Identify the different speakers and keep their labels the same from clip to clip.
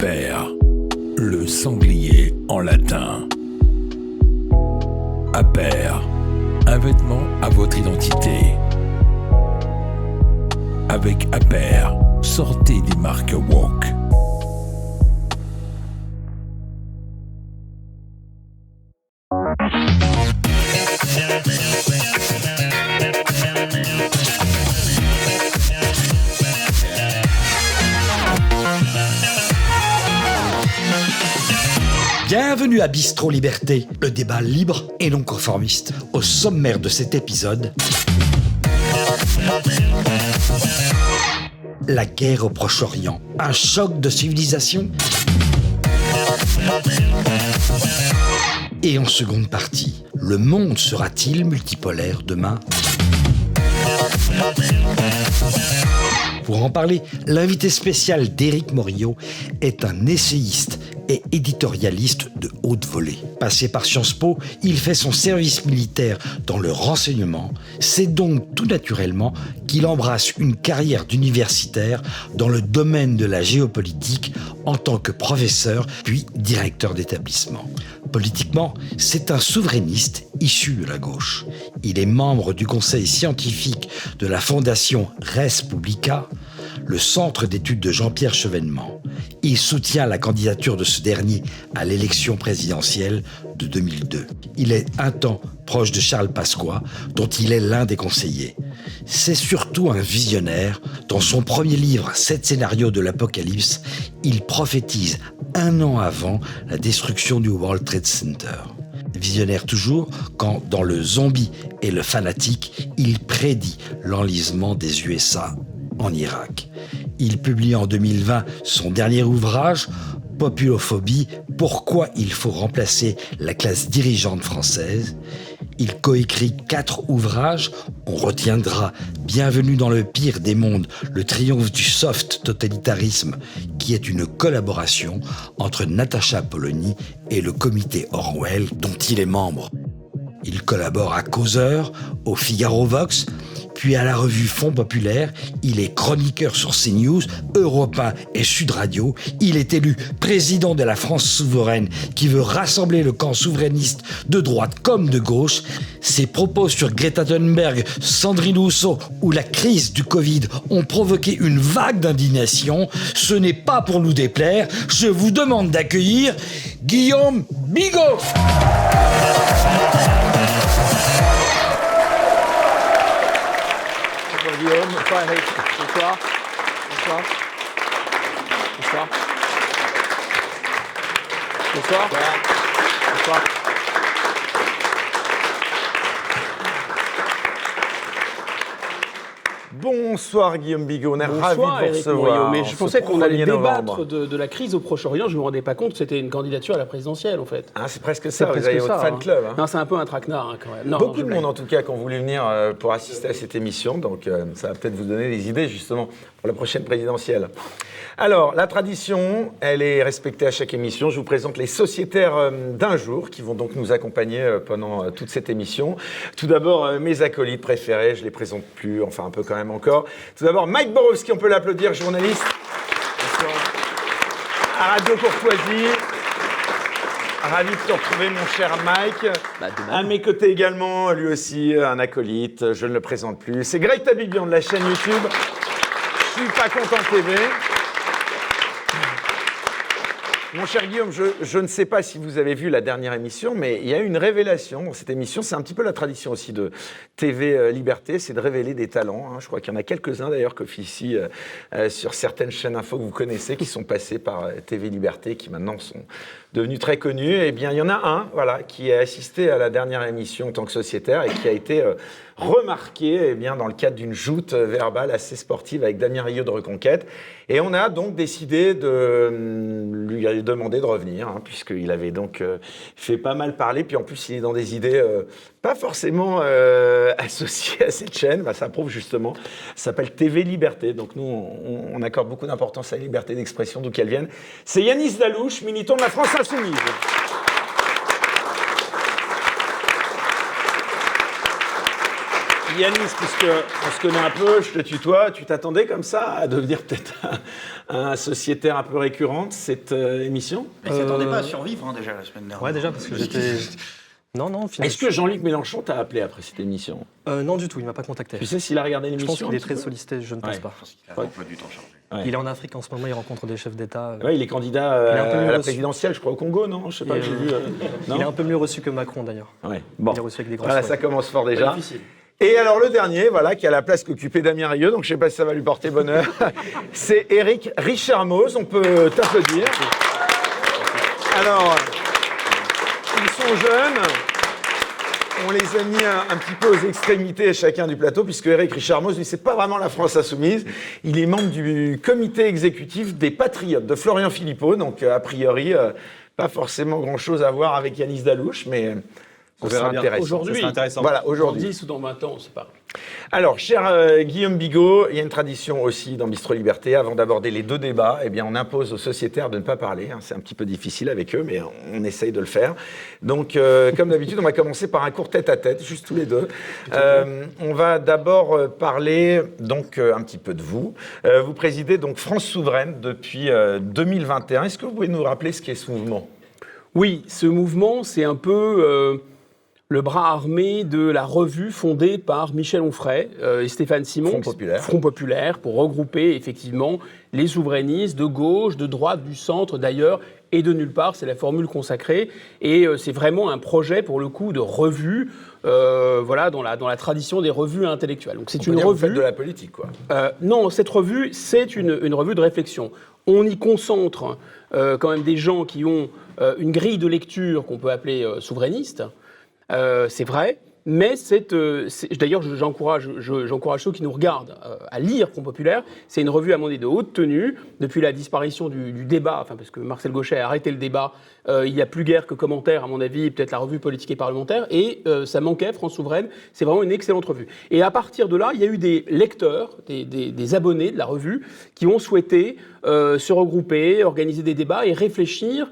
Speaker 1: Aper, le sanglier en latin. Aper, un vêtement à votre identité. Avec Aper, sortez des marques Walk.
Speaker 2: À Bistro Liberté, le débat libre et non conformiste. Au sommaire de cet épisode, la guerre au Proche-Orient, un choc de civilisation Et en seconde partie, le monde sera-t-il multipolaire demain? Pour en parler, l'invité spécial d'Éric Morillo est un essayiste et éditorialiste de haute volée. Passé par Sciences Po, il fait son service militaire dans le renseignement. C'est donc tout naturellement qu'il embrasse une carrière d'universitaire dans le domaine de la géopolitique en tant que professeur puis directeur d'établissement. Politiquement, c'est un souverainiste issu de la gauche. Il est membre du conseil scientifique de la fondation Res Publica, le centre d'études de Jean-Pierre Chevènement. Il soutient la candidature de ce dernier à l'élection présidentielle de 2002. Il est un temps proche de Charles Pasqua, dont il est l'un des conseillers. C'est surtout un visionnaire. Dans son premier livre, Sept scénarios de l'Apocalypse, il prophétise un an avant la destruction du World Trade Center. Visionnaire toujours, quand dans Le Zombie et le Fanatique, il prédit l'enlisement des USA en Irak. Il publie en 2020 son dernier ouvrage, Populophobie, pourquoi il faut remplacer la classe dirigeante française. Il coécrit quatre ouvrages. On retiendra Bienvenue dans le pire des mondes, le triomphe du soft totalitarisme, qui est une collaboration entre Natacha Polony et le comité Orwell dont il est membre. Il collabore à Causeur, au Figaro Vox, puis à la revue Fonds Populaire. Il est chroniqueur sur CNews, Europe 1 et Sud Radio. Il est élu président de la France souveraine qui veut rassembler le camp souverainiste de droite comme de gauche. Ses propos sur Greta Thunberg, Sandrine Rousseau ou la crise du Covid ont provoqué une vague d'indignation. Ce n'est pas pour nous déplaire. Je vous demande d'accueillir Guillaume Bigot.
Speaker 3: Bonsoir Eric. Bonsoir. Bonsoir. Bonsoir. Bonsoir. Bonsoir.
Speaker 4: Bonsoir Guillaume Bigot, on est
Speaker 3: Bonsoir,
Speaker 4: ravi de vous recevoir.
Speaker 3: Mais je pensais qu'on allait
Speaker 4: 1er
Speaker 3: débattre de, de la crise au Proche-Orient. Je ne me rendais pas compte que c'était une candidature à la présidentielle, en fait.
Speaker 4: Ah, c'est presque ça, vous
Speaker 3: presque
Speaker 4: avez votre fan
Speaker 3: hein.
Speaker 4: club. hein.
Speaker 3: Non, c'est un peu un traquenard, hein, quand même. Non,
Speaker 4: Beaucoup de monde en tout cas qui ont voulu venir euh, pour assister à cette émission, donc euh, ça va peut-être vous donner des idées justement pour la prochaine présidentielle. Alors, la tradition, elle est respectée à chaque émission. Je vous présente les sociétaires euh, d'un jour qui vont donc nous accompagner pendant toute cette émission. Tout d'abord, mes acolytes préférés, je les présente plus, enfin un peu quand même encore. Tout d'abord, Mike Borowski, on peut l'applaudir, journaliste. À Radio Courtoisie. Ravi de te retrouver, mon cher Mike.
Speaker 3: Bah,
Speaker 4: à mes côtés également, lui aussi, un acolyte, je ne le présente plus. C'est Greg Tabibian de la chaîne YouTube. Je suis pas content TV. Mon cher Guillaume, je, je ne sais pas si vous avez vu la dernière émission, mais il y a eu une révélation dans cette émission. C'est un petit peu la tradition aussi de TV euh, Liberté, c'est de révéler des talents. hein. Je crois qu'il y en a quelques-uns d'ailleurs qui officient euh, euh, sur certaines chaînes info que vous connaissez, qui sont passés par euh, TV Liberté, qui maintenant sont devenus très connus. Eh bien, il y en a un, voilà, qui a assisté à la dernière émission en tant que sociétaire et qui a été euh, remarqué, eh bien, dans le cadre d'une joute verbale assez sportive avec Damien Rio de Reconquête. Et on a donc décidé de euh, lui demander de revenir, hein, puisqu'il avait donc euh, fait pas mal parler. Puis en plus, il est dans des idées euh, pas forcément euh, associées à cette chaîne. Bah, ça prouve justement. Ça s'appelle TV Liberté. Donc nous, on accorde beaucoup d'importance à la liberté d'expression, d'où qu'elle vienne. C'est Yanis Dalouche, militant de la France Insoumise. Yanis, puisqu'on se connaît un peu, je te tutoie, tu t'attendais comme ça à devenir peut-être un, un sociétaire un peu récurrent de cette euh, émission
Speaker 5: Mais il s'attendait pas à survivre hein, déjà la semaine dernière.
Speaker 6: Ouais, déjà, parce que j'étais. Non, non, finalement.
Speaker 4: Est-ce que Jean-Luc Mélenchon t'a appelé après cette émission
Speaker 6: Euh, non, du tout, il m'a pas contacté.
Speaker 4: Tu sais s'il a regardé
Speaker 6: Je
Speaker 4: l'émission
Speaker 6: pense qu'il est très sollicité, je ne pense
Speaker 4: Ouais.
Speaker 6: pas.
Speaker 5: Il a un emploi du temps chargé.
Speaker 4: Ouais.
Speaker 6: Il est en Afrique en ce moment, il rencontre des chefs d'État.
Speaker 4: Ouais, il est candidat euh,
Speaker 6: Il est un peu mieux
Speaker 4: à la
Speaker 6: reçu.
Speaker 4: présidentielle, je crois, au Congo, non? Je sais pas, j'ai
Speaker 6: euh,
Speaker 4: vu. euh, non?
Speaker 6: Il est un peu mieux reçu que Macron d'ailleurs.
Speaker 4: Ouais. Bon.
Speaker 6: Il est reçu avec des grands
Speaker 4: Voilà, ça commence fort déjà.
Speaker 3: Difficile.
Speaker 4: Et alors le dernier, voilà, qui a la place qu'occupait Damien Rieu, donc je sais pas si ça va lui porter bonheur, c'est Eric Richard Mose, on peut t'applaudir. Alors, ils sont jeunes, on les a mis un, un petit peu aux extrémités chacun du plateau, puisque Eric Richard Mose, lui, c'est pas vraiment la France insoumise, il est membre du comité exécutif des Patriotes de Florian Philippot, donc euh, a priori, euh, pas forcément grand-chose à voir avec Yanis Dalouche, mais on
Speaker 7: verra
Speaker 4: verra
Speaker 7: bien.
Speaker 4: intéressant.
Speaker 3: Aujourd'hui.
Speaker 4: Voilà,
Speaker 3: Dans
Speaker 4: aujourd'hui.
Speaker 3: 10 ou dans 20 ans, c'est pas.
Speaker 4: Alors, cher euh, Guillaume Bigot, il y a une tradition aussi dans Bistro Liberté. Avant d'aborder les deux débats, eh bien, on impose aux sociétaires de ne pas parler. hein. C'est un petit peu difficile avec eux, mais on essaye de le faire. Donc, euh, comme d'habitude, on va commencer par un court tête-à-tête, juste tous les deux. Euh, on va d'abord parler donc euh, un petit peu de vous. Euh, vous présidez donc France Souveraine depuis euh, 2021. Est-ce que vous pouvez nous rappeler ce qu'est ce mouvement?
Speaker 3: Oui, ce mouvement, c'est un peu euh, le bras armé de la revue fondée par Michel Onfray euh, et Stéphane Simon.
Speaker 4: Front Populaire.
Speaker 3: Front Populaire, pour regrouper effectivement les souverainistes de gauche, de droite, du centre d'ailleurs, et de nulle part. C'est la formule consacrée. Et euh, c'est vraiment un projet, pour le coup, de revue, euh, voilà, dans la, dans la tradition des revues intellectuelles. Donc c'est une
Speaker 4: dire vous
Speaker 3: revue.
Speaker 4: de la politique, quoi.
Speaker 3: Non, cette revue, c'est une, une revue de réflexion. On y concentre quand même des gens qui ont une grille de lecture qu'on peut appeler souverainiste. Euh, c'est vrai. Mais euh, c'est- d'ailleurs, je- j'encourage, je- j'encourage ceux qui nous regardent euh, à lire Front Populaire. C'est une revue, à mon avis, de haute tenue. Depuis la disparition du, débat, enfin, parce que Marcel Gauchet a arrêté le débat, il n'y a plus guère que commentaires, à mon avis, peut-être la revue politique et parlementaire. Et ça manquait, France Souveraine. C'est vraiment une excellente revue. Et à partir de là, il y a eu des lecteurs, des, abonnés de la revue, qui ont souhaité se regrouper, organiser des débats et réfléchir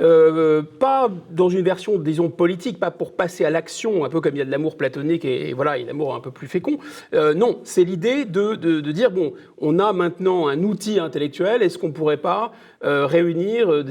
Speaker 3: euh, pas dans une version, disons, politique, pas pour passer à l'action, un peu comme il y a de l'amour platonique et, et voilà, et l'amour un peu plus fécond. Euh, non, c'est l'idée de, de- dire, bon, on a maintenant un outil intellectuel, est-ce qu'on pourrait pas euh, réunir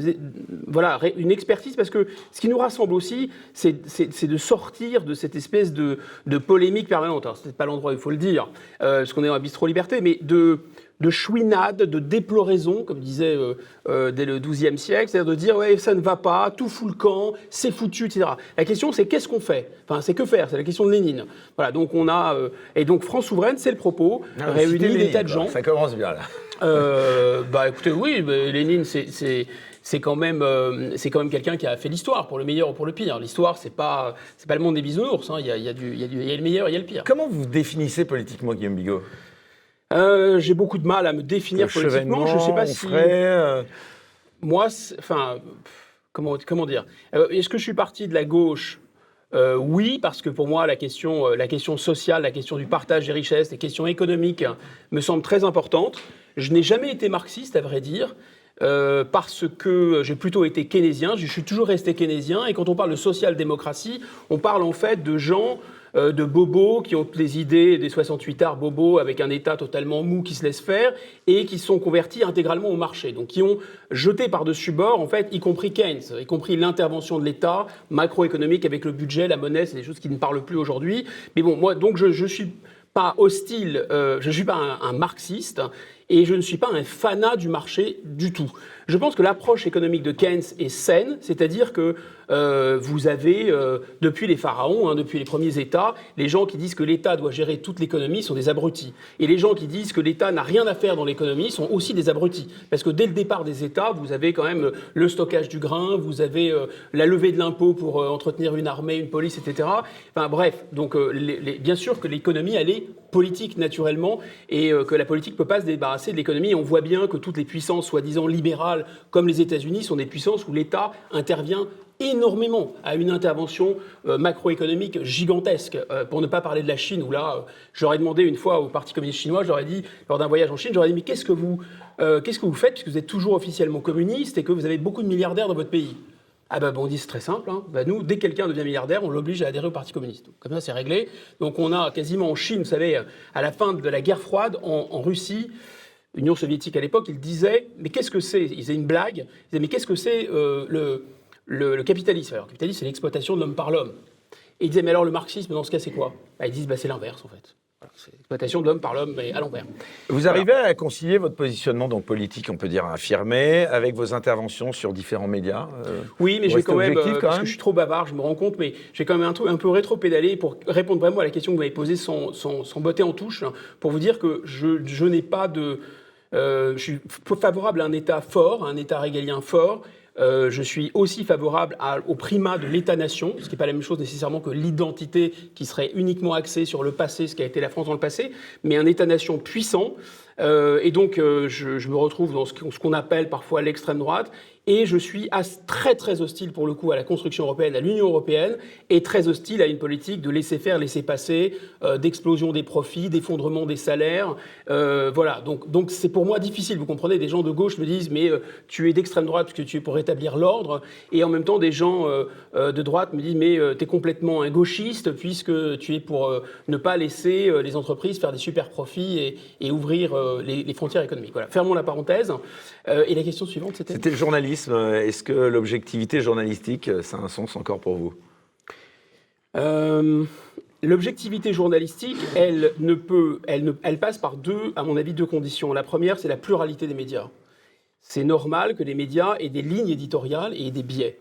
Speaker 3: voilà, une expertise? Parce que ce qui nous rassemble aussi, c'est de sortir de cette espèce de, de polémique permanente. Alors, c'est pas l'endroit où il faut le dire, parce qu'on est dans la bistrot liberté, mais de de chouinade, de déploraison, comme disait euh, euh, dès le XIIe siècle, c'est-à-dire de dire ouais ça ne va pas, tout fout le camp, c'est foutu, etc. La question c'est qu'est-ce qu'on fait? Enfin c'est que faire, c'est la question de Lénine. Voilà donc on a euh, et donc France souveraine c'est le propos,
Speaker 4: Ah,
Speaker 3: réunit des
Speaker 4: Lénine,
Speaker 3: tas de gens.
Speaker 4: Ça commence bien, là.
Speaker 3: Bah écoutez, oui, mais Lénine, c'est- c'est c'est quand même euh, c'est quand même quelqu'un qui a fait l'histoire pour le meilleur ou pour le pire. L'histoire, c'est pas c'est pas le monde des bisounours. hein. Il y, a, il y, a y a le meilleur, il y a le pire.
Speaker 4: Comment vous définissez politiquement Guillaume Bigot?
Speaker 3: Euh, J'ai beaucoup de mal à me définir
Speaker 4: Le
Speaker 3: politiquement. Je sais pas si
Speaker 4: Onfray, euh,
Speaker 3: moi, enfin, comment comment dire? Euh, Est-ce que je suis parti de la gauche? Euh, oui, parce que pour moi, la question, la question sociale, la question du partage des richesses, les questions économiques hein, me semblent très importantes. Je n'ai jamais été marxiste, à vrai dire. euh, parce que j'ai plutôt été keynésien, je suis toujours resté keynésien, et quand on parle de social-démocratie, on parle en fait de gens, euh, de bobos qui ont les idées des 68 arts bobos avec un État totalement mou qui se laisse faire, et qui sont convertis intégralement au marché, donc qui ont jeté par-dessus bord, en fait, y compris Keynes, y compris l'intervention de l'État macroéconomique avec le budget, la monnaie, c'est des choses qui ne parlent plus aujourd'hui. Mais bon, moi, donc je, je suis pas hostile, euh, je ne suis pas un marxiste et je ne suis pas un fanat du marché du tout. Je pense que l'approche économique de Keynes est saine, c'est-à-dire que euh, vous avez, euh, depuis les pharaons, hein, depuis les premiers États, les gens qui disent que l'État doit gérer toute l'économie sont des abrutis. Et les gens qui disent que l'État n'a rien à faire dans l'économie sont aussi des abrutis. Parce que dès le départ des États, vous avez quand même le stockage du grain, vous avez euh, la levée de l'impôt pour entretenir une armée, une police, etc. Enfin bref, donc bien sûr que l'économie, elle est politique naturellement et que la politique ne peut pas se débarrasser de l'économie. On voit bien que toutes les puissances soi-disant libérales, comme les États-Unis, sont des puissances où l'État intervient énormément à une intervention euh, macroéconomique gigantesque. Euh, pour ne pas parler de la Chine, où là, euh, j'aurais demandé une fois au Parti communiste chinois, j'aurais dit, lors d'un voyage en Chine, j'aurais dit, mais qu'est-ce que vous, euh, qu'est-ce que vous faites, puisque vous êtes toujours officiellement communiste et que vous avez beaucoup de milliardaires dans votre pays? Ah bon, on dit c'est très simple. hein. Bah nous, dès que quelqu'un devient milliardaire, on l'oblige à adhérer au Parti communiste. Comme ça, c'est réglé. Donc on a quasiment en Chine, vous savez, à la fin de la guerre froide, en Russie, l'Union soviétique à l'époque, ils disaient, mais qu'est-ce que c'est? Ils faisaient une blague. Ils disaient, mais qu'est-ce que c'est euh, le, le, le capitalisme? Alors, le capitalisme, c'est l'exploitation de l'homme par l'homme. Et ils disaient, mais alors le marxisme, dans ce cas, c'est quoi? Bah, Ils disent, bah, c'est l'inverse, en fait. C'est l'exploitation de l'homme par l'homme, mais à l'envers.
Speaker 4: Vous arrivez à concilier votre positionnement donc politique, on peut dire affirmé, avec vos interventions sur différents médias euh,
Speaker 3: Oui, mais j'ai quand même, euh,
Speaker 4: quand
Speaker 3: parce
Speaker 4: même?
Speaker 3: que je suis trop bavard, je me rends compte, mais j'ai quand même un, truc, un peu rétro-pédalé pour répondre vraiment à la question que vous m'avez posée sans, sans, sans botter en touche, pour vous dire que je, je n'ai pas de... euh, je suis favorable à un État fort, à un État régalien fort. Euh, je suis aussi favorable au primat de l'État-nation, ce qui n'est pas la même chose nécessairement que l'identité qui serait uniquement axée sur le passé, ce qui a été la France dans le passé, mais un État-nation puissant. Euh, et donc, je, me retrouve dans ce qu'on appelle parfois l'extrême droite. Et je suis très très hostile pour le coup à la construction européenne, à l'Union européenne, et très hostile à une politique de laisser faire, laisser passer, euh, d'explosion des profits, d'effondrement des salaires. Euh, voilà, donc donc c'est pour moi difficile. Vous comprenez, des gens de gauche me disent mais euh, tu es d'extrême droite parce que tu es pour rétablir l'ordre, et en même temps des gens de droite me disent mais tu es complètement un gauchiste puisque tu es pour ne pas laisser les entreprises faire des super profits et, ouvrir les, les frontières économiques. Voilà, fermons la parenthèse. Et la question suivante c'était?
Speaker 4: C'était le journalisme. Est-ce que l'objectivité journalistique, euh, ça a un sens encore pour vous?
Speaker 3: Euh, L'objectivité journalistique, elle ne peut, elle, passe par deux, à mon avis, deux conditions. La première, c'est la pluralité des médias. C'est normal que les médias aient des lignes éditoriales et des biais.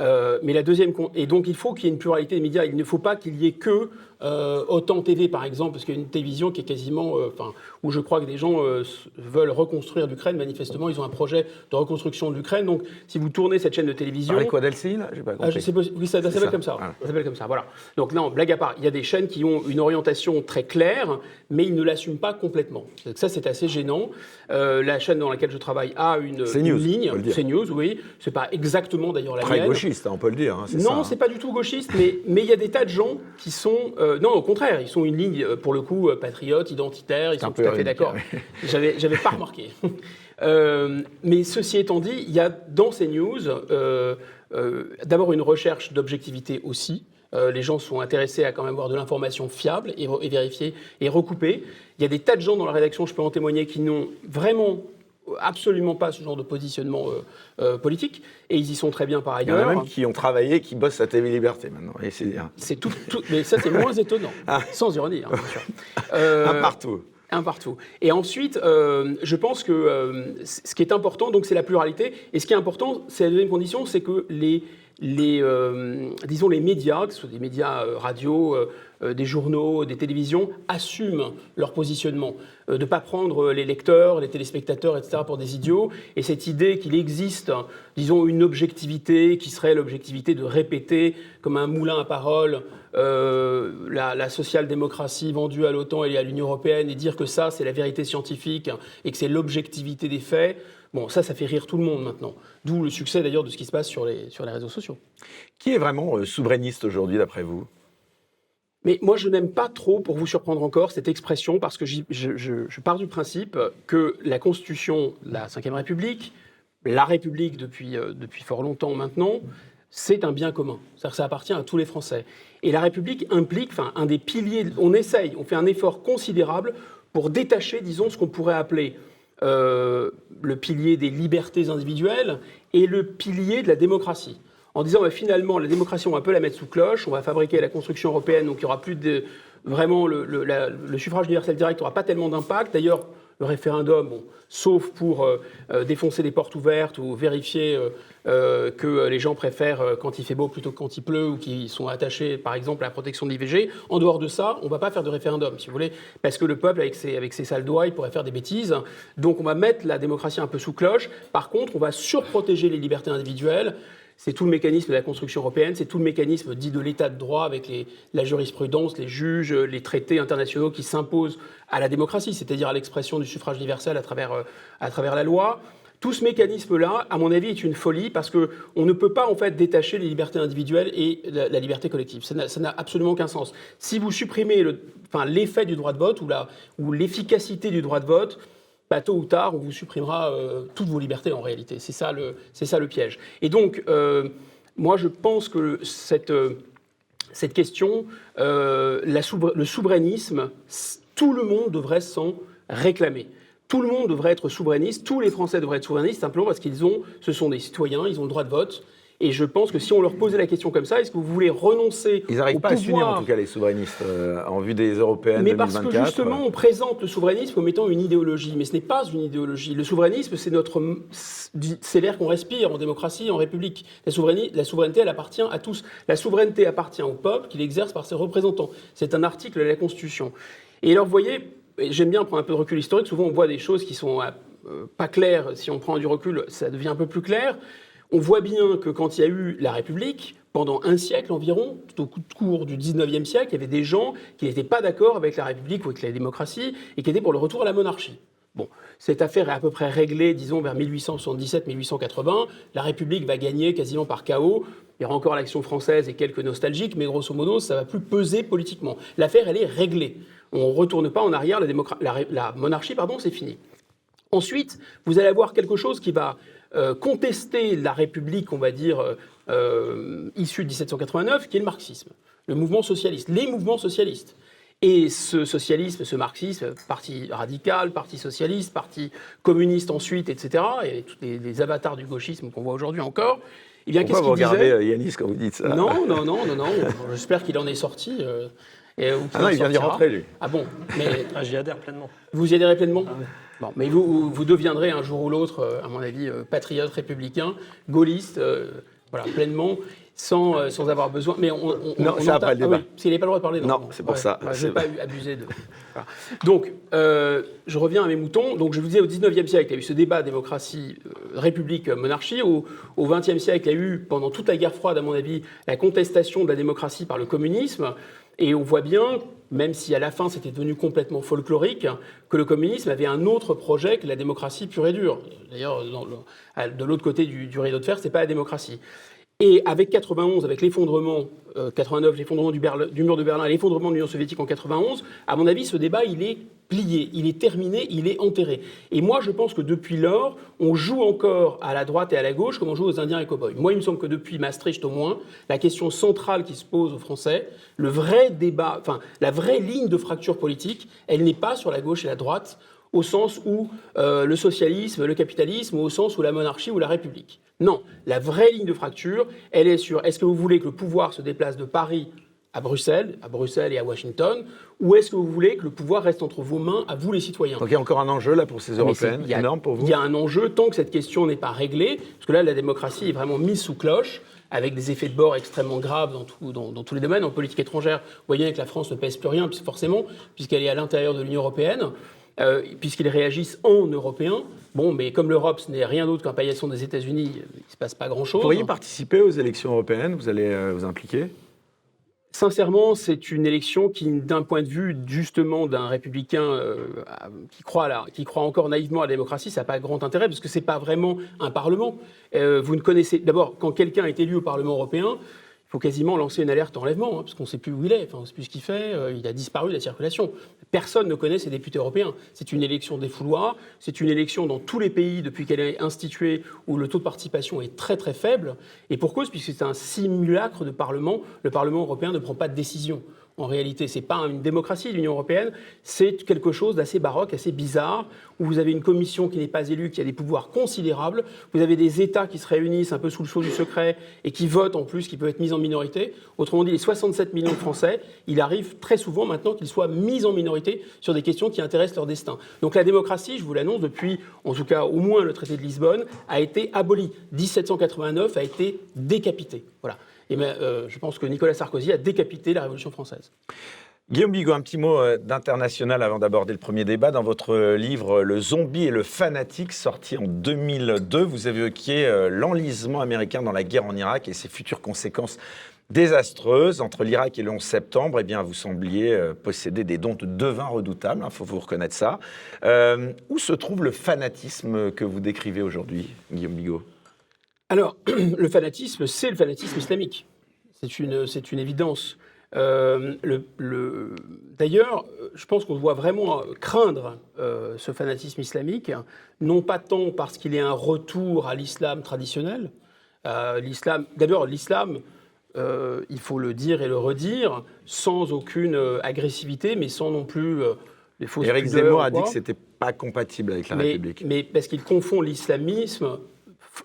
Speaker 3: Euh, mais la deuxième, et donc il faut qu'il y ait une pluralité des médias. Il ne faut pas qu'il y ait que euh, autant TV par exemple, parce qu'il y a une télévision qui est quasiment, euh, enfin, où je crois que des gens euh, veulent reconstruire l'Ukraine. Manifestement, ils ont un projet de reconstruction de l'Ukraine. Donc, si vous tournez cette chaîne de télévision,
Speaker 4: Parlez quoi d'Elsie, là? J'ai pas
Speaker 3: ah,
Speaker 4: compris.
Speaker 3: je sais pas, oui, ça, s'appelle comme ça.
Speaker 4: voilà.
Speaker 3: Ça s'appelle comme ça, voilà. Donc non, blague à part, il y a des chaînes qui ont une orientation très claire, mais ils ne l'assument pas complètement. Donc ça, c'est assez gênant. La chaîne dans laquelle je travaille a une, une
Speaker 4: News,
Speaker 3: ligne. C'est News, oui. C'est pas exactement d'ailleurs la
Speaker 4: Très
Speaker 3: mienne.
Speaker 4: gauchiste, hein, on peut le dire. hein, ça,
Speaker 3: Non,
Speaker 4: hein.
Speaker 3: c'est pas du tout gauchiste, mais mais il y a des tas de gens qui sont euh, non au contraire, ils sont une ligne euh, pour le coup euh, patriote, identitaire, ils sont tout à fait d'accord. J'avais j'avais pas remarqué. Euh, mais ceci étant dit, il y a dans ces news euh, d'abord une recherche d'objectivité aussi. Euh, les gens sont intéressés à quand même avoir de l'information fiable et, et vérifiée et recoupée. Il y a des tas de gens dans la rédaction, je peux en témoigner, qui n'ont vraiment absolument pas ce genre de positionnement euh, euh, politique et ils y sont très bien par
Speaker 4: Il y en
Speaker 3: ailleurs.
Speaker 4: a même qui ont travaillé, qui bossent à TV Liberté maintenant. Et c'est dire.
Speaker 3: C'est tout, tout- mais ça c'est moins étonnant,
Speaker 4: Ah.
Speaker 3: sans ironie, hein, bien sûr. Euh,
Speaker 4: Un partout.
Speaker 3: un partout. Et ensuite, euh, je pense que euh, ce qui est important, donc, c'est la pluralité. Et ce qui est important, c'est la deuxième condition, c'est que les, les, euh, disons, les médias, que ce soit des médias euh, radio, euh, euh, des journaux, des télévisions, assument leur positionnement. Euh, de ne pas prendre les lecteurs, les téléspectateurs, etc., pour des idiots. Et cette idée qu'il existe, disons, une objectivité qui serait l'objectivité de répéter comme un moulin à parole la, la social-démocratie vendue à l'OTAN et à l'Union européenne et dire que ça, c'est la vérité scientifique et que c'est l'objectivité des faits. Bon, ça, ça fait rire tout le monde maintenant. D'où le succès d'ailleurs de ce qui se passe sur les, sur les réseaux sociaux.
Speaker 4: Qui est vraiment euh, souverainiste aujourd'hui, d'après vous?
Speaker 3: Mais moi, je n'aime pas trop, pour vous surprendre encore, cette expression parce que je, je- je pars du principe que la Constitution, la Ve République, la République depuis, euh, depuis fort longtemps maintenant, c'est un bien commun. C'est-à-dire que ça appartient à tous les Français. Et la République implique, enfin, un des piliers, on essaye, on fait un effort considérable pour détacher, disons, ce qu'on pourrait appeler euh, le pilier des libertés individuelles et le pilier de la démocratie. En disant, bah, finalement, la démocratie, on va un peu la mettre sous cloche, on va fabriquer la construction européenne, donc il n'y aura plus de. Vraiment, le, le- suffrage universel direct n'aura pas tellement d'impact. D'ailleurs, le référendum, sauf pour euh, euh, défoncer des portes ouvertes ou vérifier euh, que les gens préfèrent quand il fait beau plutôt que quand il pleut ou qu'ils sont attachés, par exemple, à la protection de l'IVG. En dehors de ça, on ne va pas faire de référendum, si vous voulez, parce que le peuple, avec ses, avec ses sales doigts, pourrait faire des bêtises. Donc, on va mettre la démocratie un peu sous cloche. Par contre, on va surprotéger les libertés individuelles. C'est tout le mécanisme de la construction européenne, c'est tout le mécanisme dit de l'état de droit avec la jurisprudence, les juges, les traités internationaux qui s'imposent à la démocratie, c'est-à-dire à, l'expression du suffrage universel à travers, euh, à travers la loi. Tout ce mécanisme-là, à mon avis, est une folie parce que on ne peut pas en fait détacher les libertés individuelles et la, liberté collective. Ça n'a- absolument aucun sens. Si vous supprimez l'effet du droit de vote ou la- ou l'efficacité du droit de vote, bah, tôt ou tard, on vous supprimera euh, toutes vos libertés en réalité. C'est ça le, ça le piège. Et donc, euh, moi, je pense que cette, euh, cette question, la le souverainisme, tout le monde devrait s'en réclamer. Tout le monde devrait être souverainiste, tous les Français devraient être souverainistes, simplement parce qu'ils ont, ce sont des citoyens, ils ont le droit de vote. Et je pense que si on leur posait la question comme ça, est-ce que vous voulez renoncer
Speaker 4: Ils n'arrivent pas à s'unir, en tout cas, les souverainistes, euh, en vue des européennes
Speaker 3: mais parce
Speaker 4: 2024.
Speaker 3: que justement, on présente le souverainisme comme étant une idéologie, mais ce n'est pas une idéologie. Le souverainisme, c'est notre, c'est l'air qu'on respire en démocratie, en république. La souveraineté, la souveraineté, elle appartient à tous. La souveraineté appartient au peuple, qui l'exerce par ses représentants. C'est un article de la Constitution. Et alors, vous voyez, j'aime bien prendre un peu de recul historique. Souvent, on voit des choses qui sont euh, pas claires. Si on prend du recul, ça devient un peu plus clair. On voit bien que quand il y a eu la République, pendant un siècle environ, tout au cours du 19e siècle, il y avait des gens qui n'étaient pas d'accord avec la République ou avec la démocratie et qui étaient pour le retour à la monarchie. Bon, cette affaire est à peu près réglée, disons, vers 1877-1880. La République va gagner quasiment par chaos. Il y aura encore l'action française et quelques nostalgiques, mais grosso modo, ça va plus peser politiquement. L'affaire, elle est réglée. On ne retourne pas en arrière, la, la monarchie, pardon, c'est fini. Ensuite, vous allez avoir quelque chose qui va euh, contester la République, on va dire, euh, euh, issue de 1789, qui est le marxisme, le mouvement socialiste, les mouvements socialistes. Et ce socialisme, ce marxisme, parti radical, parti socialiste, parti communiste ensuite, etc., et tous les, les avatars du gauchisme qu'on voit aujourd'hui encore, eh bien,
Speaker 4: Pourquoi
Speaker 3: qu'est-ce
Speaker 4: vous regardez Yanis quand vous dites ça
Speaker 3: Non, non, non, non, non. J'espère qu'il en est sorti. euh, et, ou qu'il
Speaker 4: Ah non,
Speaker 3: en
Speaker 4: il vient d'y rentrer, lui.
Speaker 3: Ah bon Mais
Speaker 6: Ah, J'y adhère pleinement.
Speaker 3: vous y adhérez pleinement? Bon, mais vous, vous deviendrez un jour ou l'autre, euh, à mon avis, euh, patriote républicain, gaulliste, euh, voilà, pleinement, sans, sans avoir besoin. Mais on, on-
Speaker 4: Non,
Speaker 3: on entend-
Speaker 4: après le
Speaker 3: Ah
Speaker 4: débat.
Speaker 3: oui, parce qu'il n'est pas le droit de parler.
Speaker 4: Non, c'est pour ça.
Speaker 3: ouais, je
Speaker 4: C'est-
Speaker 3: ne vais pas abuser de. voilà. Donc, euh, je reviens à mes moutons. Donc, je vous disais, au 19e siècle, il y a eu ce débat démocratie, euh, république, euh, monarchie. Au, au 20e siècle, il y a eu, pendant toute la guerre froide, à mon avis, la contestation de la démocratie par le communisme. Et on voit bien, même si à la fin c'était devenu complètement folklorique, que le communisme avait un autre projet que la démocratie pure et dure. D'ailleurs, de l'autre côté du, du rideau de fer, c'est pas la démocratie. Et avec 91, avec l'effondrement, euh, 89, l'effondrement du, Berle- du mur de Berlin et l'effondrement de l'Union soviétique en 91, à mon avis, ce débat, il est plié, il est terminé, il est enterré. Et moi, je pense que depuis lors, on joue encore à la droite et à la gauche comme on joue aux Indiens et cow-boys. Moi, il me semble que depuis Maastricht au moins, la question centrale qui se pose aux Français, le vrai débat, enfin, la vraie ligne de fracture politique, elle n'est pas sur la gauche et la droite, au sens où euh, le socialisme, le capitalisme, au sens où la monarchie ou la République. Non, la vraie ligne de fracture, elle est sur est-ce que vous voulez que le pouvoir se déplace de Paris à Bruxelles, à Bruxelles et à Washington, ou est-ce que vous voulez que le pouvoir reste entre vos mains, à vous les citoyens?
Speaker 4: Donc il y a encore un enjeu là pour ces
Speaker 3: c'est-
Speaker 4: européennes,
Speaker 3: il y a-
Speaker 4: énorme pour vous?
Speaker 3: Il y a un enjeu tant que cette question n'est pas réglée, parce que là, la démocratie est vraiment mise sous cloche, avec des effets de bord extrêmement graves dans, tout- dans- dans tous les domaines. En politique étrangère, vous voyez que la France ne pèse plus rien, forcément, puisqu'elle est à l'intérieur de l'Union européenne, euh, puisqu'ils réagissent en européen. Bon, mais comme l'Europe, ce n'est rien d'autre qu'un paillasson des États-Unis, il ne se passe pas grand-chose.
Speaker 4: Vous pourriez participer aux élections européennes Vous allez euh, vous impliquer?
Speaker 3: Sincèrement, c'est une élection qui, d'un point de vue justement d'un républicain euh, qui, croit qui croit encore naïvement à la démocratie, ça n'a pas grand intérêt parce que c'est pas vraiment un parlement. Euh, vous ne connaissez d'abord quand quelqu'un est élu au Parlement européen. Il faut quasiment lancer une alerte enlèvement, hein, parce qu'on ne sait plus où il est, enfin, on ne sait plus ce qu'il fait, euh, il a disparu de la circulation. Personne ne connaît ces députés européens. C'est une élection des fouloirs, c'est une élection dans tous les pays depuis qu'elle est instituée où le taux de participation est très très faible, et pour cause, puisque c'est un simulacre de Parlement, le Parlement européen ne prend pas de décision. En réalité, ce n'est pas une démocratie, l'Union européenne, c'est quelque chose d'assez baroque, assez bizarre, où vous avez une commission qui n'est pas élue, qui a des pouvoirs considérables, vous avez des États qui se réunissent un peu sous le sceau du secret et qui votent en plus, qui peuvent être mis en minorité. Autrement dit, les 67 millions de Français, il arrive très souvent maintenant qu'ils soient mis en minorité sur des questions qui intéressent leur destin. Donc la démocratie, je vous l'annonce, depuis en tout cas au moins le traité de Lisbonne, a été abolie. 1789 a été décapité. Voilà. Ben, euh, je pense que Nicolas Sarkozy a décapité la Révolution française.
Speaker 4: Guillaume Bigot, un petit mot euh, d'international avant d'aborder le premier débat. Dans votre livre Le zombie et le fanatique, sorti en 2002, vous évoquiez euh, l'enlisement américain dans la guerre en Irak et ses futures conséquences désastreuses. Entre l'Irak et le 11 septembre, eh bien, vous sembliez posséder des dons de devin redoutables, il faut vous reconnaître ça. Où se trouve le fanatisme que vous décrivez aujourd'hui, Guillaume Bigot?
Speaker 3: Alors, le fanatisme, c'est le fanatisme islamique. C'est une, c'est une évidence. Euh, le- le- D'ailleurs, je pense qu'on doit vraiment craindre euh, ce fanatisme islamique, non pas tant parce qu'il est un retour à l'islam traditionnel. Euh, l'islam, d'abord, l'islam, euh, il faut le dire et le redire, sans aucune agressivité, mais sans non plus les fausses
Speaker 4: Éric Zemmour
Speaker 3: ou
Speaker 4: a dit que c'était pas compatible avec la
Speaker 3: mais,
Speaker 4: République.
Speaker 3: mais parce qu'il confond l'islamisme,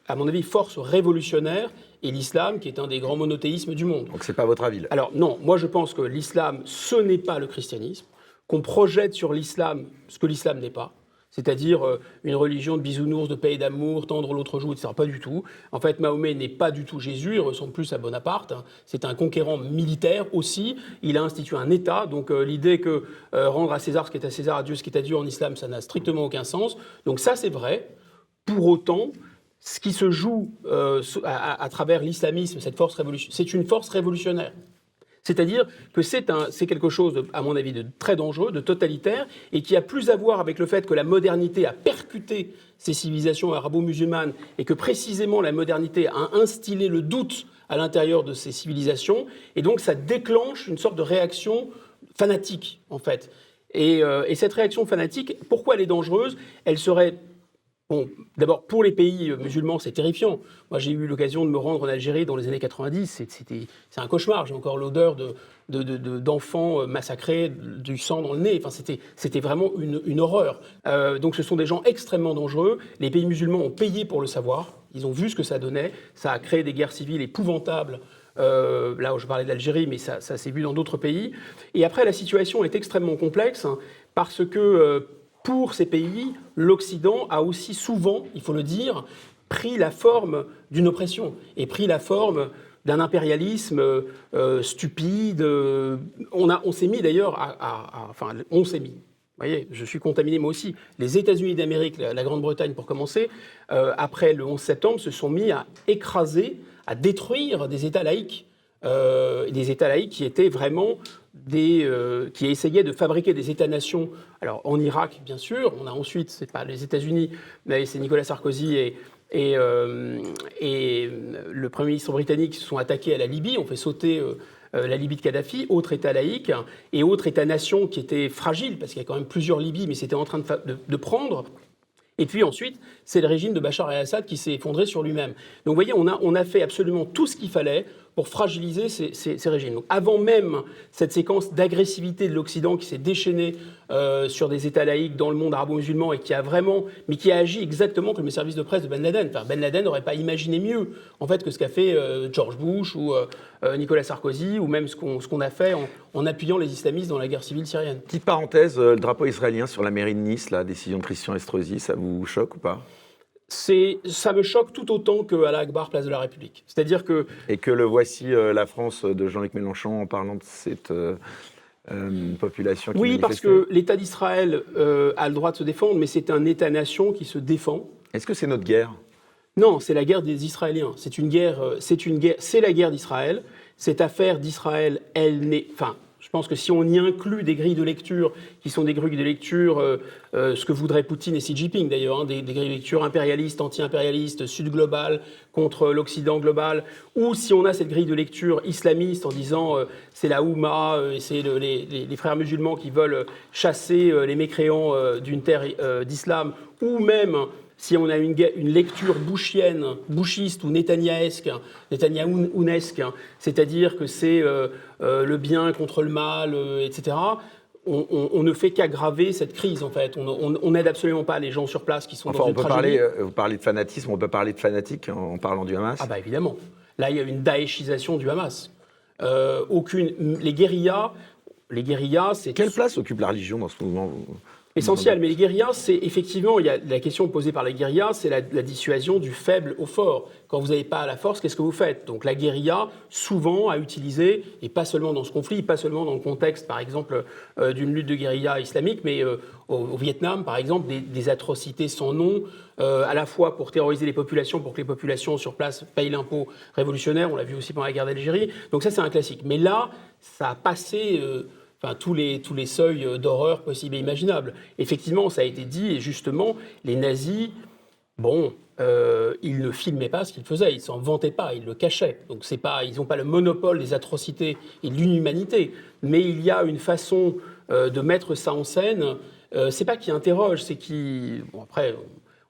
Speaker 3: à mon avis, force révolutionnaire, et l'islam, qui est un des grands monothéismes du monde.
Speaker 4: Donc c'est pas votre avis.
Speaker 3: Alors non, moi je pense que l'islam, ce n'est pas le christianisme, qu'on projette sur l'islam ce que l'islam n'est pas, c'est-à-dire euh, une religion de bisounours, de paix et d'amour, tendre l'autre joue, etc. Pas du tout. En fait, Mahomet n'est pas du tout Jésus, il ressemble plus à Bonaparte. hein. C'est un conquérant militaire aussi. Il a institué un État, donc euh, l'idée que euh, rendre à César ce qui est à César, à Dieu ce qui est à Dieu en islam, ça n'a strictement aucun sens. Donc ça c'est vrai. Pour autant, ce qui se joue euh, à, travers l'islamisme, cette force c'est une force révolutionnaire. C'est-à-dire que c'est quelque chose, à mon avis, de très dangereux, de totalitaire, et qui a plus à voir avec le fait que la modernité a percuté ces civilisations arabo-musulmanes, et que précisément la modernité a instillé le doute à l'intérieur de ces civilisations, et donc ça déclenche une sorte de réaction fanatique, en fait. Et, euh, et cette réaction fanatique, pourquoi elle est dangereuse? Elle serait Bon, d'abord, pour les pays euh, musulmans, c'est terrifiant. Moi, j'ai eu l'occasion de me rendre en Algérie dans les années 90. C'est- C'était, c'est un cauchemar. J'ai encore l'odeur de, de- de- de- d'enfants euh, massacrés, du sang dans le nez. Enfin, c'était, vraiment une, horreur. Euh, donc, ce sont des gens extrêmement dangereux. Les pays musulmans ont payé pour le savoir. Ils ont vu ce que ça donnait. Ça a créé des guerres civiles épouvantables. Là où je parlais d'Algérie, mais ça, ça s'est vu dans d'autres pays. Et après, la situation est extrêmement complexe hein, parce que pour ces pays, l'Occident a aussi souvent, il faut le dire, pris la forme d'une oppression et pris la forme d'un impérialisme euh, stupide. on on s'est mis d'ailleurs à, enfin, on s'est mis. Vous voyez, je suis contaminé moi aussi. Les États-Unis d'Amérique, la, Grande-Bretagne pour commencer, euh, après le 11 septembre, se sont mis à écraser, à détruire des États laïques, euh, des États laïques qui étaient vraiment des, euh, qui essayaient de fabriquer des États-nations. Alors en Irak, bien sûr, on a ensuite, c'est pas les États-Unis, mais c'est Nicolas Sarkozy et, et, euh, et le Premier ministre britannique qui se sont attaqués à la Libye, ont fait sauter euh, euh, la Libye de Kadhafi, autre État laïque, et autre État-nation qui était fragile, parce qu'il y a quand même plusieurs Libyes, mais c'était en train de prendre. Et puis ensuite, c'est le régime de Bachar el-Assad qui s'est effondré sur lui-même. Donc vous voyez, on a, on a fait absolument tout ce qu'il fallait pour fragiliser ces, ces- régimes. Donc, avant même cette séquence d'agressivité de l'Occident qui s'est déchaînée euh, sur des États laïques dans le monde arabo-musulman et qui a vraiment, mais qui a agi exactement comme le service de presse de Ben Laden. Ben Laden n'aurait pas imaginé mieux en fait que ce qu'a fait euh, George Bush ou euh, Nicolas Sarkozy ou même ce qu'on a fait en, en appuyant les islamistes dans la guerre civile syrienne.
Speaker 4: Petite parenthèse, le drapeau israélien sur la mairie de Nice, la décision de Christian Estrosi, ça vous choque ou pas?
Speaker 3: C'est, ça me choque tout autant que Allah Akbar, place de la République. C'est-à-dire que
Speaker 4: Et que le voici euh, la France de Jean-Luc Mélenchon en parlant de cette euh, euh, population qui
Speaker 3: Oui, parce que l'État d'Israël euh, a le droit de se défendre, mais c'est un État-nation qui se défend.
Speaker 4: Est-ce que c'est notre guerre?
Speaker 3: Non, c'est la guerre des Israéliens. C'est une guerre. euh, C'est une guerre. C'est la guerre d'Israël. Cette affaire d'Israël, elle n'est. Enfin, je pense que si on y inclut des grilles de lecture qui sont des grilles de lecture, euh, euh, ce que voudraient Poutine et Xi Jinping d'ailleurs, hein, des, grilles de lecture impérialistes, anti-impérialistes, sud global contre l'Occident global, ou si on a cette grille de lecture islamiste en disant euh, c'est la Houma, c'est le- les, frères musulmans qui veulent chasser les mécréants d'une terre d'islam, ou même si on a une, lecture bouchienne, bouchiste ou netanyahesque, netanyahounesque, c'est-à-dire que c'est euh, euh, le bien contre le mal, euh, etc., on, on- on ne fait qu'aggraver cette crise, en fait. On- n'aide absolument pas les gens sur place qui sont
Speaker 4: Enfin,
Speaker 3: dans
Speaker 4: on
Speaker 3: une
Speaker 4: peut
Speaker 3: tragédie.
Speaker 4: parler, vous parlez de fanatisme, on peut parler de fanatique en, en parlant du Hamas.
Speaker 3: Ah bah évidemment. Là, il y a une daéchisation du Hamas. Aucune, les guérillas, les guérillas, c'est
Speaker 4: Quelle place occupe la religion dans ce mouvement
Speaker 3: essentiel. Mais les guérillas, c'est effectivement, il y a la question posée par les guérillas, c'est la, la dissuasion du faible au fort. Quand vous n'avez pas la force, qu'est-ce que vous faites? Donc la guérilla, souvent, a utilisé, et pas seulement dans ce conflit, pas seulement dans le contexte, par exemple, euh, d'une lutte de guérilla islamique, mais euh, au, au Vietnam, par exemple, des, des atrocités sans nom, euh, à la fois pour terroriser les populations, pour que les populations sur place payent l'impôt révolutionnaire. On l'a vu aussi pendant la guerre d'Algérie. Donc ça, c'est un classique. Mais là, ça a passé. Tous les, tous les seuils euh, d'horreur possibles et imaginables. Effectivement, ça a été dit, et justement, les nazis bon, euh, ils ne filmaient pas ce qu'ils faisaient, ils s'en vantaient pas, ils le cachaient. Donc pas, ils n'ont pas le monopole des atrocités et de l'inhumanité, mais il y a une façon euh, de mettre ça en scène. Euh, c'est pas qui interroge, c'est qui. Bon, après,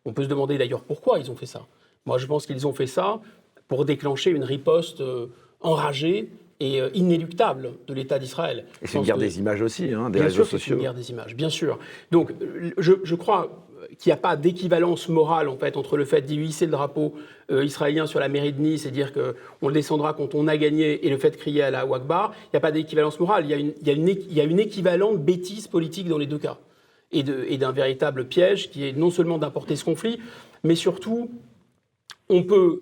Speaker 3: on peut se demander d'ailleurs pourquoi ils ont fait ça. Moi, je pense qu'ils ont fait ça pour déclencher une riposte enragée et euh, inéluctable de l'État d'Israël.
Speaker 4: Et c'est une guerre des images aussi, hein, des
Speaker 3: Bien
Speaker 4: réseaux
Speaker 3: sûr que c'est
Speaker 4: sociaux.
Speaker 3: une guerre des images, bien sûr. Donc, je, je crois qu'il n'y a pas d'équivalence morale en fait entre le fait d'y hisser le drapeau euh, israélien sur la mairie de Nice et dire qu'on le descendra quand on a gagné et le fait de crier à la Wakbar. Il n'y a pas d'équivalence morale. Il y a une, il y a une, é- il y a une équivalente bêtise politique dans les deux cas et de- et d'un véritable piège qui est non seulement d'importer ce conflit, mais surtout on peut,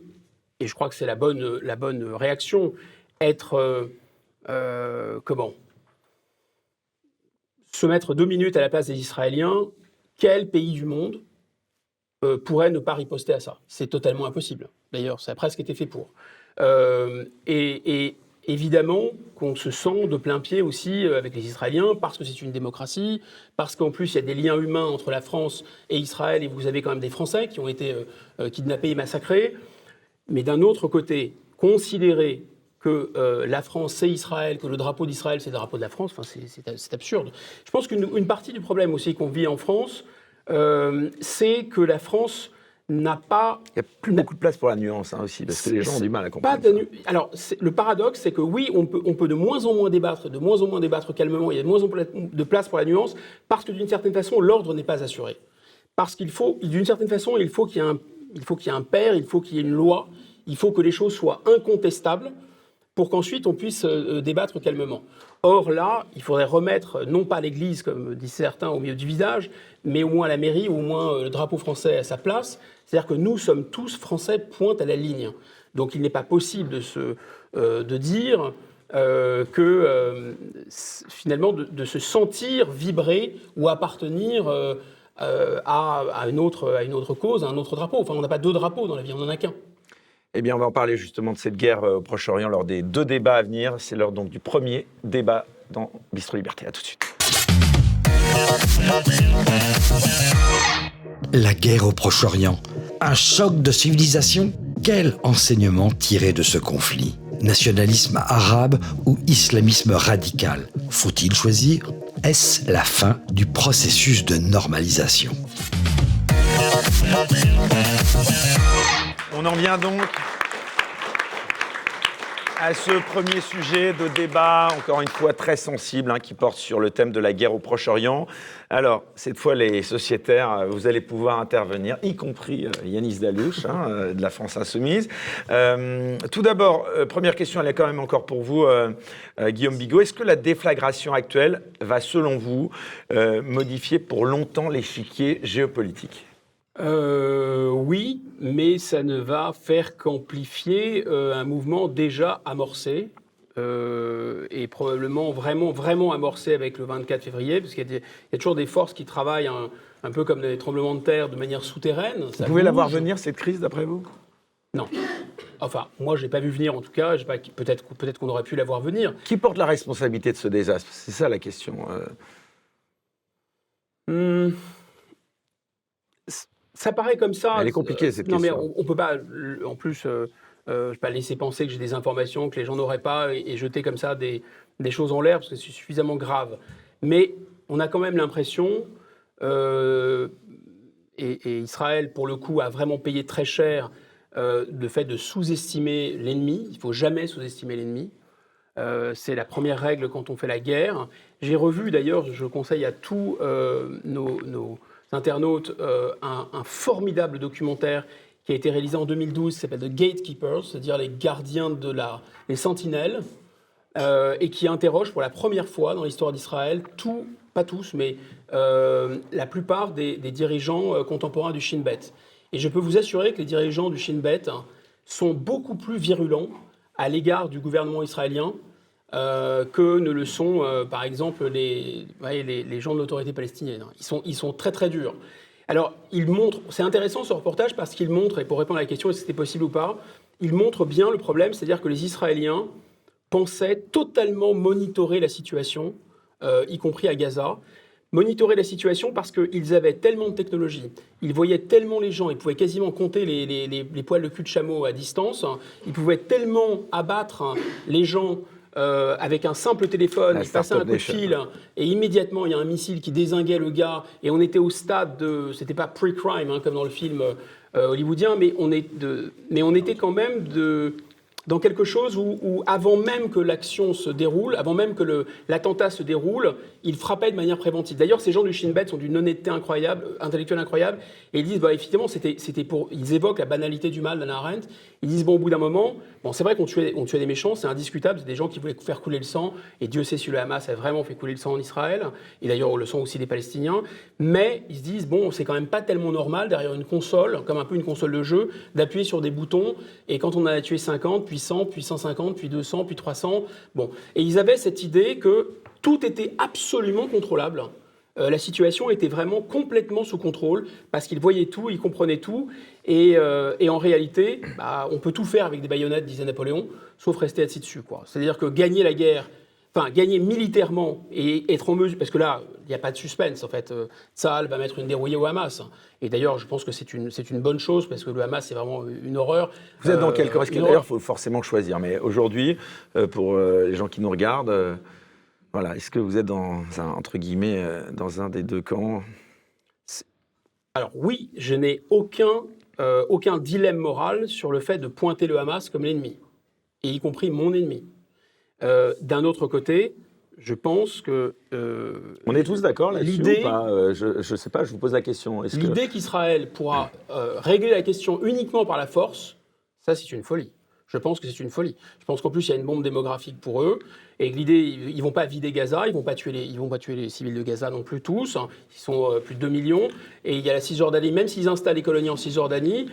Speaker 3: et je crois que c'est la bonne, la bonne réaction, être euh, euh, comment? Se mettre deux minutes à la place des Israéliens, quel pays du monde euh, pourrait ne pas riposter à ça? C'est totalement impossible. D'ailleurs, ça a presque été fait pour. Et, évidemment qu'on se sent de plein pied aussi avec les Israéliens, parce que c'est une démocratie, parce qu'en plus il y a des liens humains entre la France et Israël, et vous avez quand même des Français qui ont été kidnappés et massacrés. Mais d'un autre côté, considérer que euh, la France, c'est Israël, que le drapeau d'Israël, c'est le drapeau de la France, enfin, c'est- absurde. Je pense qu'une une partie du problème aussi qu'on vit en France, euh, c'est que la France n'a pas
Speaker 4: Il n'y a plus beaucoup de place pour la nuance hein, aussi, parce que les gens ont du mal à comprendre.
Speaker 3: nu- Alors, le paradoxe, c'est que oui, on peut, on peut de moins en moins débattre, de moins en moins débattre calmement, il y a de moins en moins de place pour la nuance, parce que d'une certaine façon, l'ordre n'est pas assuré. Parce qu'il faut, d'une certaine façon, il faut qu'il y ait un, il faut qu'il y ait un père, il faut qu'il y ait une loi, il faut que les choses soient incontestables pour qu'ensuite on puisse euh, débattre calmement. Or là, il faudrait remettre, euh, non pas l'Église, comme disent certains, au milieu du visage, mais au moins la mairie, ou au moins euh, le drapeau français à sa place. C'est-à-dire que nous sommes tous français, pointe à la ligne. Donc il n'est pas possible de, se, euh, de dire euh, que euh, finalement de, se sentir vibrer ou appartenir euh, euh, à, à une autre, à une autre cause, à un autre drapeau. Enfin, on n'a pas deux drapeaux dans la vie, on n'en a qu'un.
Speaker 4: Eh bien, on va en parler justement de cette guerre euh, au Proche-Orient lors des deux débats à venir. C'est l'heure donc du premier débat dans Bistro Liberté. À tout de suite.
Speaker 2: La guerre au Proche-Orient. Un choc de civilisation? Quel enseignement tirer de ce conflit? Nationalisme arabe ou islamisme radical? Faut-il choisir? Est-ce la fin du processus de normalisation?
Speaker 4: On en vient donc à ce premier sujet de débat, encore une fois très sensible, hein, qui porte sur le thème de la guerre au Proche-Orient. Alors, cette fois, les sociétaires, euh, vous allez pouvoir intervenir, y compris euh, Yanis Dalouche, hein, euh, de la France Insoumise. Tout d'abord, première question, elle est quand même encore pour vous, Guillaume Bigot. Est-ce que la déflagration actuelle va, selon vous, modifier pour longtemps l'échiquier géopolitique?
Speaker 3: Euh, oui, mais ça ne va faire qu'amplifier euh, un mouvement déjà amorcé euh, et probablement vraiment, vraiment amorcé avec le 24 février, parce qu'il y, a y toujours des forces qui travaillent un, un peu comme des tremblements de terre de manière souterraine.
Speaker 4: Vous pouvez la voir venir, cette crise, d'après vous?
Speaker 3: Non. Enfin, moi, je l'ai pas vu venir, en tout cas. Peut-être peut qu'on aurait pu la voir venir.
Speaker 4: Qui porte la responsabilité de ce désastre? C'est ça la question. euh.
Speaker 3: Hmm. Ça paraît comme ça.
Speaker 4: Elle est compliquée, cette
Speaker 3: non,
Speaker 4: question.
Speaker 3: mais on, on peut pas. En plus, euh, euh, pas laisser penser que j'ai des informations que les gens n'auraient pas et, et jeter comme ça des, des choses en l'air parce que c'est suffisamment grave. Mais on a quand même l'impression, euh, et, et Israël pour le coup a vraiment payé très cher euh, le fait de sous-estimer l'ennemi. Il faut jamais sous-estimer l'ennemi. Euh, c'est la première règle quand on fait la guerre. J'ai revu d'ailleurs, je conseille à tous euh, nos, nos internautes euh, un, un formidable documentaire qui a été réalisé en 2012, qui s'appelle The Gatekeepers, c'est-à-dire les gardiens de la, les sentinelles, euh, et qui interroge pour la première fois dans l'histoire d'Israël tout, pas tous, mais euh, la plupart des, dirigeants contemporains du Shin Bet. Et je peux vous assurer que les dirigeants du Shin Bet hein, sont beaucoup plus virulents à l'égard du gouvernement israélien euh, que ne le sont, euh, par exemple, les, les, gens de l'autorité palestinienne. Ils sont, ils sont très très durs. Alors, il montre, c'est intéressant ce reportage parce qu'il montre, et pour répondre à la question est-ce que c'était possible ou pas, il montre bien le problème, c'est-à-dire que les Israéliens pensaient totalement monitorer la situation, euh, y compris à Gaza, monitorer la situation parce qu'ils avaient tellement de technologie, ils voyaient tellement les gens, ils pouvaient quasiment compter les, les- les- les poils de cul de chameau à distance, ils pouvaient tellement abattre les gens euh, avec un simple téléphone,
Speaker 4: La
Speaker 3: ils passaient un coup de fil et immédiatement il y a un missile qui désinguait le gars et on était au stade de, c'était pas pre-crime hein, comme dans le film euh, hollywoodien, mais on, est de, mais on était quand même de, dans quelque chose où, où avant même que l'action se déroule, avant même que l'attentat se déroule, il frappait de manière préventive. D'ailleurs, ces gens du Shin Bet sont d'une honnêteté incroyable, euh, intellectuelle incroyable, et ils disent, bah, effectivement, c'était pour, ils évoquent la banalité du mal d'Anna Arendt. Ils disent, bon, au bout d'un moment, bon, c'est vrai qu'on tuait, on tuait des méchants, c'est indiscutable, c'est des gens qui voulaient faire couler le sang, et Dieu sait si le Hamas a vraiment fait couler le sang en Israël, et d'ailleurs le sang aussi des Palestiniens, mais ils se disent, bon, c'est quand même pas tellement normal derrière une console, comme un peu une console de jeu, d'appuyer sur des boutons, et quand on en a tué 50, puis 100, puis 150, puis 200, puis 300, bon. Et ils avaient cette idée que tout était absolument contrôlable. Euh, la situation était vraiment complètement sous contrôle parce qu'ils voyaient tout, ils comprenaient tout. Et, euh, et en réalité, bah, on peut tout faire avec des baïonnettes, disait Napoléon, sauf rester assis dessus. C'est-à-dire que gagner la guerre, enfin gagner militairement et être en mesure, parce que là, il n'y a pas de suspense en fait. Euh, Tsahal va mettre une dérouillée au Hamas. Et d'ailleurs, je pense que c'est une, c'est une bonne chose parce que le Hamas, c'est vraiment une horreur.
Speaker 4: Vous êtes dans
Speaker 3: Euh,
Speaker 4: quel camp? D'ailleurs, il faut forcément choisir. Mais aujourd'hui, pour les gens qui nous regardent, voilà, est-ce que vous êtes dans un, entre guillemets, dans un des deux camps?
Speaker 3: Alors oui, je n'ai aucun, euh, aucun dilemme moral sur le fait de pointer le Hamas comme l'ennemi, et y compris mon ennemi. Euh, D'un autre côté, je pense que euh,
Speaker 4: On est tous d'accord là-dessus
Speaker 3: L'idée-
Speaker 4: ou pas Je ne sais pas, je vous pose la question.
Speaker 3: L'idée qu'Israël pourra euh, régler la question uniquement par la force, ça c'est une folie. Je pense que c'est une folie. Je pense qu'en plus, il y a une bombe démographique pour eux. Et l'idée, ils ne vont pas vider Gaza, ils ne vont, pas tuer les- vont pas tuer les civils de Gaza non plus tous. hein. Ils sont euh, plus de 2 millions. Et il y a la Cisjordanie, même s'ils installent les colonies en Cisjordanie,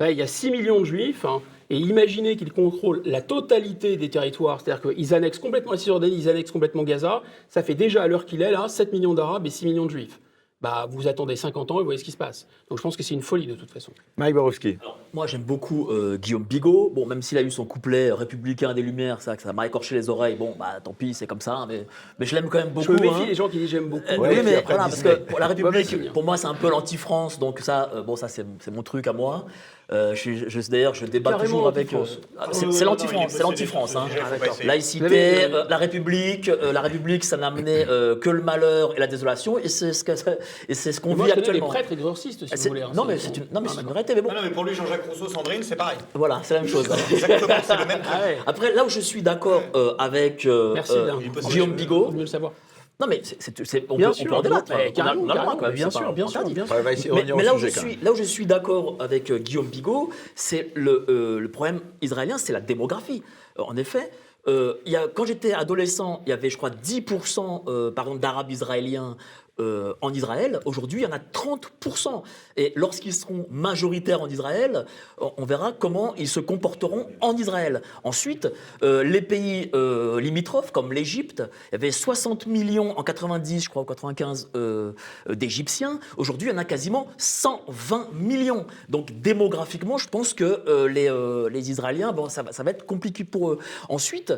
Speaker 3: ben, il y a 6 millions de juifs. hein. et imaginez qu'ils contrôlent la totalité des territoires, c'est-à-dire qu'ils annexent complètement la Cisjordanie, ils annexent complètement Gaza. Ça fait déjà, à l'heure qu'il est, là, 7 millions d'Arabes et 6 millions de juifs. Bah, vous attendez 50 ans et vous voyez ce qui se passe. Donc je pense que c'est une folie de toute façon.
Speaker 4: Mike Borowski.
Speaker 7: Moi, j'aime beaucoup euh, Guillaume Bigot. Bon, même s'il a eu son couplet euh, républicain des Lumières, ça, que ça m'a écorché les oreilles. Bon, bah, tant pis, c'est comme ça. hein, Mais, mais je l'aime quand même beaucoup.
Speaker 3: je me méfie
Speaker 7: hein.
Speaker 3: des gens qui disent j'aime beaucoup.
Speaker 7: Euh,
Speaker 4: Ouais,
Speaker 7: oui, mais
Speaker 4: après,
Speaker 7: voilà, parce que pour la République, pour moi, c'est un peu l'anti-France. Donc ça, euh, bon, ça, c'est c'est mon truc à moi. Euh, je, suis- je- D'ailleurs, je débat
Speaker 3: Carrément
Speaker 7: toujours avec. euh, ah, c'est c'est l'anti-France, c'est l'anti-France. hein. Laïcité, euh, la République, euh, la République, ça n'a amené euh, que le malheur et la désolation, et c'est ce c'est ce qu'on
Speaker 3: Moi,
Speaker 7: vit actuellement.
Speaker 3: prêtres exorcistes, si
Speaker 7: Ah,
Speaker 3: vous
Speaker 7: c'est-
Speaker 3: voulez. hein,
Speaker 7: non, mais c'est une, non, mais c'est une réalité. Mais bon,
Speaker 5: Non, non, mais pour lui, Jean-Jacques Rousseau, Sandrine, c'est pareil.
Speaker 7: voilà, c'est la même chose.
Speaker 5: Exactement, c'est le même.
Speaker 3: Ah.
Speaker 7: Après, là où je suis d'accord avec. Guillaume
Speaker 3: Vaut
Speaker 7: Bigot,
Speaker 3: mieux le savoir.
Speaker 7: Non mais c'est- on,
Speaker 3: Bien
Speaker 7: peut, on
Speaker 3: sûr,
Speaker 7: peut en débattre.
Speaker 3: mais
Speaker 7: On a-
Speaker 3: carrément,
Speaker 7: on a le droit,
Speaker 3: carrément,
Speaker 7: quoi,
Speaker 3: bien sûr, bien sûr, bien
Speaker 7: Mais, là, où je suis, là où je suis d'accord avec euh, Guillaume Bigot, c'est le, euh, le problème israélien, c'est la démographie. Euh, en effet, euh, il y a, quand j'étais adolescent, il y avait, je crois, 10% euh, d'Arabes israéliens euh, en Israël. Aujourd'hui, il y en a 30%. Et lorsqu'ils seront majoritaires en Israël, on on verra comment ils se comporteront en Israël. Ensuite, euh, les pays euh, limitrophes, comme l'Égypte, il y avait 60 millions en 90, je crois, ou 95 euh, euh, d'Égyptiens. Aujourd'hui, il y en a quasiment 120 millions. Donc, démographiquement, je pense que euh, les, euh, Israéliens, bon, ça, ça va être compliqué pour eux. Ensuite,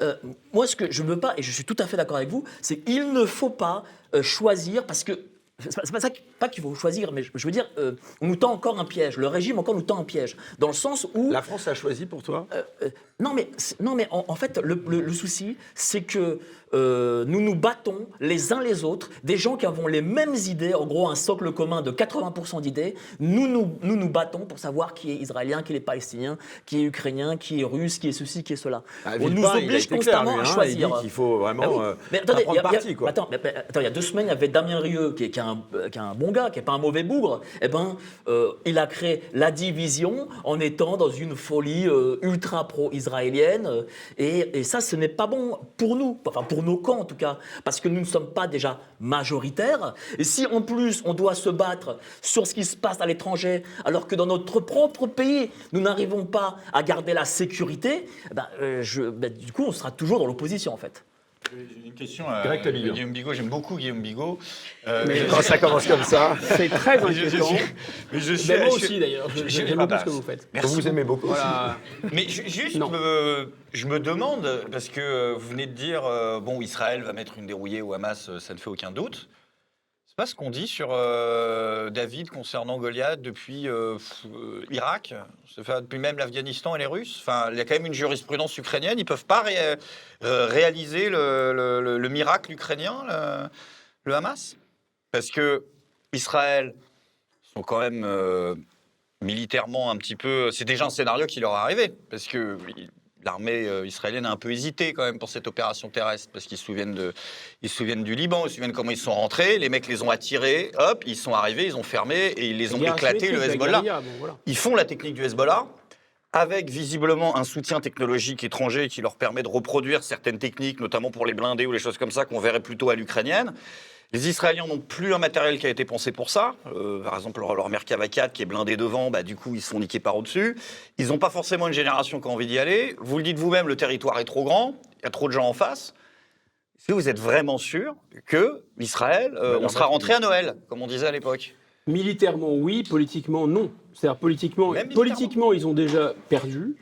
Speaker 7: euh, moi, ce que je ne veux pas, et je suis tout à fait d'accord avec vous, c'est qu'il ne faut pas euh, choisir, parce que c'est pas, ça pas qu'il faut choisir, mais je, veux dire, euh, on nous tend encore un piège. Le régime encore nous tend un piège, dans le sens où
Speaker 4: La France a choisi pour toi?
Speaker 7: euh, non, mais, non, mais en, en fait, le, le- le souci, c'est que euh, nous nous battons les uns les autres, des gens qui avons les mêmes idées, en gros un socle commun de 80% d'idées. Nous nous, nous nous battons pour savoir qui est israélien, qui est palestinien, qui est ukrainien, qui est russe, qui est ceci, qui est cela.
Speaker 4: Ah,
Speaker 7: On nous
Speaker 4: il
Speaker 7: oblige
Speaker 4: été clair,
Speaker 7: constamment
Speaker 4: lui,
Speaker 7: à
Speaker 4: hein,
Speaker 7: choisir.
Speaker 4: Il dit qu'il faut vraiment
Speaker 7: Ah oui.
Speaker 4: euh,
Speaker 7: mais
Speaker 4: pas
Speaker 7: attendez,
Speaker 4: prendre
Speaker 7: il il
Speaker 4: parti. Quoi.
Speaker 7: Attends, mais- mais attends, il y a deux semaines, il y avait Damien Rieu, qui est, qui est un, qui est un bon gars, qui n'est pas un mauvais bougre. Eh ben, euh, il a créé la division en étant dans une folie ultra pro-israélienne. Et, et ça, ce n'est pas bon pour nous, enfin pour nos camps en tout cas, parce que nous ne sommes pas déjà majoritaires. Et si en plus on doit se battre sur ce qui se passe à l'étranger, alors que dans notre propre pays, nous n'arrivons pas à garder la sécurité, eh ben, euh, ben, du coup, on sera toujours dans l'opposition en fait.
Speaker 5: J'ai une question à
Speaker 4: Greg.
Speaker 5: Guillaume Bigot. J'aime beaucoup Guillaume Bigot. Euh,
Speaker 3: Mais-
Speaker 5: je-
Speaker 4: Quand ça commence comme ça,
Speaker 3: C'est très
Speaker 5: mais je- je
Speaker 3: inquiétant.
Speaker 5: suis- mais je suis-
Speaker 3: moi aussi d'ailleurs, j'aime beaucoup ce que
Speaker 5: bah,
Speaker 3: vous faites.
Speaker 5: Merci
Speaker 4: vous aimez beaucoup.
Speaker 3: Voilà.
Speaker 5: Mais ju- juste, me- je me demande, parce que vous venez de dire, euh, bon, Israël va mettre une dérouillée au Hamas, euh, ça ne fait aucun doute. Pas ce qu'on dit sur euh, David concernant Goliath depuis euh, euh, Irak, depuis même l'Afghanistan et les Russes? Enfin, il y a quand même une jurisprudence ukrainienne. Ils peuvent pas euh, réaliser le, le- le- le miracle ukrainien, le, Hamas, parce que Israël sont quand même militairement un petit peu. C'est déjà un scénario qui leur est arrivé, parce que l'armée euh, israélienne a un peu hésité quand même pour cette opération terrestre, parce qu'ils se souviennent de, ils se souviennent du Liban, ils se souviennent comment ils sont rentrés, les mecs les ont attirés, hop, ils sont arrivés, ils ont fermé et ils les ont éclatés, le Hezbollah.
Speaker 3: guérilla, bon, voilà.
Speaker 5: Ils font la technique du Hezbollah avec visiblement un soutien technologique étranger qui leur permet de reproduire certaines techniques, notamment pour les blindés ou les choses comme ça, qu'on verrait plutôt à l'ukrainienne. Les Israéliens n'ont plus un matériel qui a été pensé pour ça. Euh, par exemple, leur, leur Merkava 4 qui est blindé devant, bah, du coup, ils se font niquer par au-dessus. Ils n'ont pas forcément une génération qui a envie d'y aller. Vous le dites vous-même, le territoire est trop grand, il y a trop de gens en face. Est-ce que vous êtes vraiment sûr que Israël, euh,
Speaker 4: Bah,
Speaker 5: on sera
Speaker 4: battre-
Speaker 5: rentré à Noël, comme on disait à l'époque?
Speaker 3: Militairement, oui. Politiquement, non. C'est-à-dire, politiquement,
Speaker 5: Même
Speaker 3: politiquement, ils ont déjà perdu.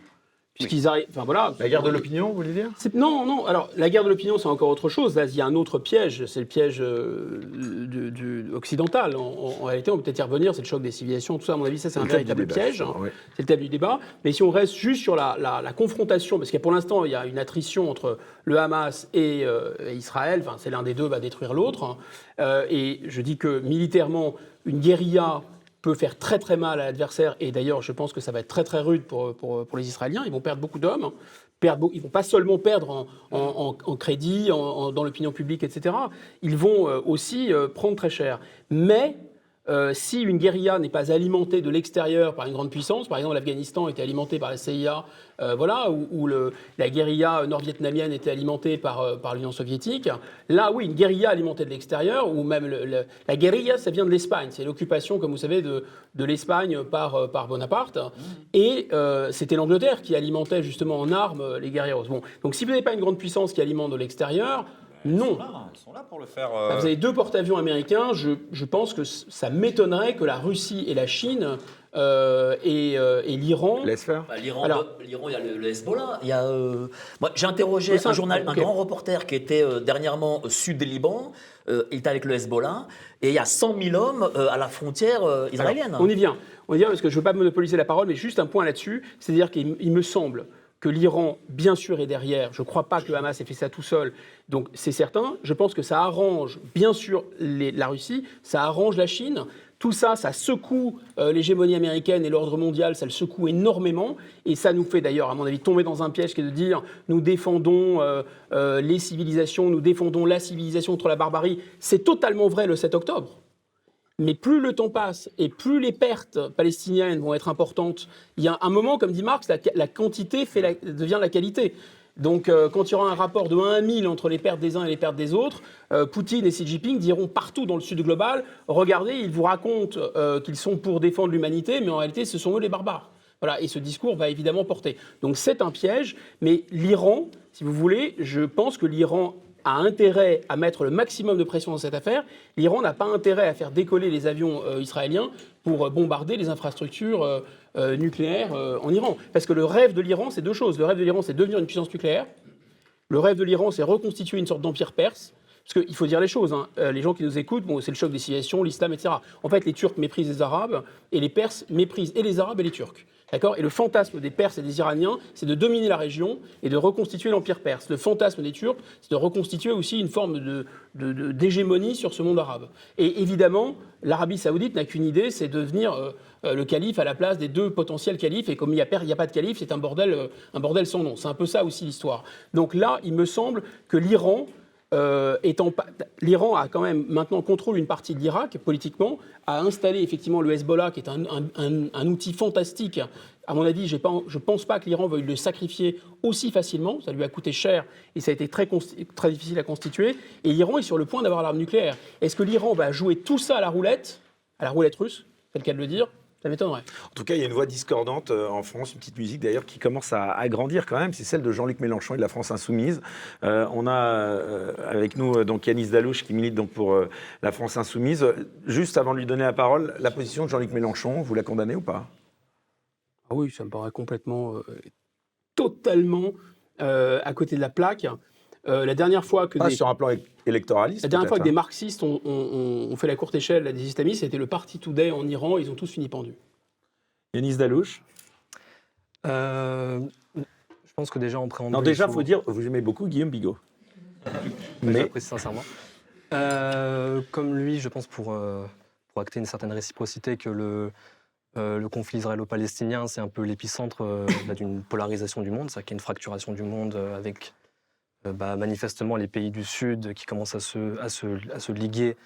Speaker 3: Puisqu'ils arrivent. Enfin, voilà.
Speaker 4: La guerre de l'opinion, vous voulez dire
Speaker 3: Non, non. Alors, la guerre de l'opinion, c'est encore autre chose. Là, il y a un autre piège. C'est le piège euh, du, du- occidental. En, en- en réalité, on peut peut-être y revenir. C'est le choc des civilisations. Tout ça, à mon avis, ça, c'est un
Speaker 4: Le thème du
Speaker 3: véritable
Speaker 4: débat,
Speaker 3: piège.
Speaker 4: ouais.
Speaker 3: C'est le thème du débat. Mais si on reste juste sur la, la- la confrontation, parce que pour l'instant, il y a une attrition entre le Hamas et, euh, et Israël. Enfin, c'est l'un des deux va détruire l'autre. hein. Euh, et je dis que militairement, une guérilla peut faire très très mal à l'adversaire. Et d'ailleurs, je pense que ça va être très très rude pour, pour, pour les Israéliens. Ils vont perdre beaucoup d'hommes. Ils vont pas seulement perdre en, en- en- crédit, dans l'opinion publique, etc. Ils vont euh, aussi euh, prendre très cher. Mais euh, si une guérilla n'est pas alimentée de l'extérieur par une grande puissance, par exemple l'Afghanistan était alimenté par la CIA, euh, voilà, le- la guérilla nord-vietnamienne était alimentée par, euh, par l'Union soviétique, là oui, une guérilla alimentée de l'extérieur, ou même le- le- la guérilla, ça vient de l'Espagne, c'est l'occupation, comme vous savez, de, de l'Espagne par, euh, par Bonaparte, et euh, c'était l'Angleterre qui alimentait justement en armes les guerrieros. Bon, donc si vous n'avez pas une grande puissance qui alimente de l'extérieur, non.
Speaker 5: Ils sont là pour le faire.
Speaker 3: Bah, Vous avez deux porte-avions américains. Je, je pense que ça m'étonnerait que la Russie et la Chine euh, et, euh, et l'Iran.
Speaker 4: Laisse faire.
Speaker 7: Bah, L'Iran,
Speaker 3: Alors-
Speaker 7: l'Iran, il y a le, le Hezbollah. Il y a, euh, moi, j'ai interrogé
Speaker 3: ça,
Speaker 7: un, journal, un grand reporter qui était euh, dernièrement au sud du Liban. Euh, il était avec le Hezbollah. Et il y a 100 000 hommes euh, à la frontière euh, israélienne.
Speaker 3: On y vient. On y vient parce que je ne veux pas monopoliser la parole, mais juste un point là-dessus. C'est-à-dire qu'il il me semble que l'Iran, bien sûr, est derrière. Je ne crois pas que le Hamas ait fait ça tout seul. Donc c'est certain. Je pense que ça arrange, bien sûr, la Russie, ça arrange la Chine. Tout ça, ça secoue euh, l'hégémonie américaine et l'ordre mondial, ça le secoue énormément. Et ça nous fait d'ailleurs, à mon avis, tomber dans un piège qui est de dire nous défendons euh, euh, les civilisations, nous défendons la civilisation contre la barbarie. C'est totalement vrai le 7 octobre. Mais plus le temps passe et plus les pertes palestiniennes vont être importantes, il y a un moment, comme dit Marx, la, quantité fait devient la qualité. Donc, euh, quand il y aura un rapport de 1 à 1000 entre les pertes des uns et les pertes des autres, euh, Poutine et Xi Jinping diront partout dans le sud global Regardez, ils vous racontent euh, qu'ils sont pour défendre l'humanité, mais en réalité, ce sont eux les barbares. Voilà, et ce discours va évidemment porter. Donc, c'est un piège, mais l'Iran, si vous voulez, je pense que l'Iran a intérêt à mettre le maximum de pression dans cette affaire. L'Iran n'a pas intérêt à faire décoller les avions israéliens pour euh, bombarder les infrastructures euh, euh, nucléaires en Iran. Parce que le rêve de l'Iran, c'est deux choses. Le rêve de l'Iran, c'est devenir une puissance nucléaire. Le rêve de l'Iran, c'est reconstituer une sorte d'empire perse. Parce qu'il faut dire les choses, hein. Les gens qui nous écoutent, bon, c'est le choc des civilisations, l'islam, etc. En fait, les Turcs méprisent les Arabes et les Perses méprisent et les Arabes et les Turcs. D'accord? Et le fantasme des Perses et des Iraniens, c'est de dominer la région et de reconstituer l'empire perse. Le fantasme des Turcs, c'est de reconstituer aussi une forme de- de- de- d'hégémonie sur ce monde arabe. Et évidemment, l'Arabie saoudite n'a qu'une idée, c'est de devenir euh, euh, le calife à la place des deux potentiels califes. Et comme il n'y a, a pas de calife, c'est un bordel, euh, un bordel sans nom. C'est un peu ça aussi l'histoire. Donc là, il me semble que l'Iran euh, l'Iran a quand même maintenant contrôle une partie de l'Irak politiquement, a installé effectivement le Hezbollah, qui est un, outil fantastique. À mon avis, je ne pense pas que l'Iran veuille le sacrifier aussi facilement. Ça lui a coûté cher et ça a été très, très difficile à constituer. Et l'Iran est sur le point d'avoir l'arme nucléaire. Est-ce que l'Iran va jouer tout ça à la roulette, à la roulette russe, c'est le de le dire Ça m'étonnerait.
Speaker 4: En tout cas, il y a une voix discordante euh, en France, une petite musique d'ailleurs qui commence à, à grandir quand même. C'est celle de Jean-Luc Mélenchon et de la France Insoumise. Euh, on a euh, avec nous donc Yanis Dalouche qui milite donc pour euh, la France Insoumise. Juste avant de lui donner la parole, la position de Jean-Luc Mélenchon, vous la condamnez ou pas?
Speaker 3: Ah oui, ça me paraît complètement, totalement à côté de la plaque. Euh, la dernière fois que
Speaker 4: Pas
Speaker 3: des,
Speaker 4: sur un plan électoraliste.
Speaker 3: la dernière fois que des
Speaker 4: hein.
Speaker 3: marxistes ont, ont- ont fait la courte échelle à des islamistes, c'était le Parti Today en Iran. Ils ont tous fini pendus.
Speaker 8: Yanis Dalouche
Speaker 6: Euh, je pense que déjà en préambule.
Speaker 8: Non,
Speaker 6: il
Speaker 8: déjà, faut dire, vous aimez beaucoup Guillaume Bigot.
Speaker 6: Mais... J'apprécie sincèrement. Euh, comme lui, je pense pour, euh, pour acter une certaine réciprocité que le, euh, le conflit israélo-palestinien, c'est un peu l'épicentre euh, d'une polarisation du monde, c'est-à-dire qu'il y a une fracturation du monde euh, avec euh, bah, manifestement les pays du Sud qui commencent à se, liguer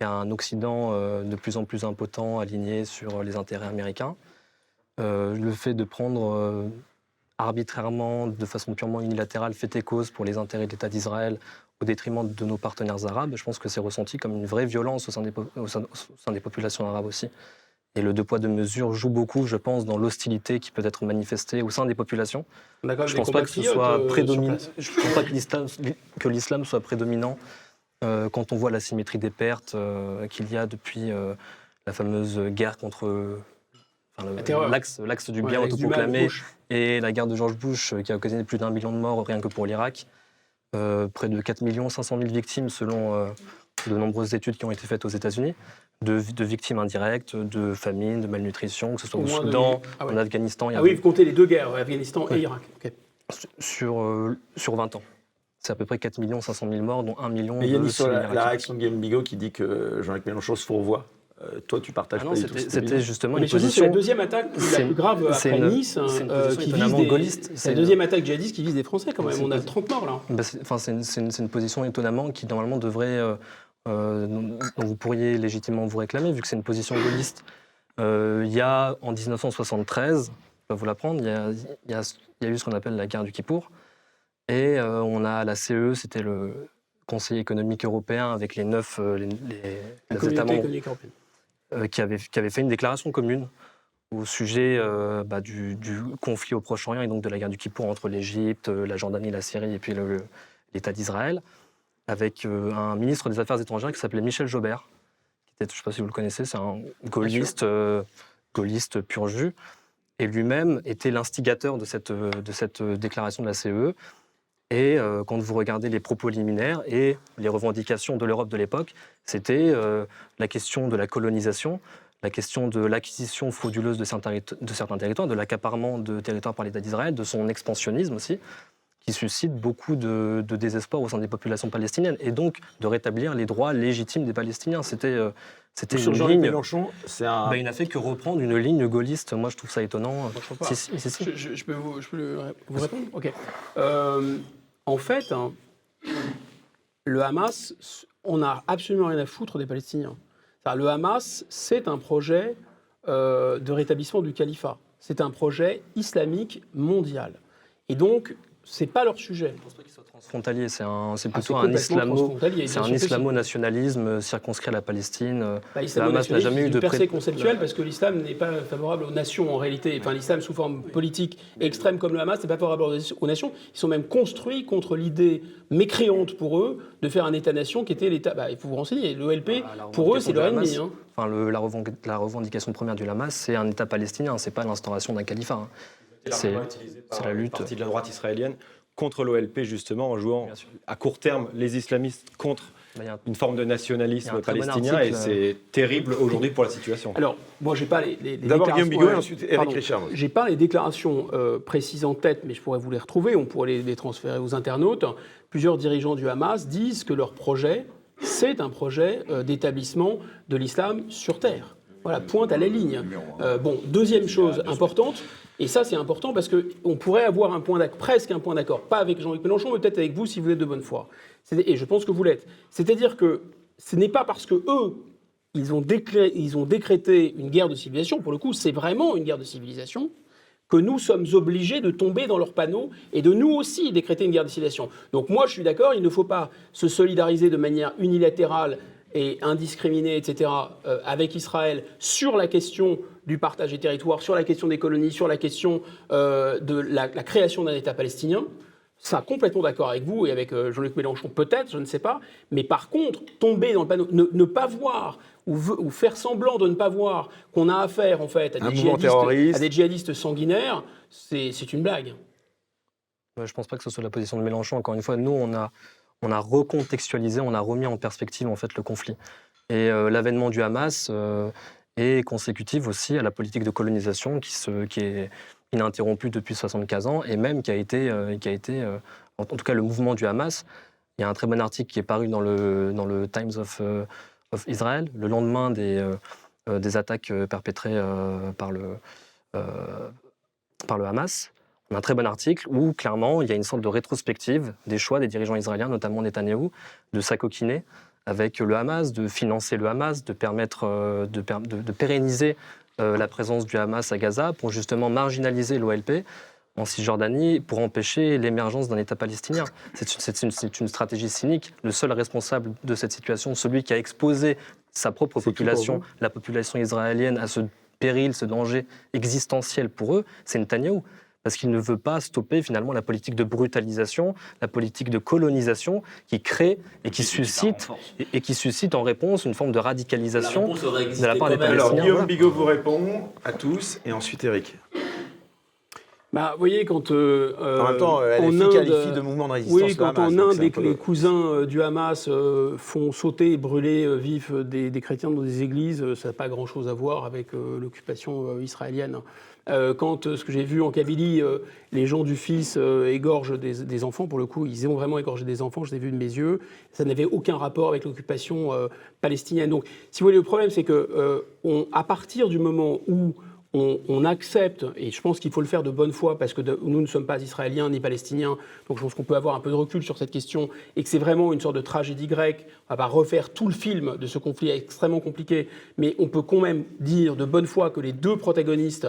Speaker 6: à un Occident euh, de plus en plus impotent, aligné sur les intérêts américains. Euh, le fait de prendre euh, arbitrairement, de façon purement unilatérale, fait et cause pour les intérêts de l'État d'Israël au détriment de nos partenaires arabes, je pense que c'est ressenti comme une vraie violence au sein des populations arabes aussi. Et le deux poids deux mesures joue beaucoup, je pense, dans l'hostilité qui peut être manifestée au sein des populations. Je
Speaker 3: des
Speaker 6: pense pas que ce soit
Speaker 3: euh,
Speaker 6: prédominant. Je pense pas que l'islam, soit prédominant euh, quand on voit la symétrie des pertes euh, qu'il y a depuis euh, la fameuse guerre contre enfin, l'axe, du bien autoproclamé et la guerre de George Bush qui a occasionné plus d'un million de morts rien que pour l'Irak. Euh, près de 4 500 000 victimes selon euh, de nombreuses études qui ont été faites aux États-Unis, de, de victimes indirectes, de famine, de malnutrition, que ce soit
Speaker 3: Au
Speaker 6: au
Speaker 3: moins de-
Speaker 6: Soudan,
Speaker 3: Ah ouais.
Speaker 6: en Afghanistan. il y a
Speaker 3: Ah oui, vous comptez les deux guerres, Afghanistan et. Irak. Ok.
Speaker 6: sur, euh, sur 20 ans. C'est à peu près 4 500 000 morts, dont 1 million
Speaker 8: Mais
Speaker 6: de
Speaker 8: Yannis, sur la, la réaction de Guillaume Bigot qui dit que Jean-Luc Mélenchon se fourvoie, euh, toi, tu partages
Speaker 6: Ah non,
Speaker 8: pas
Speaker 6: c'était justement
Speaker 3: Mais
Speaker 6: une
Speaker 3: c'est
Speaker 6: position...
Speaker 3: la deuxième attaque la
Speaker 6: c'est-
Speaker 3: plus grave
Speaker 6: c'est
Speaker 3: après
Speaker 6: une-
Speaker 3: Nice, hein,
Speaker 6: c'est une
Speaker 3: euh,
Speaker 6: position
Speaker 3: qui vise des...
Speaker 6: gaulliste.
Speaker 3: C'est
Speaker 6: C'est
Speaker 3: la
Speaker 6: une-
Speaker 3: deuxième attaque djihadiste qui vise des Français quand même.
Speaker 6: C'est
Speaker 3: On a
Speaker 6: une-
Speaker 3: 30 morts là.
Speaker 6: Bah, c'est- Enfin, c'est une, c'est une- c'est position étonnamment qui normalement devrait, euh, dont dont vous pourriez légitimement vous réclamer, vu que c'est une position gaulliste. Euh, il y a en 1973, je vais vous l'apprendre, il y a, il y a- il y a eu ce qu'on appelle la guerre du Kippour, et euh, on a la CE, c'était le Conseil économique européen avec les neuf euh, les, les-
Speaker 3: La
Speaker 6: les États membres euh, qui, avait, qui avait fait une déclaration commune au sujet euh, bah, du, du conflit au Proche-Orient et donc de la guerre du Kippour entre l'Égypte, euh, la Jordanie, la Syrie et puis l'État d'Israël, avec euh, un ministre des Affaires étrangères qui s'appelait Michel Jobert, qui était, je ne sais pas si vous le connaissez, c'est un gaulliste, euh, gaulliste pur jus, et lui-même était l'instigateur de cette, euh, de cette déclaration de la CE. Et euh, quand vous regardez les propos liminaires et les revendications de l'Europe de l'époque, c'était euh, la question de la colonisation, la question de l'acquisition frauduleuse de certains, de certains territoires, de l'accaparement de territoires par l'État d'Israël, de son expansionnisme aussi, qui suscite beaucoup de, de désespoir au sein des populations palestiniennes, et donc de rétablir les droits légitimes des Palestiniens. C'était euh, c'était une ligne.
Speaker 8: Mélenchon, c'est un.
Speaker 6: Bah, il n'a fait que reprendre une ligne gaulliste. Moi, je trouve ça étonnant.
Speaker 3: Moi, je trouve pas.
Speaker 6: Si, si, si, si.
Speaker 3: Je, je- je peux vous, je peux le- vous répondre Ok. Euh, en fait, hein, le Hamas, on n'a absolument rien à foutre des Palestiniens. Le Hamas, c'est un projet euh, de rétablissement du califat. C'est un projet islamique mondial. Et donc, c'est pas leur sujet.
Speaker 6: Je pense pas qu'il soit transfrontalier. C'est un- c'est
Speaker 3: Ah,
Speaker 6: plutôt un islamo. un islamo-nationalisme euh, circonscrit à la Palestine. euh,
Speaker 3: Bah,
Speaker 6: Le Hamas n'a jamais eu
Speaker 3: une
Speaker 6: de
Speaker 3: percée
Speaker 6: pré-
Speaker 3: conceptuelle parce que l'islam n'est pas favorable aux nations en réalité. Enfin, l'islam sous forme politique extrême comme le Hamas n'est pas favorable aux nations. Ils sont même construits contre l'idée mécréante pour eux de faire un État-nation qui était l'État. Bah, il faut vous renseigner. L'OLP,
Speaker 6: Ah, la
Speaker 3: pour eux, c'est leur ennemi. Hein.
Speaker 6: Enfin, le- la, la revendication première du Hamas, c'est un État palestinien. C'est pas l'instauration d'un califat. hein. C'est la lutte.
Speaker 9: partie de la droite israélienne contre l'OLP justement en jouant à court terme les islamistes contre
Speaker 6: Bah,
Speaker 9: une forme de nationalisme
Speaker 6: bon
Speaker 9: palestinien et c'est terrible aujourd'hui pour la situation.
Speaker 3: Alors, moi, j'ai pas les. les- les
Speaker 4: D'abord Guillaume
Speaker 3: déclarations-
Speaker 4: Bigot et
Speaker 3: ouais,
Speaker 4: ensuite Eric
Speaker 3: pardon.
Speaker 4: Richard.
Speaker 3: J'ai pas les déclarations euh, précises en tête, mais je pourrais vous les retrouver. On pourrait les, les transférer aux internautes. Plusieurs dirigeants du Hamas disent que leur projet, c'est un projet euh, d'établissement de l'islam sur terre. Voilà, pointe à la ligne. Euh, bon, deuxième chose importante, et ça c'est important parce qu'on pourrait avoir un point presque un point d'accord, pas avec Jean-Luc Mélenchon, mais peut-être avec vous si vous êtes de bonne foi. Et je pense que vous l'êtes. C'est-à-dire que ce n'est pas parce que eux, ils ont, ils ont décrété une guerre de civilisation, pour le coup, c'est vraiment une guerre de civilisation, que nous sommes obligés de tomber dans leur panneau et de nous aussi décréter une guerre de civilisation. Donc moi, je suis d'accord, il ne faut pas se solidariser de manière unilatérale et indiscriminée, etc., euh, avec Israël sur la question du partage des territoires, sur la question des colonies, sur la question euh, de la, la création d'un État palestinien. Ça, complètement d'accord avec vous et avec euh, Jean-Luc Mélenchon, peut-être, je ne sais pas. Mais par contre, tomber dans le panneau, ne, ne pas voir ou, faire semblant de ne pas voir qu'on a affaire en fait à des, djihadistes, à des djihadistes sanguinaires, c'est c'est une blague.
Speaker 6: Je pense pas que ce soit la position de Mélenchon. Encore une fois, nous, on a, on a recontextualisé, on a remis en perspective en fait le conflit. Et euh, l'avènement du Hamas euh, est consécutif aussi à la politique de colonisation qui, se, qui est ininterrompue depuis 75 ans et même qui a été, euh, qui a été en, tout cas le mouvement du Hamas. Il y a un très bon article qui est paru dans le, dans le Times of, of Israel le lendemain des, des attaques perpétrées par, le, par le Hamas. Un très bon article où clairement il y a une sorte de rétrospective des choix des dirigeants israéliens, notamment Netanyahou, de s'acoquiner avec le Hamas, de financer le Hamas, de permettre euh, de, per- de- de pérenniser euh, la présence du Hamas à Gaza pour justement marginaliser l'OLP en Cisjordanie pour empêcher l'émergence d'un État palestinien. C'est une, une- stratégie cynique. Le seul responsable de cette situation, celui qui a exposé sa propre population, la population israélienne, à ce péril, ce danger existentiel pour eux, c'est Netanyahou. Parce qu'il ne veut pas stopper finalement la politique de brutalisation, la politique de colonisation qui crée et qui suscite, et, et qui suscite en réponse une forme de radicalisation de la part des
Speaker 7: même.
Speaker 4: Alors,
Speaker 6: Palestiniens.
Speaker 4: Guillaume. Bigot vous répond à tous, et ensuite Eric.
Speaker 3: Bah, vous voyez, quand euh,
Speaker 4: En même temps, euh,
Speaker 3: en Inde,
Speaker 4: qualifie de mouvement de résistance
Speaker 3: Oui, quand
Speaker 4: Hamas,
Speaker 3: en Inde,
Speaker 4: c'est un
Speaker 3: les,
Speaker 4: peu-
Speaker 3: les cousins euh, du Hamas euh, font sauter et brûler euh, vifs des, des chrétiens dans des églises, ça n'a pas grand-chose à voir avec l'occupation euh, israélienne. Euh, quand euh, ce que j'ai vu en Kabylie, euh, les gens du Fils égorgent des, enfants, pour le coup, ils ont vraiment égorgé des enfants, je l'ai vu de mes yeux, ça n'avait aucun rapport avec l'occupation palestinienne. Donc, si vous voulez, le problème, c'est que à partir du moment où on, accepte, et je pense qu'il faut le faire de bonne foi, parce que nous ne sommes pas israéliens ni palestiniens, donc je pense qu'on peut avoir un peu de recul sur cette question, et que c'est vraiment une sorte de tragédie grecque. On va pas refaire tout le film de ce conflit extrêmement compliqué, mais on peut quand même dire de bonne foi que les deux protagonistes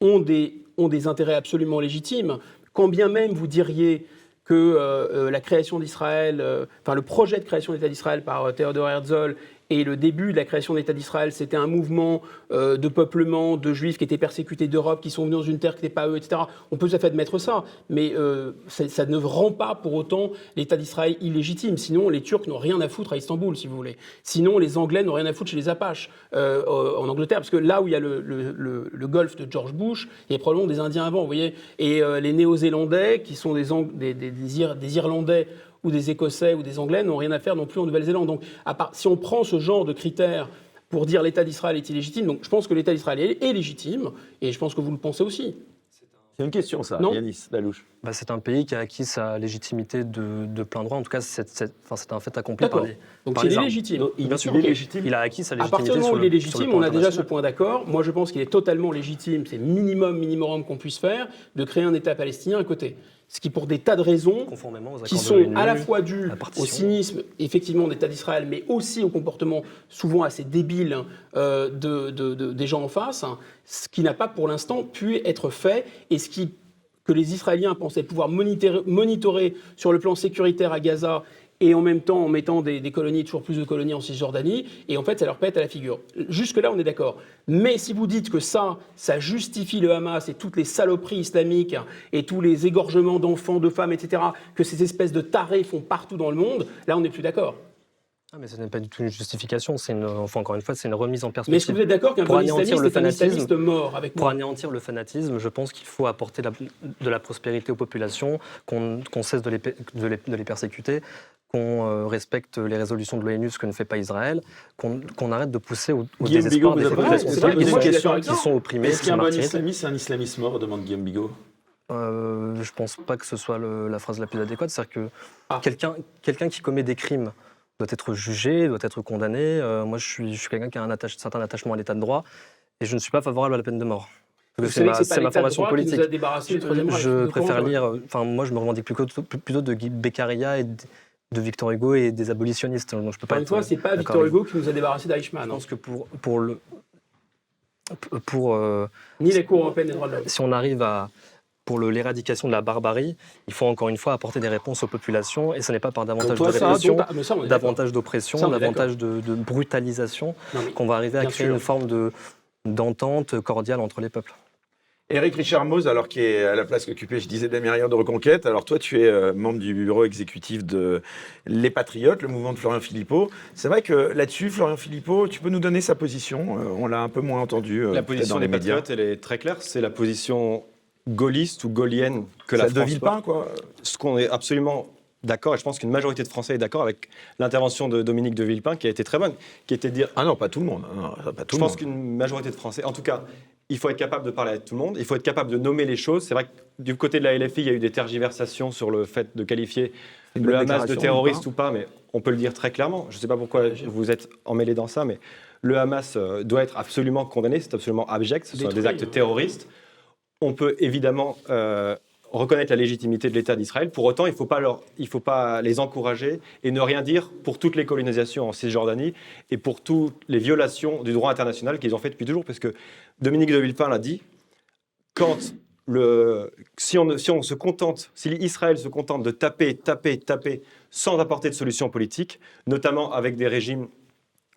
Speaker 3: ont des, ont des intérêts absolument légitimes, quand bien même vous diriez que euh, euh, la création d'Israël, euh, enfin le projet de création d'État d'Israël par euh, Herzl et le début de la création d'État d'Israël, c'était un mouvement euh, de peuplement de juifs qui étaient persécutés d'Europe, qui sont venus dans une terre qui n'était pas eux, etc. On peut tout à fait admettre ça, mais euh, ça, ne rend pas pour autant l'État d'Israël illégitime. Sinon, les Turcs n'ont rien à foutre à Istanbul, si vous voulez. Sinon, les Anglais n'ont rien à foutre chez les Apaches euh, en Angleterre, parce que là où il y a le, golfe de George Bush, il y a probablement des Indiens avant, vous voyez. Et les Néo-Zélandais, qui sont des Irlandais ou des Écossais ou des Anglais, n'ont rien à faire non plus en Nouvelle-Zélande. Donc, à part, si on prend ce genre de critères pour dire l'État d'Israël est illégitime, donc je pense que l'État d'Israël est, légitime, et je pense que vous le pensez aussi.
Speaker 8: C'est une question, ça,
Speaker 3: Non.
Speaker 8: Yanis Dalouche.
Speaker 6: Bah, c'est un pays qui a acquis sa légitimité de, de plein droit. En tout cas, c'est enfin, un fait accompli par les.
Speaker 3: Donc
Speaker 6: par
Speaker 3: il
Speaker 6: les
Speaker 3: est légitime.
Speaker 8: Il,
Speaker 6: Bien sûr,
Speaker 8: il est
Speaker 6: ok.
Speaker 8: légitime.
Speaker 6: Il a acquis sa
Speaker 3: À
Speaker 6: légitimité.
Speaker 3: partir du moment où il est légitime, on a déjà ce point d'accord. Moi, je pense qu'il est totalement légitime, c'est minimum, minimum qu'on puisse faire, de créer un État palestinien à côté. Ce qui, pour des tas de raisons, qui
Speaker 6: de
Speaker 3: sont à la fois
Speaker 6: la partition.
Speaker 3: au cynisme, effectivement, d'État d'Israël, mais aussi au comportement souvent assez débile euh, de, de- de- des gens en face, hein, ce qui n'a pas pour l'instant pu être fait et ce qui que les Israéliens pensaient pouvoir monitorer, monitorer sur le plan sécuritaire à Gaza et en même temps en mettant des, des colonies, toujours plus de colonies en Cisjordanie, et en fait ça leur pète à la figure. Jusque-là on est d'accord. Mais si vous dites que ça, ça justifie le Hamas et toutes les saloperies islamiques et tous les égorgements d'enfants, de femmes, etc., que ces espèces de tarés font partout dans le monde, là on n'est plus d'accord.
Speaker 6: Ah, mais ce n'est pas du tout une justification. C'est une, enfin, encore une fois, c'est une remise en
Speaker 3: Mais est-ce que
Speaker 6: perspective.
Speaker 3: vous êtes d'accord qu'un
Speaker 6: anéantir le fanatisme,
Speaker 3: mort avec
Speaker 6: Pour
Speaker 3: moi
Speaker 6: anéantir le fanatisme, je pense qu'il faut apporter la- de la prospérité aux populations, qu'on cesse de les, pe- de les- de les persécuter, qu'on euh, respecte les résolutions de l'ONU, ce que ne fait pas Israël, qu'on arrête de pousser au, au désespoir
Speaker 8: Bigot
Speaker 6: des
Speaker 8: a je suis
Speaker 3: d'accord avec
Speaker 6: qui sont opprimées,
Speaker 8: Est-ce qu'un bon islamiste, c'est un islamiste mort demande Guillaume Bigot.
Speaker 6: Euh, je pense pas que ce soit le- la phrase la plus adéquate. C'est-à-dire que
Speaker 3: Ah.
Speaker 6: quelqu'un qui commet des crimes doit être jugé, doit être condamné. Euh, moi, je suis, je suis quelqu'un qui a un, attache- certain attachement à l'état de droit et je ne suis pas favorable à la peine de mort. C'est ma, formation politique.
Speaker 3: a.
Speaker 6: Je préfère lire. Enfin, moi, je me revendique plutôt, plutôt de Beccaria et de, de Victor Hugo et des abolitionnistes. Donc, je peux pas
Speaker 3: Encore une
Speaker 6: être,
Speaker 3: fois, c'est pas Victor. Hugo qui nous a débarrassé d'Eichmann,
Speaker 6: Je
Speaker 3: hein.
Speaker 6: pense que pour, pour le. Pour, euh,
Speaker 3: ni la Cour européenne des droits de l'homme.
Speaker 6: si on arrive à. Pour l'éradication de la barbarie, il faut encore une fois apporter des réponses aux populations et ce n'est pas par davantage
Speaker 3: toi,
Speaker 6: de répression, davantage d'oppression, davantage de, de brutalisation qu'on va arriver à créer
Speaker 3: sûr.
Speaker 6: une forme de d'entente cordiale entre les peuples.
Speaker 4: Éric Richard Mose, alors qui est à la place qu'occupait, je disais, Damien de Reconquête. Alors toi, tu es euh, membre du bureau exécutif de Les Patriotes, le mouvement de Florian Philippot. C'est vrai que là-dessus, Florian Philippot, tu peux nous donner sa position Euh, On l'a un peu moins entendu euh,
Speaker 9: La
Speaker 4: peut-être
Speaker 9: position
Speaker 4: dans les
Speaker 9: des
Speaker 4: médias.
Speaker 9: patriotes, elle est très claire. C'est la position gaulliste ou gaulienne que la
Speaker 4: Celle de
Speaker 9: France
Speaker 4: Villepin, quoi.
Speaker 9: ce qu'on est absolument d'accord, et je pense qu'une majorité de Français est d'accord avec l'intervention de Dominique de Villepin, qui a été très bonne, qui était de dire,
Speaker 4: Ah non, pas tout le monde. Non, non, pas tout
Speaker 9: je
Speaker 4: le
Speaker 9: pense
Speaker 4: monde.
Speaker 9: qu'une majorité de Français, en tout cas, il faut être capable de parler à tout le monde, il faut être capable de nommer les choses. C'est vrai que du côté de la LFI, il y a eu des tergiversations sur le fait de qualifier le Hamas de terroriste
Speaker 4: ou
Speaker 9: ou pas, mais on peut le dire très clairement. Je ne sais pas pourquoi vous êtes emmêlés dans ça, mais le Hamas euh, doit être absolument condamné, c'est absolument abject, ce sont
Speaker 3: Détruit,
Speaker 9: des actes terroristes. On peut évidemment euh, reconnaître la légitimité de l'État d'Israël. Pour autant, il ne faut, pas faut pas les encourager et ne rien dire pour toutes les colonisations en Cisjordanie et pour toutes les violations du droit international qu'ils ont fait depuis toujours. Parce que Dominique de Villepin l'a dit, quand le, si on se contente, si Israël se contente de taper, taper, taper sans apporter de solution politique, notamment avec des régimes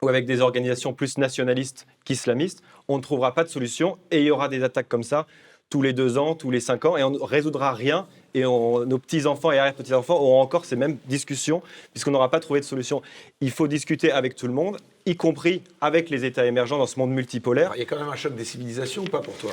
Speaker 9: ou avec des organisations plus nationalistes qu'islamistes, on ne trouvera pas de solution et il y aura des attaques comme ça tous les deux ans, tous les cinq ans, et on ne résoudra rien. Et on- nos petits-enfants et arrière-petits-enfants auront encore ces mêmes discussions, puisqu'on n'aura pas trouvé de solution. Il faut discuter avec tout le monde, y compris avec les États émergents dans ce monde multipolaire.
Speaker 4: Alors, Il y a quand même un choc des civilisations ou pas pour toi?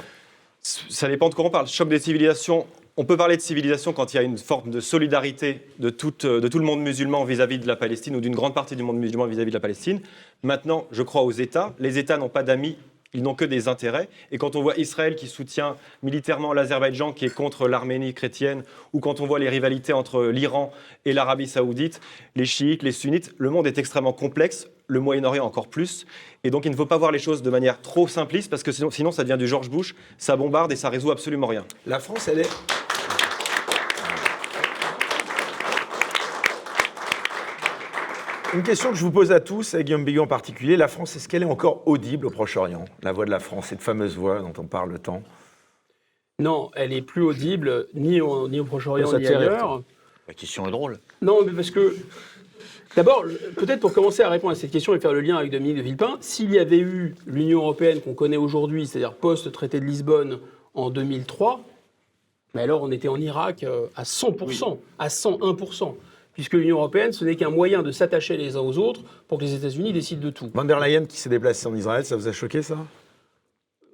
Speaker 9: Ça dépend de quoi on parle. Choc des civilisations, on peut parler de civilisation quand il y a une forme de solidarité de, toute- de tout le monde musulman vis-à-vis de la Palestine ou d'une grande partie du monde musulman vis-à-vis de la Palestine. Maintenant, je crois aux États. Les États n'ont pas d'amis. Ils n'ont que des intérêts. Et quand on voit Israël qui soutient militairement l'Azerbaïdjan qui est contre l'Arménie chrétienne, ou quand on voit les rivalités entre l'Iran et l'Arabie saoudite, les chiites, les sunnites, le monde est extrêmement complexe, le Moyen-Orient encore plus. Et donc il ne faut pas voir les choses de manière trop simpliste, parce que sinon, sinon ça devient du George Bush, ça bombarde et ça résout absolument rien.
Speaker 4: La France, elle est. Une question que je vous pose à tous, à Guillaume Bigot en particulier. La France, est-ce qu'elle est encore audible au Proche-Orient? La voix de la France, cette fameuse voix dont on parle tant.
Speaker 3: Non, elle est plus audible ni au, ni au Proche-Orient ni ailleurs.
Speaker 5: La question est drôle.
Speaker 3: Non, mais parce que. D'abord, peut-être pour commencer à répondre à cette question et faire le lien avec Dominique de Villepin, s'il y avait eu l'Union européenne qu'on connaît aujourd'hui, c'est-à-dire post-traité de Lisbonne en 2003, mais alors on était en Irak euh, à 100%, à 101%, puisque l'Union européenne, ce n'est qu'un moyen de s'attacher les uns aux autres pour que les États-Unis décident de tout.
Speaker 4: Van der Leyen qui s'est déplacé en Israël, ça vous a choqué ça?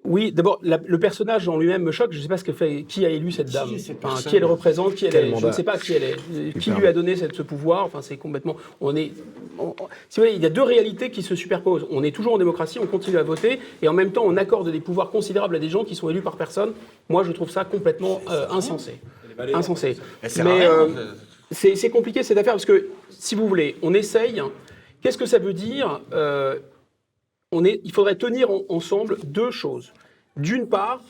Speaker 3: Oui, d'abord, le personnage en lui-même me choque. Je ne sais pas ce que fait, qui a élu cette dame, Enfin, qui elle représente, qui elle est. Je
Speaker 4: mandat
Speaker 3: ne sais pas qui elle est. Euh, Qui lui a donné cette- ce pouvoir Enfin, c'est complètement. On est. on- si vous voulez, il y a deux réalités qui se superposent. On est toujours en démocratie, on continue à voter, et en même temps, on accorde des pouvoirs considérables à des gens qui sont élus par personne. Moi, je trouve ça complètement euh, insensé. Insensé. Mais euh, c'est compliqué cette affaire parce que, si vous voulez, on essaye. Qu'est-ce que ça veut dire Euh, on est, il faudrait tenir en- ensemble deux choses. D'une part,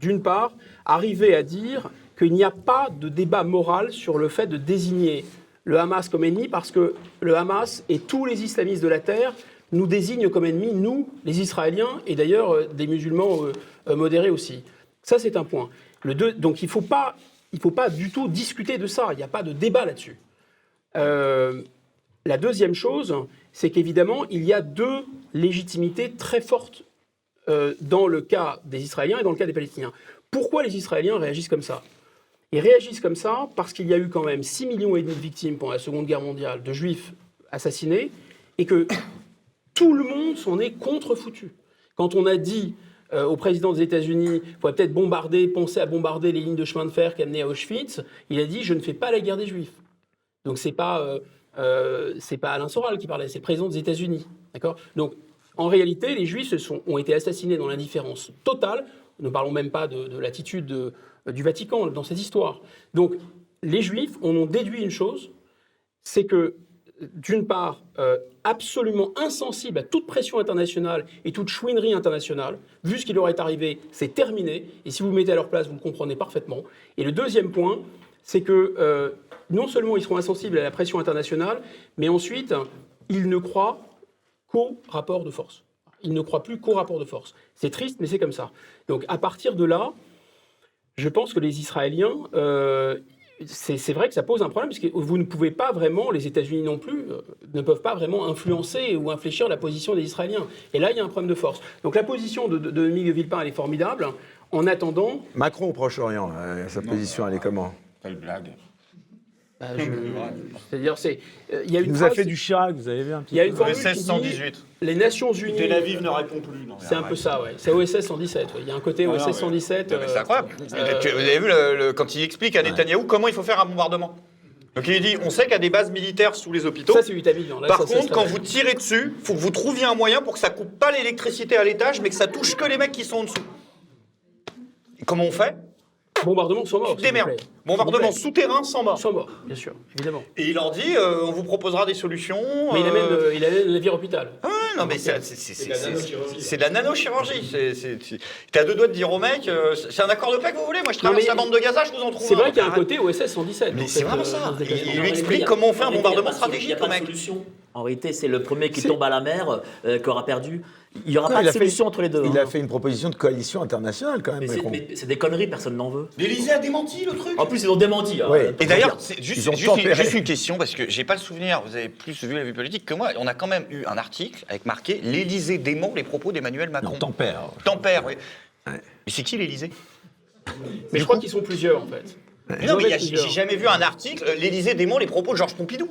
Speaker 3: d'une part, arriver à dire qu'il n'y a pas de débat moral sur le fait de désigner le Hamas comme ennemi, parce que le Hamas et tous les islamistes de la terre nous désignent comme ennemis, nous, les Israéliens, et d'ailleurs euh, des musulmans euh, modérés aussi. Ça, c'est un point. Le deux, donc il ne faut, pas- il faut pas du tout discuter de ça, il n'y a pas de débat là-dessus. Euh, la deuxième chose, c'est qu'évidemment, il y a deux légitimités très fortes euh, dans le cas des Israéliens et dans le cas des Palestiniens. Pourquoi les Israéliens réagissent comme ça? Ils réagissent comme ça parce qu'il y a eu quand même 6 millions et demi de victimes pendant la Seconde Guerre mondiale de juifs assassinés et que tout le monde s'en est contre-foutu. Quand on a dit euh, au président des États-Unis, il faudrait peut-être bombarder, penser à bombarder les lignes de chemin de fer qui amenaient à Auschwitz, il a dit je ne fais pas la guerre des Juifs. Donc c'est pas euh, euh, pas Alain Soral qui parlait, c'est le président des États-Unis, d'accord? Donc en réalité, les Juifs ont été assassinés dans l'indifférence totale. Ne parlons même pas de, de l'attitude de- du Vatican dans cette histoire. Donc les Juifs en ont déduit une chose, c'est que d'une part, euh, absolument insensible à toute pression internationale et toute chouinerie internationale. Vu ce qui leur est arrivé, c'est terminé. Et si vous vous mettez à leur place, vous le comprenez parfaitement. Et le deuxième point, c'est que euh, non seulement ils seront insensibles à la pression internationale, mais ensuite, ils ne croient qu'au rapport de force. Ils ne croient plus qu'au rapport de force. C'est triste, mais c'est comme ça. Donc à partir de là, je pense que les Israéliens, euh, c'est vrai que ça pose un problème, parce que vous ne pouvez pas vraiment, les États-Unis non plus, euh, ne peuvent pas vraiment influencer ou infléchir la position des Israéliens. Et là, il y a un problème de force. Donc la position de, de, de Dominique de Villepin, elle est formidable. En attendant,
Speaker 4: Macron au Proche-Orient, euh, sa position, elle est comment?
Speaker 8: Quelle blague.
Speaker 3: Euh, je- C'est-à-dire, c'est, euh, il y a une
Speaker 8: nous a
Speaker 3: phrase-
Speaker 8: fait du Chirac, vous avez vu un petit
Speaker 3: Il y a
Speaker 8: peu.
Speaker 3: une formule
Speaker 5: OSS
Speaker 3: qui dit
Speaker 5: 118.
Speaker 3: les Nations Unies.
Speaker 10: Tel Aviv ne répond plus.
Speaker 3: C'est un peu ça, ouais. C'est OSS 117. ouais. Il y a un côté
Speaker 10: Ah
Speaker 3: OSS
Speaker 10: mais-
Speaker 3: 117.
Speaker 5: Non, mais C'est
Speaker 3: euh,
Speaker 5: incroyable.
Speaker 3: euh,
Speaker 5: Vous avez vu le- le- quand il explique à Netanyahou comment il faut faire un bombardement Donc il dit on sait qu'il y a des bases militaires sous les hôpitaux.
Speaker 3: Ça, c'est
Speaker 5: Par
Speaker 3: ça,
Speaker 5: contre, quand vous tirez dessus, faut que vous trouviez un moyen pour que ça coupe pas l'électricité à l'étage, mais que ça touche que les mecs qui sont en dessous. Et comment on fait?
Speaker 3: Bombardement sans mort.
Speaker 5: Démerdes.
Speaker 3: plaît.
Speaker 5: Bombardement souterrain sans mort.
Speaker 3: Sans mort, bien sûr, évidemment.
Speaker 5: Et il leur dit euh, on vous proposera des solutions.
Speaker 3: Mais il amène, euh, il amène le navire hôpital.
Speaker 5: Ah ouais, non, mais c'est c'est- c'est- c'est- c'est- c'est de la nanochirurgie. À deux doigts de dire au mec euh, c'est un accord de paix que vous voulez Moi, je traverse la bande de Gaza, je vous en trouve
Speaker 3: C'est vrai qu'il y a un côté OSS 117.
Speaker 5: Mais c'est vraiment
Speaker 3: euh,
Speaker 5: ça. Il- lui explique comment on fait un bombardement stratégique, mec.
Speaker 7: En réalité, c'est le premier qui tombe à la mer, euh, qui aura perdu. Il n'y aura
Speaker 4: Non,
Speaker 7: pas de
Speaker 4: fait-
Speaker 7: solution entre les deux.
Speaker 4: Il
Speaker 7: hein.
Speaker 4: a fait une proposition de coalition internationale quand même,
Speaker 7: Mais c'est-
Speaker 4: Macron.
Speaker 7: mais c'est des conneries, personne n'en veut.
Speaker 10: L'Élysée a démenti le truc.
Speaker 7: En plus, ils ont démenti. hein.
Speaker 5: Et d'ailleurs, c'est juste, une,
Speaker 4: tempéré.
Speaker 5: juste une question, parce que j'ai pas le souvenir, vous avez plus vu la vie politique que moi, on a quand même eu un article avec marqué L'Élysée dément les propos d'Emmanuel Macron.
Speaker 8: Non, tempère.
Speaker 5: Tempère, oui. Mais c'est qui l'Élysée?
Speaker 3: Mais je crois qu'ils sont plusieurs, en fait.
Speaker 5: Mais Non, mais j'ai jamais vu un article L'Élysée dément les propos de Georges Pompidou.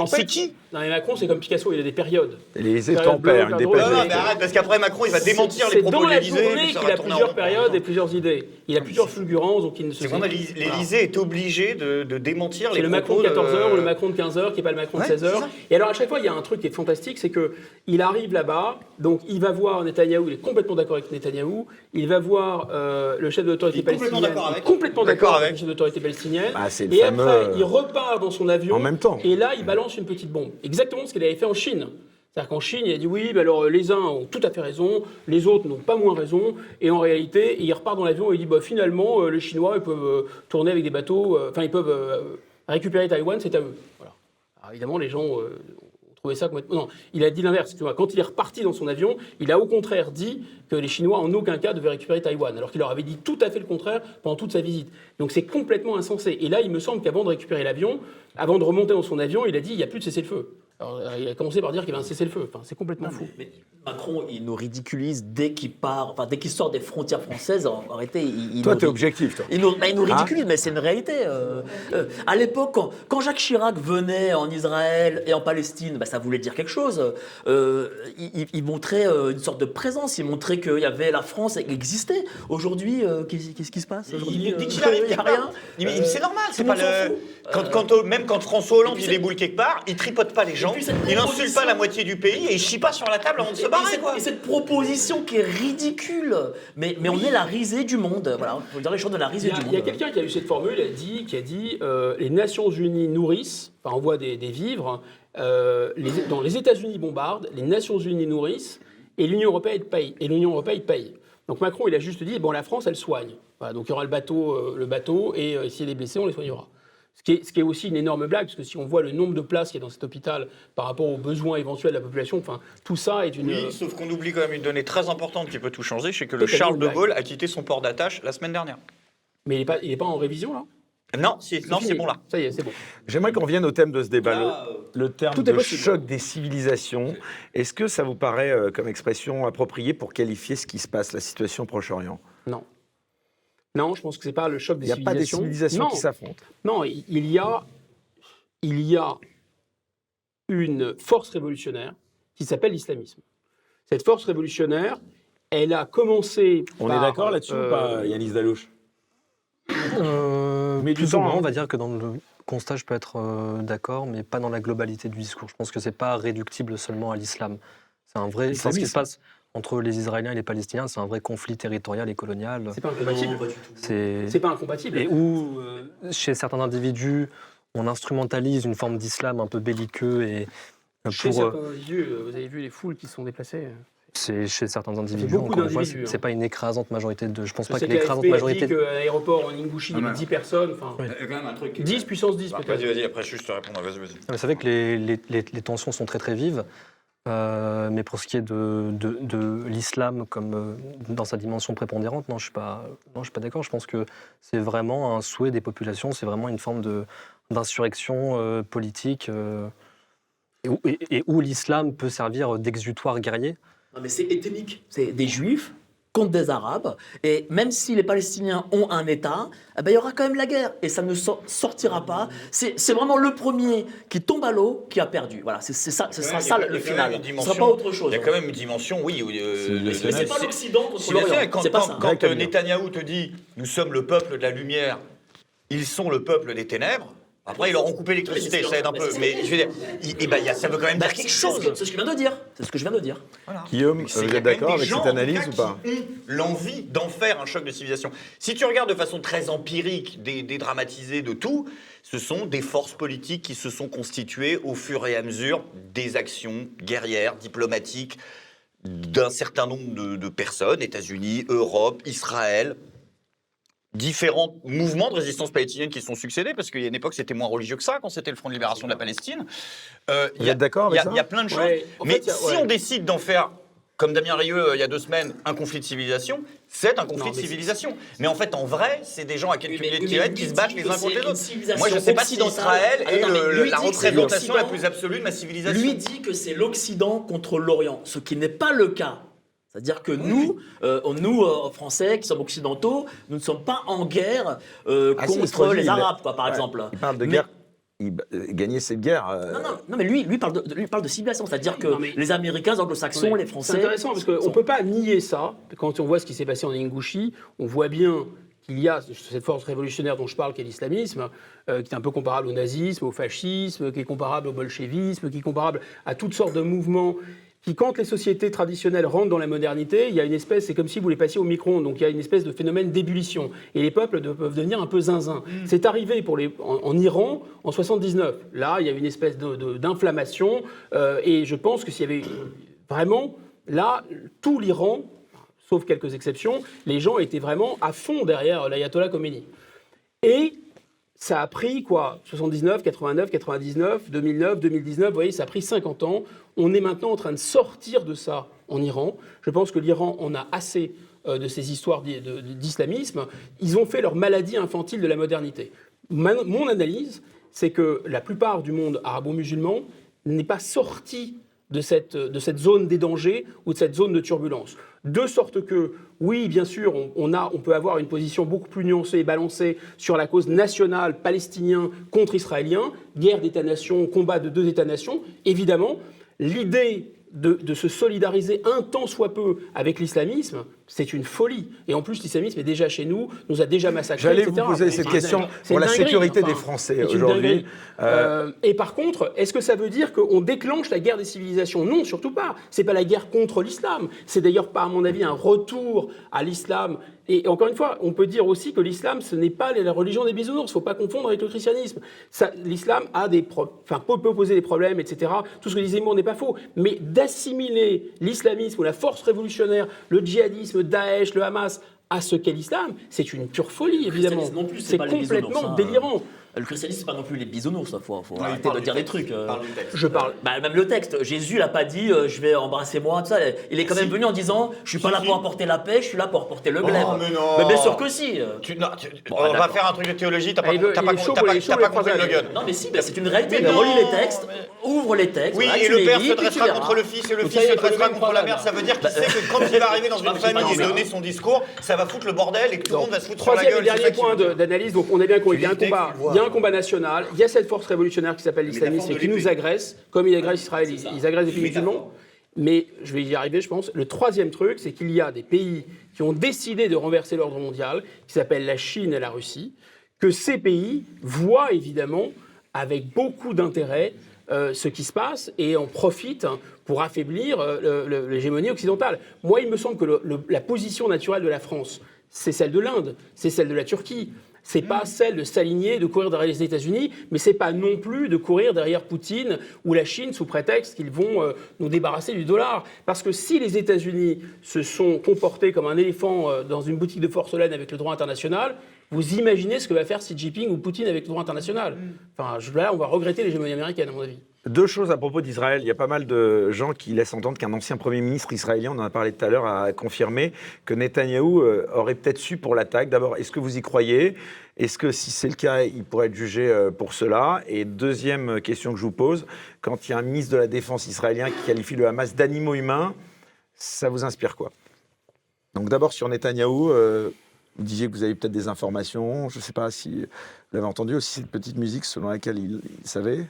Speaker 3: En
Speaker 5: c'est
Speaker 3: fait,
Speaker 5: qui
Speaker 3: Non, mais Macron, c'est comme Picasso, il a des périodes.
Speaker 4: L'Élysée
Speaker 3: Période
Speaker 4: tempère,
Speaker 3: bleue,
Speaker 4: il
Speaker 3: période
Speaker 5: Non, mais arrête, parce qu'après Macron, il va démentir
Speaker 3: C'est
Speaker 5: les propos
Speaker 3: dans
Speaker 5: de
Speaker 3: la journée qu'il a plusieurs périodes et plusieurs idées. Il a plusieurs fulgurances, donc il ne se
Speaker 5: C'est l'Élysée est obligé de, de démentir
Speaker 3: C'est
Speaker 5: les
Speaker 3: le Macron
Speaker 5: propos
Speaker 3: de 14h
Speaker 5: de-
Speaker 3: ou le Macron de 15h qui n'est pas le Macron de
Speaker 5: Ouais,
Speaker 3: 16h.
Speaker 5: c'est ça.
Speaker 3: Et alors à chaque fois, il y a un truc qui est fantastique, c'est que il arrive là-bas, donc il va voir Netanyahou, il est complètement d'accord avec Netanyahou, il va voir euh, le chef de l'autorité palestinienne, complètement
Speaker 5: D'accord
Speaker 3: avec le chef de l'autorité palestinienne.
Speaker 4: Ah, c'est le
Speaker 3: et après,
Speaker 4: euh,
Speaker 3: il repart dans son avion.
Speaker 4: En même temps.
Speaker 3: Et là, il balance une petite bombe. Exactement ce qu'il avait fait en Chine. C'est-à-dire qu'en Chine, il a dit oui, alors les uns ont tout à fait raison, les autres n'ont pas moins raison. Et en réalité, il repart dans l'avion et il dit bah, finalement, euh, les Chinois ils peuvent euh, tourner avec des bateaux, euh, enfin, ils peuvent récupérer Taïwan, c'est à eux. Alors, évidemment, les gens trouvé ça. Non, il a dit l'inverse. Quand il est reparti dans son avion, il a au contraire dit que les Chinois en aucun cas devaient récupérer Taïwan, alors qu'il leur avait dit tout à fait le contraire pendant toute sa visite. Donc c'est complètement insensé. Et là, il me semble qu'avant de récupérer l'avion, avant de remonter dans son avion, il a dit il n'y a plus de cessez-le-feu. Alors, il a commencé par dire qu'il y avait un cessez-le-feu. Enfin, c'est complètement fou.
Speaker 7: Mais Macron, il nous ridiculise dès qu'il part, enfin dès qu'il sort des frontières françaises. En, en réalité, il, il
Speaker 4: Toi, t'es objectif, toi.
Speaker 7: Il nous, bah, il nous
Speaker 4: Hein
Speaker 7: ridiculise, mais c'est une réalité. euh. Euh, à l'époque, quand, quand Jacques Chirac venait en Israël et en Palestine, bah, ça voulait dire quelque chose. Euh, il, montrait euh, une sorte de présence. Il montrait qu'il y avait la France qui existait. Aujourd'hui, euh, qu'est-ce qu'est-ce qui se passe Aujourd'hui,
Speaker 5: Il- dès qu'il arrive,
Speaker 7: il n'y a rien.
Speaker 5: C'est normal, c'est pas
Speaker 7: le
Speaker 5: le. Quand, quand, même quand François Hollande
Speaker 7: puis
Speaker 5: il déboule quelque part, il tripote pas les gens, il insulte pas la moitié du pays et il chie pas sur la table avant de se barrer.
Speaker 7: et, cette,
Speaker 5: quoi.
Speaker 7: et cette proposition qui est ridicule, mais, mais on est la risée du monde. Voilà, faut dire les choses de la
Speaker 3: Il
Speaker 7: risée
Speaker 3: y a,
Speaker 7: du
Speaker 3: il y a
Speaker 7: monde.
Speaker 3: quelqu'un qui a eu cette formule, a dit, qui a dit euh, les Nations Unies nourrissent, enfin envoient des, des vivres, euh, les, dans les États-Unis bombardent, les Nations Unies nourrissent et l'Union européenne paye. Et l'Union européenne paye. Donc Macron, il a juste dit bon, la France, elle soigne. Voilà, donc il y aura le bateau, euh, le bateau, et euh, s'il y a des blessés, on les soignera. Ce qui, est, ce qui est aussi une énorme blague, parce que si on voit le nombre de places qu'il y a dans cet hôpital par rapport aux besoins éventuels de la population, enfin, tout ça est une.
Speaker 5: Oui, sauf qu'on oublie quand même une donnée très importante qui peut tout changer, c'est que le Charles de. Gaulle a quitté son port d'attache la semaine dernière.
Speaker 3: Mais il n'est pas, il est pas en révision, là?
Speaker 5: Non, c'est bon là.
Speaker 3: Ça y est, c'est bon.
Speaker 4: J'aimerais qu'on revienne au thème de ce débat,
Speaker 10: Là, euh,
Speaker 4: le, le terme
Speaker 3: Tout est
Speaker 4: de
Speaker 3: possible.
Speaker 4: choc des civilisations. Est-ce que ça vous paraît euh, comme expression appropriée pour qualifier ce qui se passe, la situation au Proche-Orient?
Speaker 3: Non. Non, je pense que c'est pas le choc
Speaker 4: Il
Speaker 3: des
Speaker 4: n'y a pas des
Speaker 3: civilisations.
Speaker 4: civilisations
Speaker 3: non.
Speaker 4: qui s'affrontent.
Speaker 3: Non, il il y a, il y a une force révolutionnaire qui s'appelle l'islamisme. Cette force révolutionnaire, elle a commencé.
Speaker 8: On
Speaker 3: par,
Speaker 8: est d'accord là-dessus
Speaker 3: euh,
Speaker 8: ou pas, Yanis Dalouche
Speaker 6: Euh,
Speaker 8: Mais du temps,
Speaker 6: moins,
Speaker 8: hein.
Speaker 6: on va dire que dans le constat, je peux être euh, d'accord, mais pas dans la globalité du discours. Je pense que c'est pas réductible seulement à l'islam. C'est un vrai. enfin, ce qui se passe entre les Israéliens et les Palestiniens, c'est un vrai conflit territorial et colonial.
Speaker 3: C'est pas incompatible.
Speaker 7: Non, pas du tout.
Speaker 6: C'est
Speaker 3: C'est pas incompatible.
Speaker 6: et où euh, chez certains individus, on instrumentalise une forme d'islam un peu belliqueux et euh,
Speaker 3: Chez
Speaker 6: euh,
Speaker 3: certains individus, vous avez vu les foules qui se sont déplacées.
Speaker 6: c'est chez certains individus.
Speaker 3: beaucoup
Speaker 6: Encore une fois,
Speaker 3: d'individus,
Speaker 6: c'est c'est
Speaker 3: hein.
Speaker 6: pas une écrasante majorité de. Je pense
Speaker 3: Je
Speaker 6: pas que
Speaker 3: que
Speaker 6: l'écrasante
Speaker 3: a
Speaker 6: majorité.
Speaker 3: dit qu'à l'aéroport en Ingouchi, il y
Speaker 10: mais-
Speaker 3: 10 personnes. Enfin,
Speaker 6: Oui.
Speaker 10: Il y a quand même un truc. qui-
Speaker 3: 10 puissance 10
Speaker 5: Bah,
Speaker 3: peut-être.
Speaker 5: Vas-y, vas-y, après je te répondre, vas-y, vas-y.
Speaker 6: Vous savez que les, les- les- les tensions sont très très vives, euh, mais pour ce qui est de, de- de l'islam comme euh, dans sa dimension prépondérante, non, je suis pas, non, je suis pas d'accord. Je pense que c'est vraiment un souhait des populations, c'est vraiment une forme de d'insurrection euh, politique et où, et- où l'islam peut servir d'exutoire guerrier.
Speaker 7: Non, mais c'est éthémique. C'est des juifs contre des Arabes. Et même si les Palestiniens ont un État, eh ben, il y aura quand même la guerre. Et ça ne sor- sortira pas. C'est vraiment le premier qui tombe à l'eau qui a perdu. Voilà, c'est c'est ça, ce sera ça le final. Ce ne sera pas autre chose.
Speaker 5: Il y a quand même une dimension, oui. euh,
Speaker 7: Mais c'est pas l'Occident contre l'Orient.
Speaker 5: et Quand, quand-
Speaker 7: ça.
Speaker 5: quand, euh, Netanyahou te dit nous sommes le peuple de la lumière, ils sont le peuple des ténèbres. Après, ils leur ont coupé l'électricité, ça aide un peu. Mais je veux dire, il- eh ben, il y a- ça veut quand même
Speaker 7: Bah,
Speaker 5: dire quelque chose.
Speaker 7: C'est ce que je viens de dire. C'est ce que je viens de dire.
Speaker 4: Guillaume,
Speaker 5: C'est
Speaker 4: vous êtes d'accord avec cette analyse ou pas
Speaker 5: l'envie d'en faire un choc de civilisation. Si tu regardes de façon très empirique, dé- dédramatisée de tout, ce sont des forces politiques qui se sont constituées au fur et à mesure des actions guerrières, diplomatiques d'un certain nombre de, de personnes, États-Unis, Europe, Israël, différents mouvements de résistance palestinienne qui se sont succédés, parce qu'il y a une époque, c'était moins religieux que ça, quand c'était le Front de libération de la Palestine. Euh,
Speaker 4: Vous
Speaker 5: y a-
Speaker 4: êtes d'accord
Speaker 5: il y a-
Speaker 4: ça
Speaker 5: Il y a plein de choses.
Speaker 3: Ouais,
Speaker 5: mais
Speaker 3: fait, a-
Speaker 5: si
Speaker 3: ouais.
Speaker 5: on décide d'en faire, comme Damien Rieu euh, il y a deux semaines, un conflit de civilisation, c'est un conflit
Speaker 3: Non,
Speaker 5: de civilisation. Mais en fait, en vrai, c'est des gens à quelques milliers de kilomètres qui se battent les uns contre les autres. Moi, je ne sais pas si. Israël est le-
Speaker 7: lui
Speaker 5: la représentation la plus absolue de ma civilisation.
Speaker 7: Lui dit que c'est l'Occident contre l'Orient, ce qui n'est pas le cas. C'est-à-dire que nous, euh, nous euh, Français qui sommes occidentaux, nous ne sommes pas en guerre euh,
Speaker 4: Ah,
Speaker 7: contre les Arabes, quoi, par
Speaker 4: ouais,
Speaker 7: exemple.
Speaker 4: Il parle de
Speaker 7: Mais-
Speaker 4: guerre. Il gagner cette guerre. euh,
Speaker 7: Non, non, non, mais lui, lui parle de, lui parle de civilisation, c'est-à-dire que
Speaker 3: Non, mais-
Speaker 7: les Américains, les Anglo-Saxons, les Français.
Speaker 3: C'est intéressant parce qu'on ne peut pas nier ça. Quand on voit ce qui s'est passé en Ingouchi, on voit bien qu'il y a cette force révolutionnaire dont je parle, qui est l'islamisme, euh, qui est un peu comparable au nazisme, au fascisme, qui est comparable au bolchevisme, qui est comparable à toutes sortes de mouvements. Qui, quand les sociétés traditionnelles rentrent dans la modernité, il y a une espèce, c'est comme si vous les passiez au micro-ondes, donc il y a une espèce de phénomène d'ébullition. Et les peuples de- peuvent devenir un peu zinzin. C'est arrivé pour les, en, en Iran en 79. Là, il y a une espèce d'inflammation, euh, et je pense que s'il y avait vraiment, là, tout l'Iran, sauf quelques exceptions, les gens étaient vraiment à fond derrière l'ayatollah Khomeini. Et ça a pris quoi 79, 89, 99, 2009, 2019, vous voyez, ça a pris 50 ans. On est maintenant en train de sortir de ça en Iran. Je pense que l'Iran en a assez euh, de ces histoires d'islamisme. Ils ont fait leur maladie infantile de la modernité. Mon analyse, c'est que la plupart du monde arabo-musulman n'est pas sorti de cette, de cette zone des dangers ou de cette zone de turbulence. De sorte que, oui, bien sûr, on, on a, on peut avoir une position beaucoup plus nuancée et balancée sur la cause nationale palestinien contre israélien, guerre d'État-nation, combat de deux États-nations. Évidemment, l'idée de, de se solidariser un tant soit peu avec l'islamisme, c'est une folie. Et en plus, l'islamisme est déjà chez nous, nous a déjà massacrés,
Speaker 4: J'allais vous poser cette question pour la sécurité
Speaker 3: enfin,
Speaker 4: des Français aujourd'hui. Euh,
Speaker 3: Euh, et par contre, est-ce que ça veut dire qu'on déclenche la guerre des civilisations? Non, surtout pas. C'est pas la guerre contre l'islam. C'est d'ailleurs pas, à mon avis, un retour à l'islam. Et encore une fois, on peut dire aussi que l'islam, ce n'est pas la religion des bisounours. Il faut pas confondre avec le christianisme. L'islam a des, enfin, peut, peut poser des problèmes, etc. Tout ce que disait Moore n'est pas faux. Mais d'assimiler l'islamisme ou la force révolutionnaire, le djihadisme, Daesh, le Hamas à ce qu'est l'islam, c'est une pure folie, évidemment.
Speaker 7: c'est
Speaker 3: complètement
Speaker 7: hein.
Speaker 3: délirant.
Speaker 7: Le christianisme, c'est pas non plus les bisounours, il faut, faut
Speaker 5: Ouais,
Speaker 7: arrêter de dire des trucs. euh.
Speaker 5: parle du texte.
Speaker 3: Je parle.
Speaker 7: Bah, même le texte, Jésus n'a pas dit euh, je vais embrasser moi, tout ça. Il est quand même venu en disant je suis pas là pour apporter la paix, je suis là pour apporter le glaive.
Speaker 5: Oh, mais non.
Speaker 7: bien sûr que si. euh.
Speaker 5: Tu- non, tu-
Speaker 7: Bon,
Speaker 5: on va faire un truc de théologie, t'as
Speaker 3: Ah,
Speaker 5: pas,
Speaker 3: il
Speaker 5: t'as
Speaker 3: il
Speaker 5: pas,
Speaker 3: est chaud
Speaker 5: t'as
Speaker 3: pour
Speaker 5: pas- compris le gun.
Speaker 7: Non mais si, bah, c'est une réalité.
Speaker 5: Mais
Speaker 7: relis les textes, ouvre les textes.
Speaker 5: Oui, et le père se dressera contre le fils et le fils
Speaker 3: ça est,
Speaker 5: se dressera
Speaker 3: troisième
Speaker 5: contre la mère. Ça veut dire qu'il sait que quand il va arriver dans une famille et
Speaker 7: ça.
Speaker 5: donner son discours, ça va foutre le bordel et que tout le monde va se foutre sur la
Speaker 3: Troisième
Speaker 5: gueule.
Speaker 3: et dernier
Speaker 5: ça
Speaker 3: point d'analyse, donc on a bien compris, il y a un combat, un combat national, il y a cette force révolutionnaire qui s'appelle l'islamisme et qui nous agresse, comme il agresse Israël, ils, ils agressent les musulmans. Mais je vais y arriver, je pense. Le troisième truc, c'est qu'il y a des pays qui ont décidé de renverser l'ordre mondial, qui s'appellent la Chine et la Russie, que ces pays voient évidemment avec beaucoup d'intérêt euh, ce qui se passe et en profitent pour affaiblir euh, l'hégémonie occidentale. Moi, il me semble que le- le- la position naturelle de la France, c'est celle de l'Inde, c'est celle de la Turquie. C'est pas celle de s'aligner, de courir derrière les États-Unis, mais c'est pas non plus de courir derrière Poutine ou la Chine sous prétexte qu'ils vont euh, nous débarrasser du dollar. Parce que si les États-Unis se sont comportés comme un éléphant euh, dans une boutique de porcelaine avec le droit international, vous imaginez ce que va faire Xi Jinping ou Poutine avec le droit international. Enfin, je- là, on va regretter l'hégémonie américaine, à mon avis.
Speaker 4: Deux choses à propos d'Israël. Il y a pas mal de gens qui laissent entendre qu'un ancien Premier ministre israélien, on en a parlé tout à l'heure, a confirmé que Netanyahou euh, aurait peut-être su pour l'attaque. D'abord, est-ce que vous y croyez? Est-ce que si c'est le cas, il pourrait être jugé euh, pour cela? Et deuxième question que je vous pose, quand il y a un ministre de la Défense israélien qui qualifie le Hamas d'animaux humains, ça vous inspire quoi? Donc d'abord sur Netanyahou, euh, vous disiez que vous avez peut-être des informations. Je ne sais pas si vous l'avez entendu aussi cette petite musique selon laquelle il savait.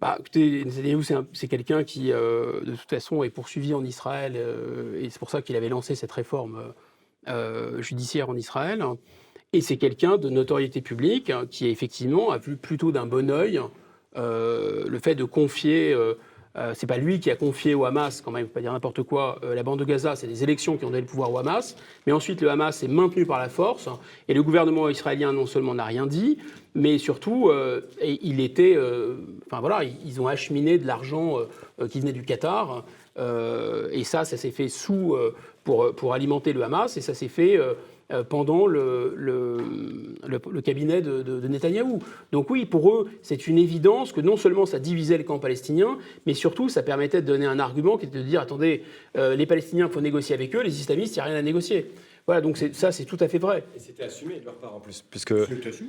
Speaker 3: Bah, c'est un- c'est quelqu'un qui, euh, de toute façon, est poursuivi en Israël, euh, et c'est pour ça qu'il avait lancé cette réforme euh, judiciaire en Israël. Et c'est quelqu'un de notoriété publique hein, qui, effectivement, a vu plutôt d'un bon euh, le fait de confier. Euh, c'est pas lui qui a confié au Hamas, quand même, faut pas dire n'importe quoi, euh, la bande de Gaza, c'est des élections qui ont donné le pouvoir au Hamas. Mais ensuite, le Hamas est maintenu par la force. Et le gouvernement israélien, non seulement n'a rien dit, mais surtout, euh, il était. euh, enfin voilà, ils- ont acheminé de l'argent qui venait du Qatar. et ça, ça s'est fait sous. pour, pour alimenter le Hamas. Et ça s'est fait. Euh, pendant le, le, le- cabinet de, de, de Netanyahou. Donc oui, pour eux, c'est une évidence que non seulement ça divisait le camp palestinien, mais surtout ça permettait de donner un argument qui était de dire, attendez, euh, les Palestiniens, il faut négocier avec eux, les islamistes, il n'y a rien à négocier. Voilà, donc ça, c'est tout à fait vrai.
Speaker 9: Et c'était assumé de leur part en plus, puisque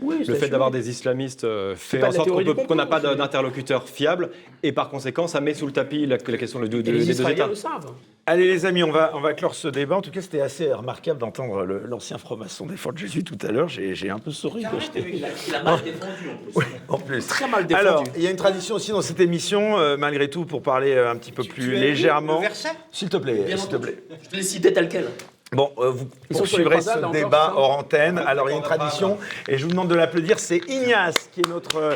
Speaker 3: Oui,
Speaker 9: le fait d'avoir des islamistes euh, fait en sorte qu'on n'a pas d'interlocuteur fiable, et par conséquent, ça met sous le tapis la, la question de- de- des
Speaker 3: les
Speaker 9: deux
Speaker 3: Israéliens
Speaker 9: États.
Speaker 3: le savent.
Speaker 4: Allez les amis, on va, on va clore ce débat. En tout cas, c'était assez remarquable d'entendre l'ancien franc-maçon défendre Jésus tout à l'heure. J'ai un peu souri. quand
Speaker 7: Il a, il a mal défendu en plus.
Speaker 4: Oui, en plus.
Speaker 7: Très mal défendu.
Speaker 4: Alors, il y a une tradition aussi dans cette émission, euh, malgré tout, pour parler euh, un petit peu plus légèrement. S'il te plaît, s'il te plaît.
Speaker 7: Je te l'ai cité tel quel.
Speaker 4: Bon, euh, vous
Speaker 3: Ils
Speaker 4: poursuivrez ce
Speaker 3: là, encore,
Speaker 4: débat
Speaker 3: ça
Speaker 4: hors antenne. Alors, il y a une tradition, et je vous demande de l'applaudir, c'est Ignace, qui est notre euh,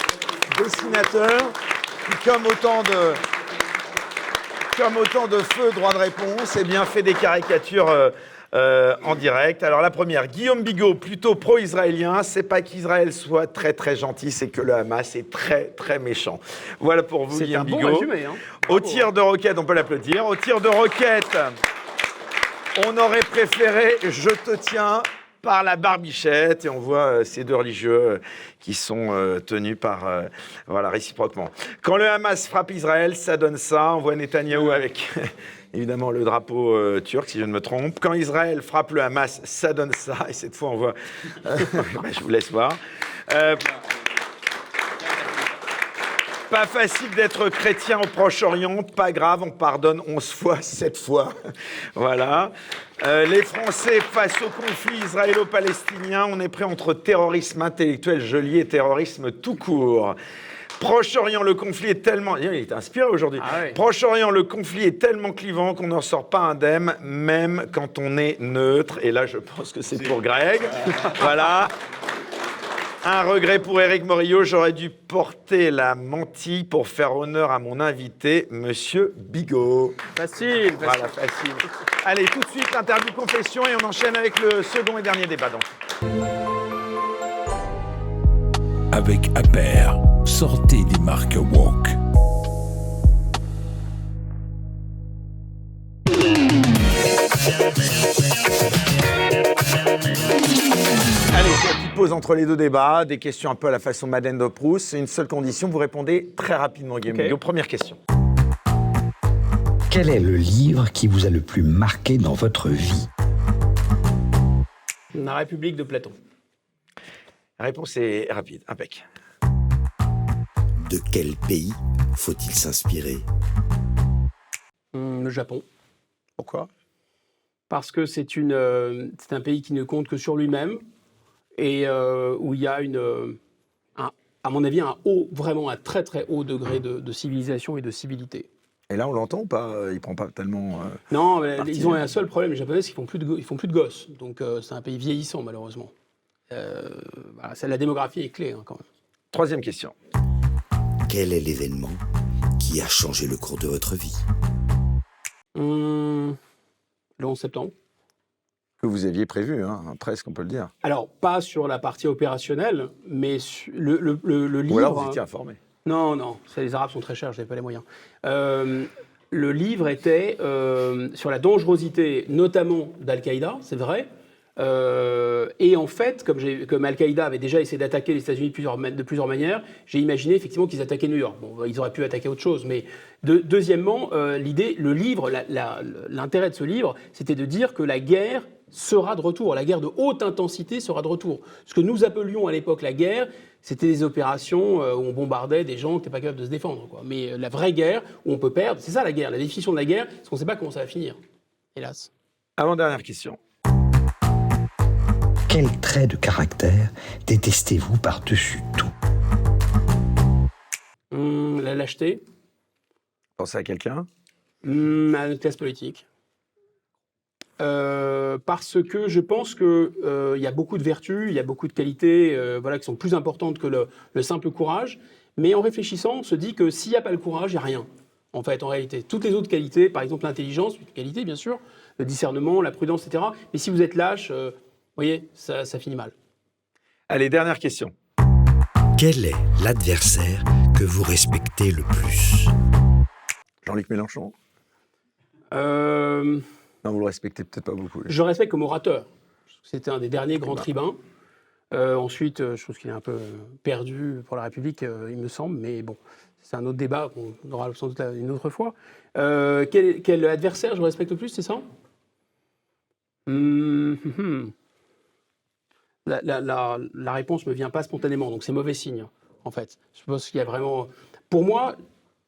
Speaker 4: dessinateur, qui, comme autant de, comme autant de feux, droit de réponse, eh bien, fait des caricatures euh, euh, en direct. Alors, la première, Guillaume Bigot, plutôt pro-israélien, c'est pas qu'Israël soit très très gentil, c'est que le Hamas est très très méchant. Voilà pour vous, Guillaume
Speaker 3: un bon
Speaker 4: Bigot.
Speaker 3: résumé. Hein.
Speaker 4: Au tir de roquette, on peut l'applaudir. Au tir de roquette, on aurait préféré Je te tiens par la barbichette et on voit euh, ces deux religieux euh, qui sont euh, tenus par voilà réciproquement. Quand le Hamas frappe Israël, ça donne ça. On voit Netanyahou avec évidemment le drapeau turc, si je ne me trompe. Quand Israël frappe le Hamas, ça donne ça. Et cette fois, on voit. bah, je vous laisse voir. Pas facile d'être chrétien au Proche-Orient, pas grave, on pardonne 11 fois, 7 fois. voilà. Euh, les Français, face au conflit israélo-palestinien, on est prêt entre terrorisme intellectuel geôlier et terrorisme tout court. Proche-Orient, le conflit est tellement... Il est inspiré aujourd'hui.
Speaker 3: Ah.
Speaker 4: Proche-Orient, le conflit est tellement clivant qu'on n'en sort pas indemne, même quand on est neutre. Et là, je pense que c'est pour Greg. voilà. Un regret pour Éric Morillo, j'aurais dû porter la mantille pour faire honneur à mon invité, Monsieur Bigot.
Speaker 3: Facile, facile.
Speaker 4: Voilà, facile. Allez, tout de suite, interview confession et on enchaîne avec le second et dernier débat. Donc.
Speaker 1: Avec Aper, sortez des marques Walk.
Speaker 4: Pause entre les deux débats, des questions un peu à la façon Madeleine de Proust. C'est une seule condition, vous répondez très rapidement, Guillaume
Speaker 3: Ok.
Speaker 4: Bigot. Première question.
Speaker 2: Quel est le livre qui vous a le plus marqué dans votre vie?
Speaker 3: La République de Platon.
Speaker 4: La réponse est rapide, impec.
Speaker 11: De quel pays faut-il s'inspirer?
Speaker 3: Hum, le Japon.
Speaker 4: Pourquoi?
Speaker 3: Parce que c'est une, euh, c'est un pays qui ne compte que sur lui-même et euh, où il y a une, euh, un- à mon avis, un haut, vraiment un très très haut degré de, de civilisation et de civilité.
Speaker 4: Et là, on l'entend ou pas Il prend pas tellement. euh,
Speaker 3: Non, mais ils ont un seul problème, les Japonais, c'est qu'ils font plus de, ils font plus de gosses. Donc euh, c'est un pays vieillissant, malheureusement. Euh, voilà, c'est- la démographie est clé, hein, quand même.
Speaker 4: Troisième question.
Speaker 11: Quel est l'événement qui a changé le cours de votre vie?
Speaker 3: Hum, le 11 septembre.
Speaker 4: Que vous aviez prévu, hein, presque, on peut le dire.
Speaker 3: Alors, pas sur la partie opérationnelle, mais le, le- le- le livre...
Speaker 4: Ou alors vous étiez informé.
Speaker 3: Non, non, ça, les Arabes sont très chers, je n'avais pas les moyens. Euh, le livre était euh, sur la dangerosité, notamment d'Al-Qaïda, c'est vrai. Euh, et en fait, comme, comme Al-Qaïda avait déjà essayé d'attaquer les États-Unis de plusieurs, ma- de plusieurs manières, j'ai imaginé effectivement qu'ils attaquaient New York. Bon, ils auraient pu attaquer autre chose, mais de- deuxièmement, l'idée, le livre, l'intérêt de ce livre, c'était de dire que la guerre sera de retour, la guerre de haute intensité sera de retour. Ce que nous appelions à l'époque la guerre, c'était des opérations euh, où on bombardait des gens qui n'étaient pas capables de se défendre. Quoi. Mais euh, la vraie guerre, où on peut perdre, c'est ça la guerre. La définition de la guerre, c'est qu'on ne sait pas comment ça va finir. Hélas.
Speaker 4: Avant-dernière question.
Speaker 2: Quel trait de caractère détestez-vous par-dessus tout?
Speaker 3: Hum, la lâcheté,
Speaker 4: Pensez à quelqu'un?
Speaker 3: Hum, à notre classe politique. Euh, parce que je pense qu'il y a beaucoup de vertus, il y a beaucoup de qualités euh, voilà, qui sont plus importantes que le, le simple courage. Mais en réfléchissant, on se dit que s'il n'y a pas le courage, il n'y a rien. En fait, en réalité, toutes les autres qualités, par exemple l'intelligence, une qualité bien sûr, le discernement, la prudence, etc. Mais si vous êtes lâche, euh, vous voyez, ça, ça finit mal.
Speaker 4: Allez, dernière question.
Speaker 11: Quel est l'adversaire que vous respectez le plus?
Speaker 4: Jean-Luc Mélenchon?
Speaker 3: Euh,
Speaker 4: Non, vous le respectez peut-être pas beaucoup.
Speaker 3: Je respecte comme orateur. C'était un des derniers grands tribuns. Euh, ensuite, euh, je trouve qu'il est un peu perdu pour la République, euh, il me semble, mais bon, c'est un autre débat qu'on aura sans doute une autre fois. Euh, quel, quel adversaire je respecte le plus, c'est ça? La, la- la- la réponse ne me vient pas spontanément, donc c'est mauvais signe, en fait. Je pense qu'il y a vraiment... Pour moi,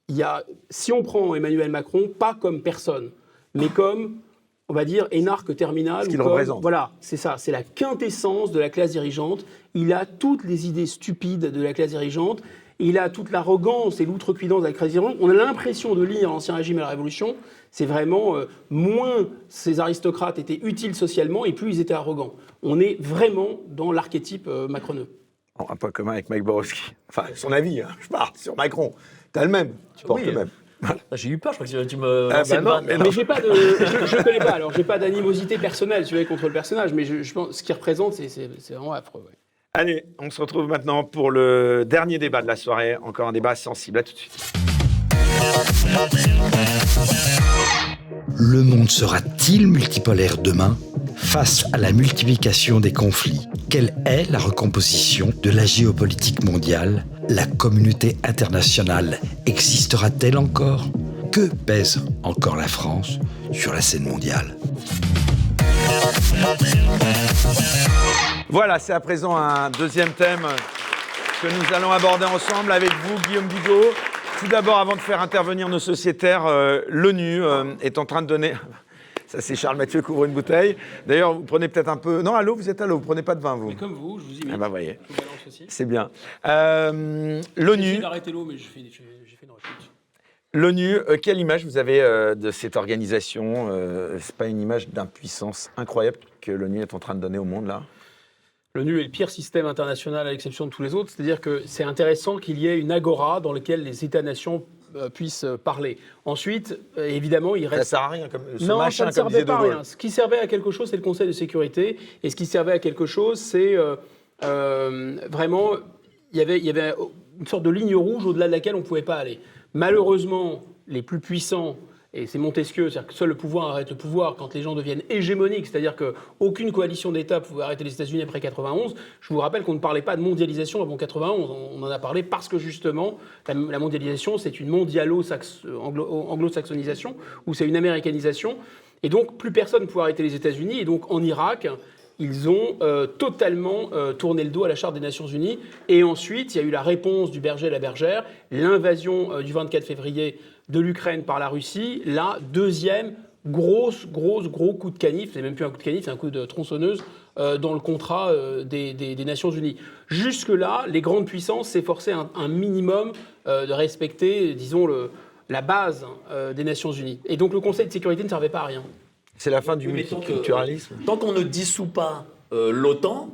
Speaker 3: il y a, si on prend Emmanuel Macron, pas comme personne, mais comme, on va dire, énarque terminal.
Speaker 4: Ce qu'il représente.
Speaker 3: Voilà, c'est ça, c'est la quintessence de la classe dirigeante. Il a toutes les idées stupides de la classe dirigeante. Il a toute l'arrogance et l'outrecuidance de la classe dirigeante. On a l'impression de lire l'Ancien Régime et la Révolution. C'est vraiment, euh, moins ces aristocrates étaient utiles socialement et plus ils étaient arrogants. On est vraiment dans l'archétype euh, macroneux.
Speaker 4: Un point commun avec Mike Borowski. Enfin, son avis, hein, je parle sur Macron. T'as le même, tu portes
Speaker 7: Oui.
Speaker 4: le même.
Speaker 7: Ah, J'ai eu peur, je crois que tu me.
Speaker 4: Ah, bah non, mais
Speaker 3: Mais j'ai pas de, je, je connais pas. Alors j'ai pas d'animosité personnelle, tu vois, contre le personnage. Mais je, je pense, ce qu'il représente, c'est, vraiment affreux. ouais.
Speaker 4: Allez, on se retrouve maintenant pour le dernier débat de la soirée. Encore un débat sensible. À tout de suite.
Speaker 2: Le monde sera-t-il multipolaire demain Face à la multiplication des conflits, quelle est la recomposition de la géopolitique mondiale? La communauté internationale existera-t-elle encore? Que pèse encore la France sur la scène mondiale?
Speaker 4: Voilà, c'est à présent un deuxième thème que nous allons aborder ensemble avec vous, Guillaume Bigot. Tout d'abord, avant de faire intervenir nos sociétaires, euh, l'ONU euh, est en train de donner. Ça, c'est Charles Mathieu qui ouvre une bouteille. D'ailleurs, vous prenez peut-être un peu. Non, à l'eau, vous êtes à l'eau, vous prenez pas de vin, vous.
Speaker 3: Mais comme vous, je vous imite.
Speaker 4: Ah bah, voyez, c'est bien. Euh, L'ONU,
Speaker 3: d'arrêter l'eau, mais j'ai fait, j'ai- j'ai fait une rechute.
Speaker 4: l'ONU, euh, quelle image vous avez euh, de cette organisation euh, C'est pas une image d'impuissance incroyable que l'ONU est en train de donner au monde là?
Speaker 3: L'ONU est le pire système international à l'exception de tous les autres. C'est-à-dire que c'est intéressant qu'il y ait une agora dans laquelle les États-nations euh, puissent euh, parler. Ensuite, euh, évidemment, il
Speaker 4: Ça
Speaker 3: reste
Speaker 4: sert à rien, comme ce
Speaker 3: non,
Speaker 4: machin,
Speaker 3: ça ne servait pas à rien. Ce qui servait à quelque chose, c'est le Conseil de sécurité. Et ce qui servait à quelque chose, c'est euh, euh, vraiment, il y, avait, il y avait une sorte de ligne rouge au-delà de laquelle on ne pouvait pas aller. Malheureusement, les plus puissants, et c'est Montesquieu, c'est-à-dire que seul le pouvoir arrête le pouvoir quand les gens deviennent hégémoniques, c'est-à-dire qu'aucune coalition d'États pouvait arrêter les États-Unis après 91. Je vous rappelle qu'on ne parlait pas de mondialisation avant 91. On en a parlé parce que justement, la, la mondialisation, c'est une mondialo-anglo-saxonisation, ou c'est une américanisation. Et donc, plus personne ne pouvait arrêter les États-Unis. Et donc, en Irak, ils ont euh, totalement euh, tourné le dos à la Charte des Nations Unies. Et ensuite, il y a eu la réponse du berger à la bergère, l'invasion euh, du 24 février de l'Ukraine par la Russie, la deuxième grosse, grosse, gros coup de canif, c'est même plus un coup de canif, c'est un coup de tronçonneuse euh, dans le contrat euh, des, des- des Nations Unies. Jusque-là, les grandes puissances s'efforçaient un, un minimum euh, de respecter, disons, le, la base euh, des Nations Unies. Et donc le Conseil de sécurité ne servait pas à rien.
Speaker 4: C'est la fin du
Speaker 7: Oui,
Speaker 4: multiculturalisme.
Speaker 7: Tant qu'on ne dissout pas euh, l'OTAN,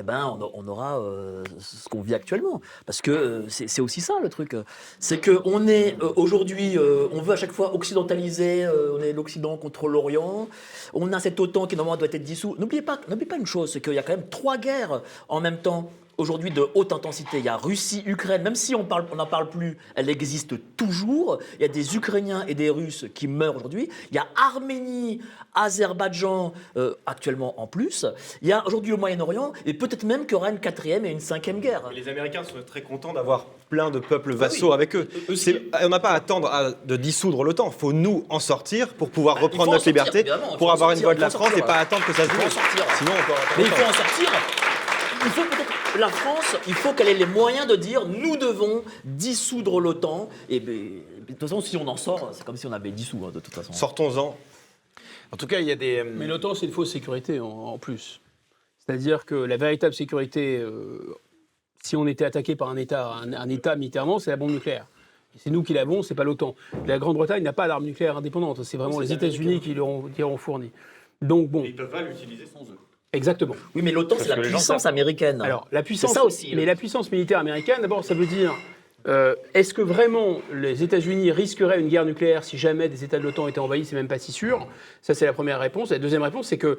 Speaker 7: eh ben, on, on aura euh, ce qu'on vit actuellement. Parce que euh, c'est aussi ça le truc. C'est qu'on est euh, aujourd'hui, euh, on veut à chaque fois occidentaliser, on est l'Occident contre l'Orient. On a cet OTAN qui normalement doit être dissous. N'oubliez pas, pas une chose, c'est qu'il y a quand même trois guerres en même temps. Aujourd'hui de haute intensité, il y a Russie, Ukraine, même si on n'en parle plus, elle existe toujours. Il y a des Ukrainiens et des Russes qui meurent aujourd'hui. Il y a Arménie, Azerbaïdjan euh, actuellement en plus. Il y a aujourd'hui le Moyen-Orient et peut-être même qu'il y aura une quatrième et une cinquième guerre.
Speaker 9: Les Américains sont très contents d'avoir plein de peuples
Speaker 7: Ah
Speaker 9: vassaux avec eux. On n'a pas à attendre à- de dissoudre l'OTAN. Il faut nous en sortir pour pouvoir
Speaker 7: Bah,
Speaker 9: reprendre
Speaker 7: en
Speaker 9: notre
Speaker 7: sortir,
Speaker 9: liberté, pour avoir une voix de la France et pas attendre que ça se. Sinon, on peut encore
Speaker 7: Mais il faut en sortir. Il faut peut-être la France, il faut qu'elle ait les moyens de dire nous devons dissoudre l'OTAN. Et ben, de toute façon, si on en sort, c'est comme si on avait dissous hein, de toute façon.
Speaker 9: Sortons-en.
Speaker 4: En tout cas, il y a des.
Speaker 3: Mais l'OTAN, c'est une fausse sécurité en, en plus. C'est-à-dire que la véritable sécurité, euh, si on était attaqué par un État, un, un État militairement, c'est la bombe nucléaire. C'est nous qui l'avons, c'est pas l'OTAN. La Grande-Bretagne n'a pas d'armes nucléaires indépendantes. C'est vraiment les États-Unis qui l'ont qui l'ont fourni. Donc bon,
Speaker 10: Ils peuvent pas l'utiliser sans eux.
Speaker 3: Exactement.
Speaker 7: Oui, mais l'OTAN, c'est la
Speaker 9: gens
Speaker 7: puissance américaine.
Speaker 3: Alors, la puissance,
Speaker 7: ça aussi,
Speaker 3: mais la puissance militaire américaine, d'abord, ça veut dire euh, est-ce que vraiment les États-Unis risqueraient une guerre nucléaire si jamais des États de l'OTAN étaient envahis C'est même pas si sûr? Ça, c'est la première réponse. La deuxième réponse, c'est que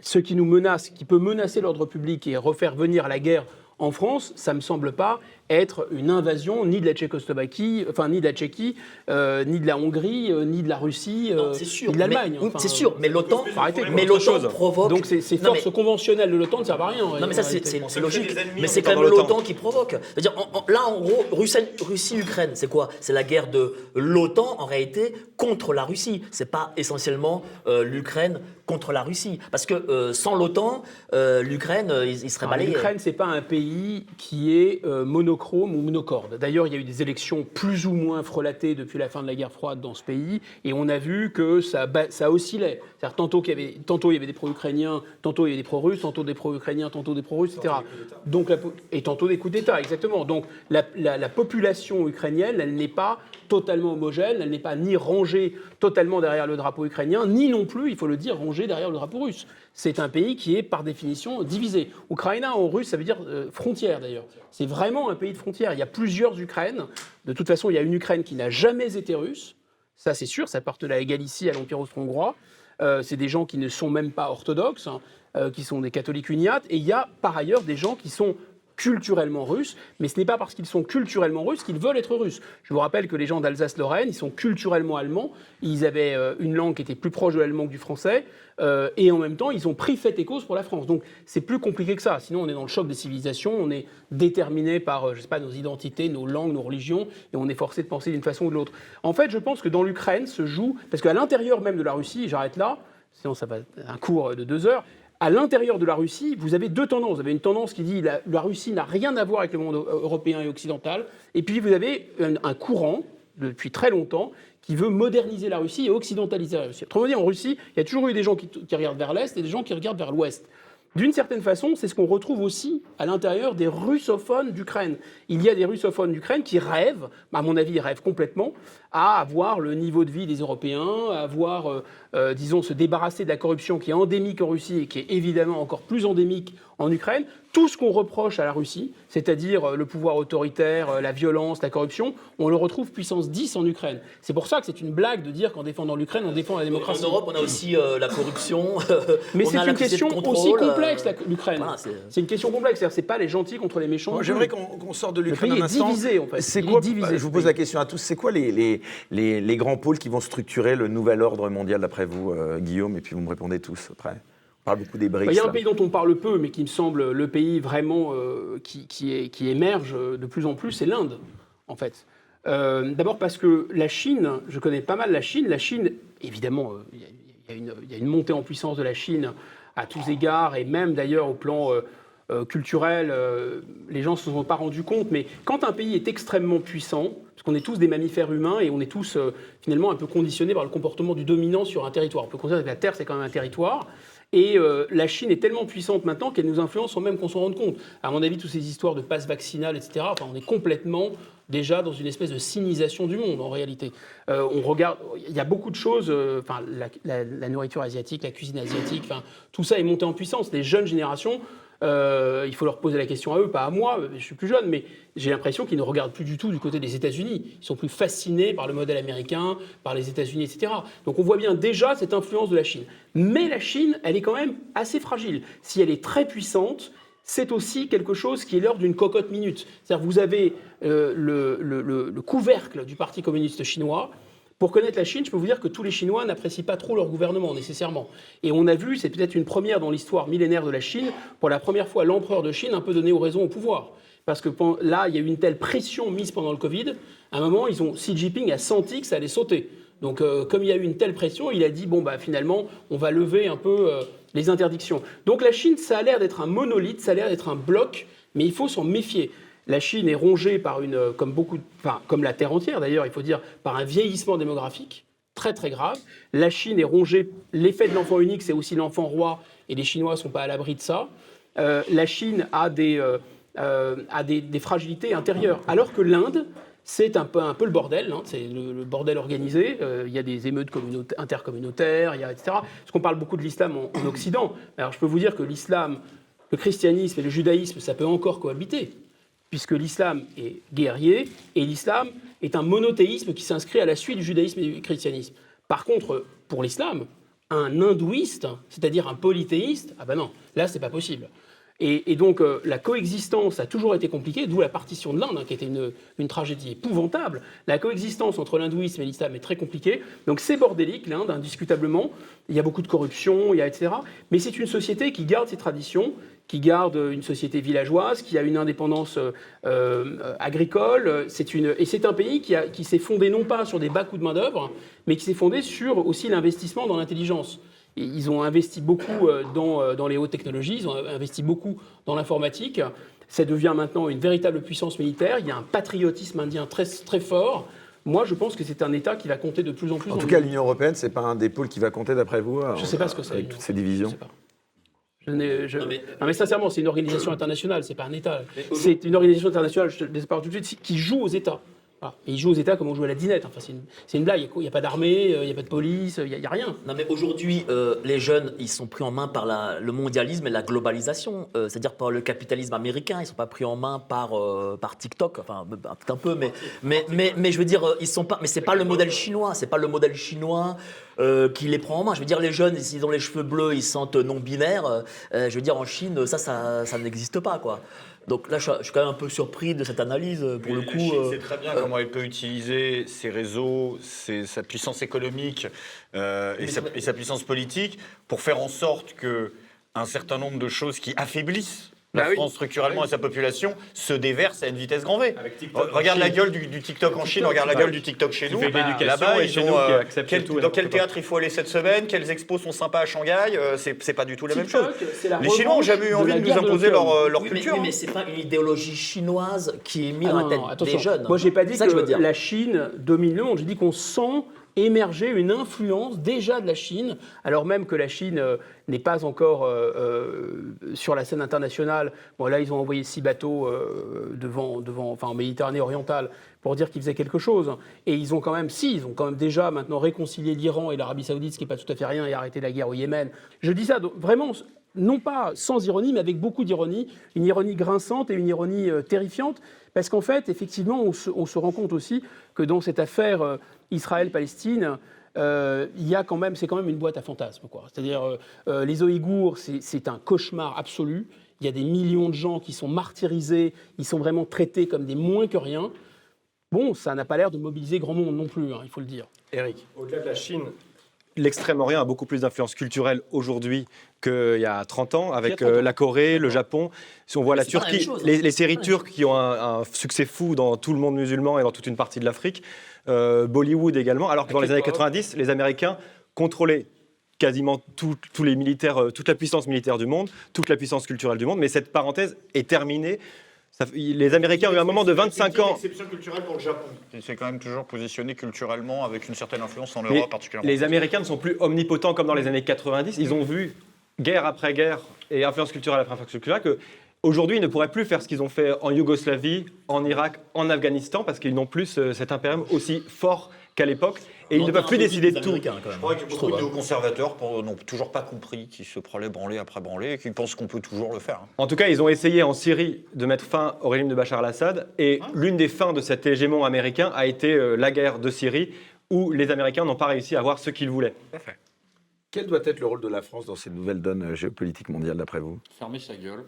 Speaker 3: ce qui nous menace, qui peut menacer l'ordre public et refaire venir la guerre en France, ça me semble pas être une invasion ni de la Tchécoslovaquie, enfin ni de la Tchéquie, euh, ni de la Hongrie, euh, ni de la Russie, euh,
Speaker 7: sûr.
Speaker 3: ni de l'Allemagne. Enfin,
Speaker 7: c'est sûr, mais l'OTAN, mais l'OTAN provoque.
Speaker 3: Donc ces, forces
Speaker 7: mais-
Speaker 3: conventionnelles de l'OTAN ne servent à rien.
Speaker 7: Non, mais ça, c'est logique. Mais
Speaker 10: en
Speaker 7: c'est quand même
Speaker 9: l'OTAN.
Speaker 7: qui provoque. C'est-à-dire, en- en- là, en gros, Russie- Russie-Ukraine, c'est quoi? C'est la guerre de l'OTAN, en réalité, contre la Russie. C'est pas essentiellement euh, l'Ukraine contre la Russie. Parce que euh, sans l'OTAN, euh, l'Ukraine, euh, il, il serait
Speaker 3: Alors,
Speaker 7: balayé.
Speaker 3: L'Ukraine, c'est pas un pays qui est euh, monochrome ou monocorde. D'ailleurs, il y a eu des élections plus ou moins frelatées depuis la fin de la guerre froide dans ce pays, et on a vu que ça, ça oscillait. C'est-à-dire tantôt qu'il y avait, tantôt il y avait des pro-ukrainiens, tantôt il y avait des pro-russes, tantôt des pro-ukrainiens, tantôt des pro-russes, etc. Donc la et tantôt des coups d'État, exactement. Donc la, la- la population ukrainienne, elle n'est pas totalement homogène, elle n'est pas ni rangée totalement derrière le drapeau ukrainien, ni non plus, il faut le dire, rangée derrière le drapeau russe. C'est un pays qui est par définition divisé. Ukraina en russe, ça veut dire euh, frontière d'ailleurs. C'est vraiment un pays de. Il y a plusieurs Ukraines. De toute façon, il y a une Ukraine qui n'a jamais été russe. Ça, c'est sûr, ça porte la Galicie à l'Empire austro-hongrois. Euh, c'est des gens qui ne sont même pas orthodoxes, hein, euh, qui sont des catholiques uniates. Et il y a par ailleurs des gens qui sont culturellement russes, mais ce n'est pas parce qu'ils sont culturellement russes qu'ils veulent être russes. Je vous rappelle que les gens d'Alsace-Lorraine, ils sont culturellement allemands, ils avaient euh, une langue qui était plus proche de l'allemand que du français, euh, et en même temps, ils ont pris fait et cause pour la France. Donc c'est plus compliqué que ça. Sinon, on est dans le choc des civilisations, on est déterminé par, euh, je sais pas, nos identités, nos langues, nos religions, et on est forcé de penser d'une façon ou de l'autre. En fait, je pense que dans l'Ukraine se joue, parce qu'à l'intérieur même de la Russie, j'arrête là, sinon ça va un cours de deux heures, à l'intérieur de la Russie, vous avez deux tendances. Vous avez une tendance qui dit la, la Russie n'a rien à voir avec le monde européen et occidental, et puis vous avez un, courant depuis très longtemps qui veut moderniser la Russie et occidentaliser la Russie. Autrement dit, en Russie, il y a toujours eu des gens qui regardent vers l'Est et des gens qui regardent vers l'Ouest. D'une certaine façon, c'est ce qu'on retrouve aussi à l'intérieur des russophones d'Ukraine. Il y a des russophones d'Ukraine qui rêvent, à mon avis, ils rêvent complètement, à avoir le niveau de vie des Européens, à avoir, euh, euh, disons, se débarrasser de la corruption qui est endémique en Russie et qui est évidemment encore plus endémique en Ukraine. Tout ce qu'on reproche à la Russie, c'est-à-dire euh, le pouvoir autoritaire, euh, la violence, la corruption, on le retrouve puissance 10 en Ukraine. C'est pour ça que c'est une blague de dire qu'en défendant l'Ukraine, on défend la
Speaker 7: En
Speaker 3: démocratie.
Speaker 7: Europe, on a aussi euh, la corruption.
Speaker 3: Mais c'est
Speaker 7: a
Speaker 3: une question
Speaker 7: contrôle,
Speaker 3: aussi complexe, l'Ukraine.
Speaker 7: voilà, c'est-
Speaker 3: une question complexe. C'est-à-dire, c'est pas les gentils contre les méchants.
Speaker 4: J'aimerais qu'on sorte de l'Ukraine un instant.
Speaker 3: divisé, en fait.
Speaker 4: C'est quoi
Speaker 3: divisé,
Speaker 4: Je vous pose la question à tous. C'est quoi les, les, les, les grands pôles qui vont structurer le nouvel ordre mondial d'après vous, euh, Guillaume? Et puis vous me répondez tous après. On parle beaucoup des BRICS.
Speaker 3: Il y a un pays dont on parle peu, mais qui me semble le pays vraiment euh, qui, qui, est- qui émerge de plus en plus, c'est l'Inde, en fait. Euh, D'abord parce que la Chine, je connais pas mal la Chine. La Chine, évidemment, euh, il y, a- y une- il y a une montée en puissance de la Chine à tous égards, et même d'ailleurs au plan euh, culturel, les gens ne se sont pas rendus compte, mais quand un pays est extrêmement puissant, parce qu'on est tous des mammifères humains et on est tous euh, finalement un peu conditionnés par le comportement du dominant sur un territoire. On peut considérer que la Terre, c'est quand même un territoire. Et euh, la Chine est tellement puissante maintenant qu'elle nous influence sans même qu'on s'en rende compte. À mon avis, toutes ces histoires de passe vaccinal, etc., enfin, on est complètement déjà dans une espèce de cynisation du monde en réalité. Euh, on regarde, il y a beaucoup de choses, euh, enfin, la, la- la nourriture asiatique, la cuisine asiatique, enfin, tout ça est monté en puissance. Les jeunes générations, euh, il faut leur poser la question à eux, pas à moi, je suis plus jeune, mais j'ai l'impression qu'ils ne regardent plus du tout du côté des États-Unis. Ils sont plus fascinés par le modèle américain, par les États-Unis, etc. Donc on voit bien déjà cette influence de la Chine. Mais la Chine, elle est quand même assez fragile. Si elle est très puissante, c'est aussi quelque chose qui est l'heure d'une cocotte minute. C'est-à-dire vous avez euh, le, le- le- le couvercle du Parti communiste chinois. Pour connaître la Chine, je peux vous dire que tous les Chinois n'apprécient pas trop leur gouvernement nécessairement. Et on a vu, c'est peut-être une première dans l'histoire millénaire de la Chine, pour la première fois l'empereur de Chine un peu donné aux raisons au pouvoir. Parce que là, il y a eu une telle pression mise pendant le Covid, à un moment, ils ont, Xi Jinping a senti que ça allait sauter. Donc, euh, comme il y a eu une telle pression, il a dit bon, bah, finalement, on va lever un peu euh, les interdictions. Donc, la Chine, ça a l'air d'être un monolithe, ça a l'air d'être un bloc, mais il faut s'en méfier. La Chine est rongée par une, comme beaucoup, enfin, comme la Terre entière d'ailleurs, il faut dire, par un vieillissement démographique très très grave. La Chine est rongée, l'effet de l'enfant unique, c'est aussi l'enfant roi, et les Chinois ne sont pas à l'abri de ça. euh, la Chine a des, euh, euh, a des, fragilités intérieures, alors que l'Inde, c'est un peu, un peu le bordel, hein, c'est le, bordel organisé. Il y a des émeutes communauta- intercommunautaires, etc. Parce qu'on parle beaucoup de l'islam en Occident. Alors je peux vous dire que l'islam, le christianisme et le judaïsme, ça peut encore cohabiter, puisque l'islam est guerrier et l'islam est un monothéisme qui s'inscrit à la suite du judaïsme et du christianisme. Par contre, pour l'islam, un hindouiste, c'est-à-dire un polythéiste, ah ben non, là c'est pas possible. Et, donc euh, la coexistence a toujours été compliquée, d'où la partition de l'Inde, hein, qui était une, une tragédie épouvantable. La coexistence entre l'hindouisme et l'islam est très compliquée. Donc c'est bordélique, l'Inde, indiscutablement. Il y a beaucoup de corruption, il y etc. Mais c'est une société qui garde ses traditions, qui garde une société villageoise, qui a une indépendance euh, euh, agricole. C'est une, et c'est un pays qui, a- qui s'est fondé non pas sur des bas coûts de main-d'œuvre, mais qui s'est fondé sur aussi l'investissement dans l'intelligence. Et Ils ont investi beaucoup euh, dans, dans les hautes technologies, ils ont investi beaucoup dans l'informatique. Ça devient maintenant une véritable puissance militaire. Il y a un patriotisme indien très, très fort. Moi, je pense que c'est un État qui va compter de plus en plus
Speaker 4: En tout cas, l'Union européenne, c'est pas un des pôles qui va compter d'après vous
Speaker 3: Je ne sais pas ce que c'est.
Speaker 4: Avec toutes ces divisions.
Speaker 3: Je sais pas. Je n'ai- je-
Speaker 7: Non, mais-
Speaker 3: Non, mais sincèrement, c'est une organisation internationale, c'est pas un État. C'est une organisation internationale, je te parler tout de suite, qui joue aux États. Voilà. Ils jouent aux États comme on joue à la dinette. Enfin, c'est une, blague. Il n'y a, pas d'armée, euh, il n'y a pas de police, il n'y a, rien.
Speaker 7: Non mais aujourd'hui, euh, les jeunes, ils sont pris en main par le mondialisme et la globalisation, euh, c'est-à-dire par le capitalisme américain. Ils sont pas pris en main par TikTok, enfin un peu, mais mais je veux dire, ils sont pas. Mais c'est pas le modèle chinois, c'est pas le modèle chinois. qui les prend en main. Je veux dire, les jeunes, s'ils ont les cheveux bleus, ils se sentent non binaires. je veux dire, en Chine, ça, ça, ça n'existe pas, quoi. Donc là, je, suis- quand même un peu surpris de cette analyse, euh, pour le
Speaker 5: La
Speaker 7: coup.
Speaker 5: Chine
Speaker 7: euh,
Speaker 5: sait très bien comment elle peut utiliser ses réseaux, ses- sa puissance économique euh, et, sa, et sa puissance politique pour faire en sorte que un certain nombre de choses qui affaiblissent la
Speaker 3: Bah oui.
Speaker 5: France structurellement et sa population se déversent à une vitesse grand V.
Speaker 9: Avec TikTok en
Speaker 5: regarde la
Speaker 9: Chine.
Speaker 5: gueule du, du TikTok en Chine, regarde la gueule du TikTok chez nous. Là-bas,
Speaker 9: et
Speaker 5: ils
Speaker 9: chez
Speaker 5: ont, euh, quel-
Speaker 9: tout
Speaker 5: dans quel théâtre il faut aller cette semaine, quelles expos sont sympas à Shanghai, euh, c'est pas du tout la même chose.
Speaker 3: La
Speaker 5: Les Chinois ont
Speaker 3: revanche
Speaker 5: jamais eu envie de nous
Speaker 3: de
Speaker 5: imposer leur, euh, leur
Speaker 7: oui, mais,
Speaker 5: culture.
Speaker 7: oui, mais c'est pas une idéologie chinoise qui est mise
Speaker 3: Ah
Speaker 7: dans
Speaker 3: non,
Speaker 7: la tête
Speaker 3: non, attention.
Speaker 7: des jeunes.
Speaker 3: Moi, j'ai pas dit que, la Chine domine le monde. J'ai dit qu'on sent émerger une influence déjà de la Chine, alors même que la Chine euh, n'est pas encore euh, euh, sur la scène internationale. Bon, là, ils ont envoyé six bateaux devant, devant, enfin, en Méditerranée orientale pour dire qu'ils faisaient quelque chose. Et ils ont quand même, si, ils ont quand même déjà maintenant réconcilié l'Iran et l'Arabie Saoudite, ce qui n'est pas tout à fait rien, et arrêté la guerre au Yémen. Je dis ça donc, vraiment non pas sans ironie, mais avec beaucoup d'ironie, une ironie grinçante et une ironie terrifiante, parce qu'en fait, effectivement, on se, rend compte aussi que dans cette affaire Israël-Palestine, euh, il y a quand même, c'est quand même une boîte à fantasmes, quoi. C'est-à-dire, euh, euh, les Ouïghours, c'est un cauchemar absolu. Il y a des millions de gens qui sont martyrisés, ils sont vraiment traités comme des moins que rien. Bon, ça n'a pas l'air de mobiliser grand monde non plus, hein, il faut le dire.
Speaker 4: Eric.
Speaker 9: Au-delà de la Chine, l'extrême-orient a beaucoup plus d'influence culturelle aujourd'hui qu'il y a 30 ans, avec
Speaker 3: 30 ans.
Speaker 9: euh, la Corée, le Japon. Si on voit la
Speaker 7: c'est pas la même
Speaker 9: Turquie,
Speaker 7: chose, hein.
Speaker 9: les, les séries turques qui ont un, un succès fou dans tout le monde musulman et dans toute une partie de l'Afrique, euh, Bollywood également, alors que dans les années
Speaker 3: K-pop.
Speaker 9: 90, les Américains contrôlaient quasiment tout- tous les militaires, euh, toute la puissance militaire du monde, toute la puissance culturelle du monde, mais cette parenthèse est terminée. Ça les Américains ont eu un moment de 25 ans.
Speaker 10: exception culturelle pour le Japon.
Speaker 5: Il s'est quand même toujours positionné culturellement avec une certaine influence en
Speaker 9: Mais
Speaker 5: Europe particulièrement.
Speaker 9: Les Américains ne sont plus omnipotents comme dans les années 90. Ils ont vu guerre après guerre et influence culturelle après influence culturelle que aujourd'hui ils ne pourraient plus faire ce qu'ils ont fait en Yougoslavie, en Irak, en Afghanistan parce qu'ils n'ont plus euh, cet impérium aussi fort qu'à l'époque et ils ne peuvent plus décider de tout.
Speaker 7: Américains, quand même.
Speaker 5: Je crois que beaucoup de
Speaker 7: hein.
Speaker 5: néoconservateurs pour- n'ont toujours pas compris qu'ils se prenaient branler après branler et qu'ils pensent qu'on peut toujours le faire. hein.
Speaker 9: En tout cas, ils ont essayé en Syrie de mettre fin au régime de Bachar al-Assad et l'une des fins de cet hégémon américain a été euh, la guerre de Syrie où les Américains n'ont pas réussi à avoir ce qu'ils voulaient.
Speaker 4: Quel doit être le rôle de la France dans cette nouvelle donne euh, géopolitique mondiale, d'après vous?
Speaker 10: Fermer sa gueule.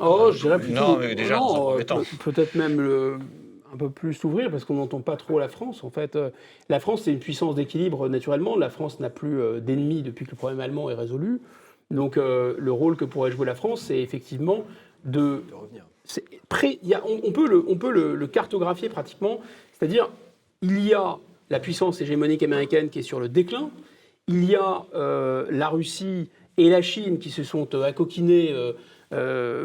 Speaker 3: Oh, je dirais plutôt.
Speaker 5: Non, mais déjà,
Speaker 3: non, euh, peut-être même le- un peu plus s'ouvrir parce qu'on n'entend pas trop la France. En fait, Euh, la France, c'est une puissance d'équilibre naturellement. La France n'a plus euh, d'ennemis depuis que le problème allemand est résolu. Donc, euh, le rôle que pourrait jouer la France, c'est effectivement de. pré- y a- on, on peut, le, on peut le, le cartographier pratiquement. C'est-à-dire, il y a la puissance hégémonique américaine qui est sur le déclin. Il y a euh, la Russie et la Chine qui se sont accoquinés euh,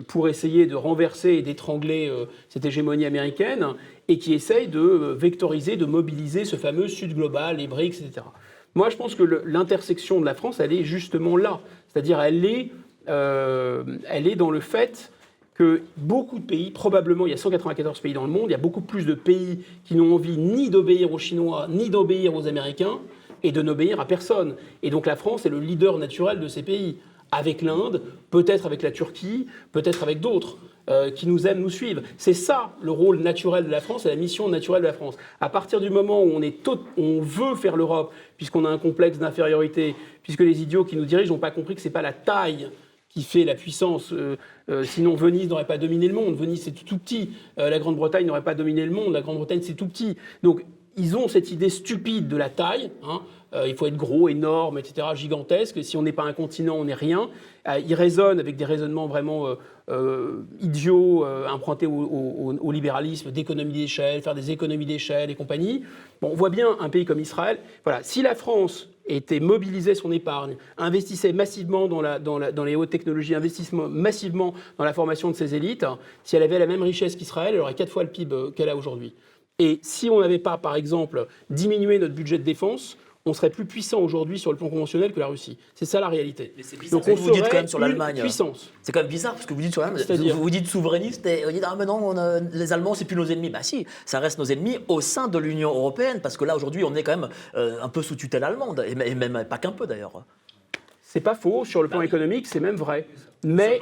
Speaker 3: pour essayer de renverser et d'étrangler euh, cette hégémonie américaine et qui essayent de euh, vectoriser, de mobiliser ce fameux Sud global, les BRICS, etc. Moi, je pense que l'intersection de la France, elle est justement là. C'est-à-dire, elle est euh, elle est dans le fait que beaucoup de pays, probablement il y a 194 pays dans le monde, il y a beaucoup plus de pays qui n'ont envie ni d'obéir aux Chinois, ni d'obéir aux Américains, et de n'obéir à personne. Et donc la France est le leader naturel de ces pays, avec l'Inde, peut-être avec la Turquie, peut-être avec d'autres. euh, qui nous aiment, nous suivent. C'est ça le rôle naturel de la France et la mission naturelle de la France. À partir du moment où on, est on veut faire l'Europe, puisqu'on a un complexe d'infériorité, puisque les idiots qui nous dirigent n'ont pas compris que c'est pas la taille qui fait la puissance. euh, euh, sinon, Venise n'aurait pas dominé le monde. Venise, c'est tout, petit. La Grande-Bretagne n'aurait pas dominé le monde. La Grande-Bretagne, c'est tout petit. Donc, ils ont cette idée stupide de la taille. hein. Euh, il faut être gros, énorme, etc., gigantesque. Si on n'est pas un continent, on n'est rien. Euh, ils raisonnent avec des raisonnements vraiment euh, euh, idiots, empruntés au, libéralisme, d'économie d'échelle, faire des économies d'échelle et compagnie. Bon, on voit bien un pays comme Israël. Voilà, si la France était mobilisait son épargne, investissait massivement dans, la- dans dans les hautes technologies, investissait massivement dans la formation de ses élites, si elle avait la même richesse qu'Israël, elle aurait quatre fois le PIB qu'elle a aujourd'hui. Et si on n'avait pas, par exemple, diminué notre budget de défense, on serait plus puissant aujourd'hui sur le plan conventionnel que la Russie. C'est ça la réalité.
Speaker 7: Mais c'est bizarre
Speaker 3: Donc on
Speaker 7: vous dites quand même sur l'Allemagne.
Speaker 3: Puissance.
Speaker 7: C'est quand même bizarre parce que vous dites sur l'Allemagne, vous, vous dites souverainiste et vous dites ah mais non, on a- les Allemands c'est plus nos ennemis. Bah si, ça reste nos ennemis au sein de l'Union européenne parce que là aujourd'hui on est quand même euh, un peu sous tutelle allemande et même pas qu'un peu d'ailleurs.
Speaker 3: C'est pas faux. Sur le plan économique, c'est même vrai. Mais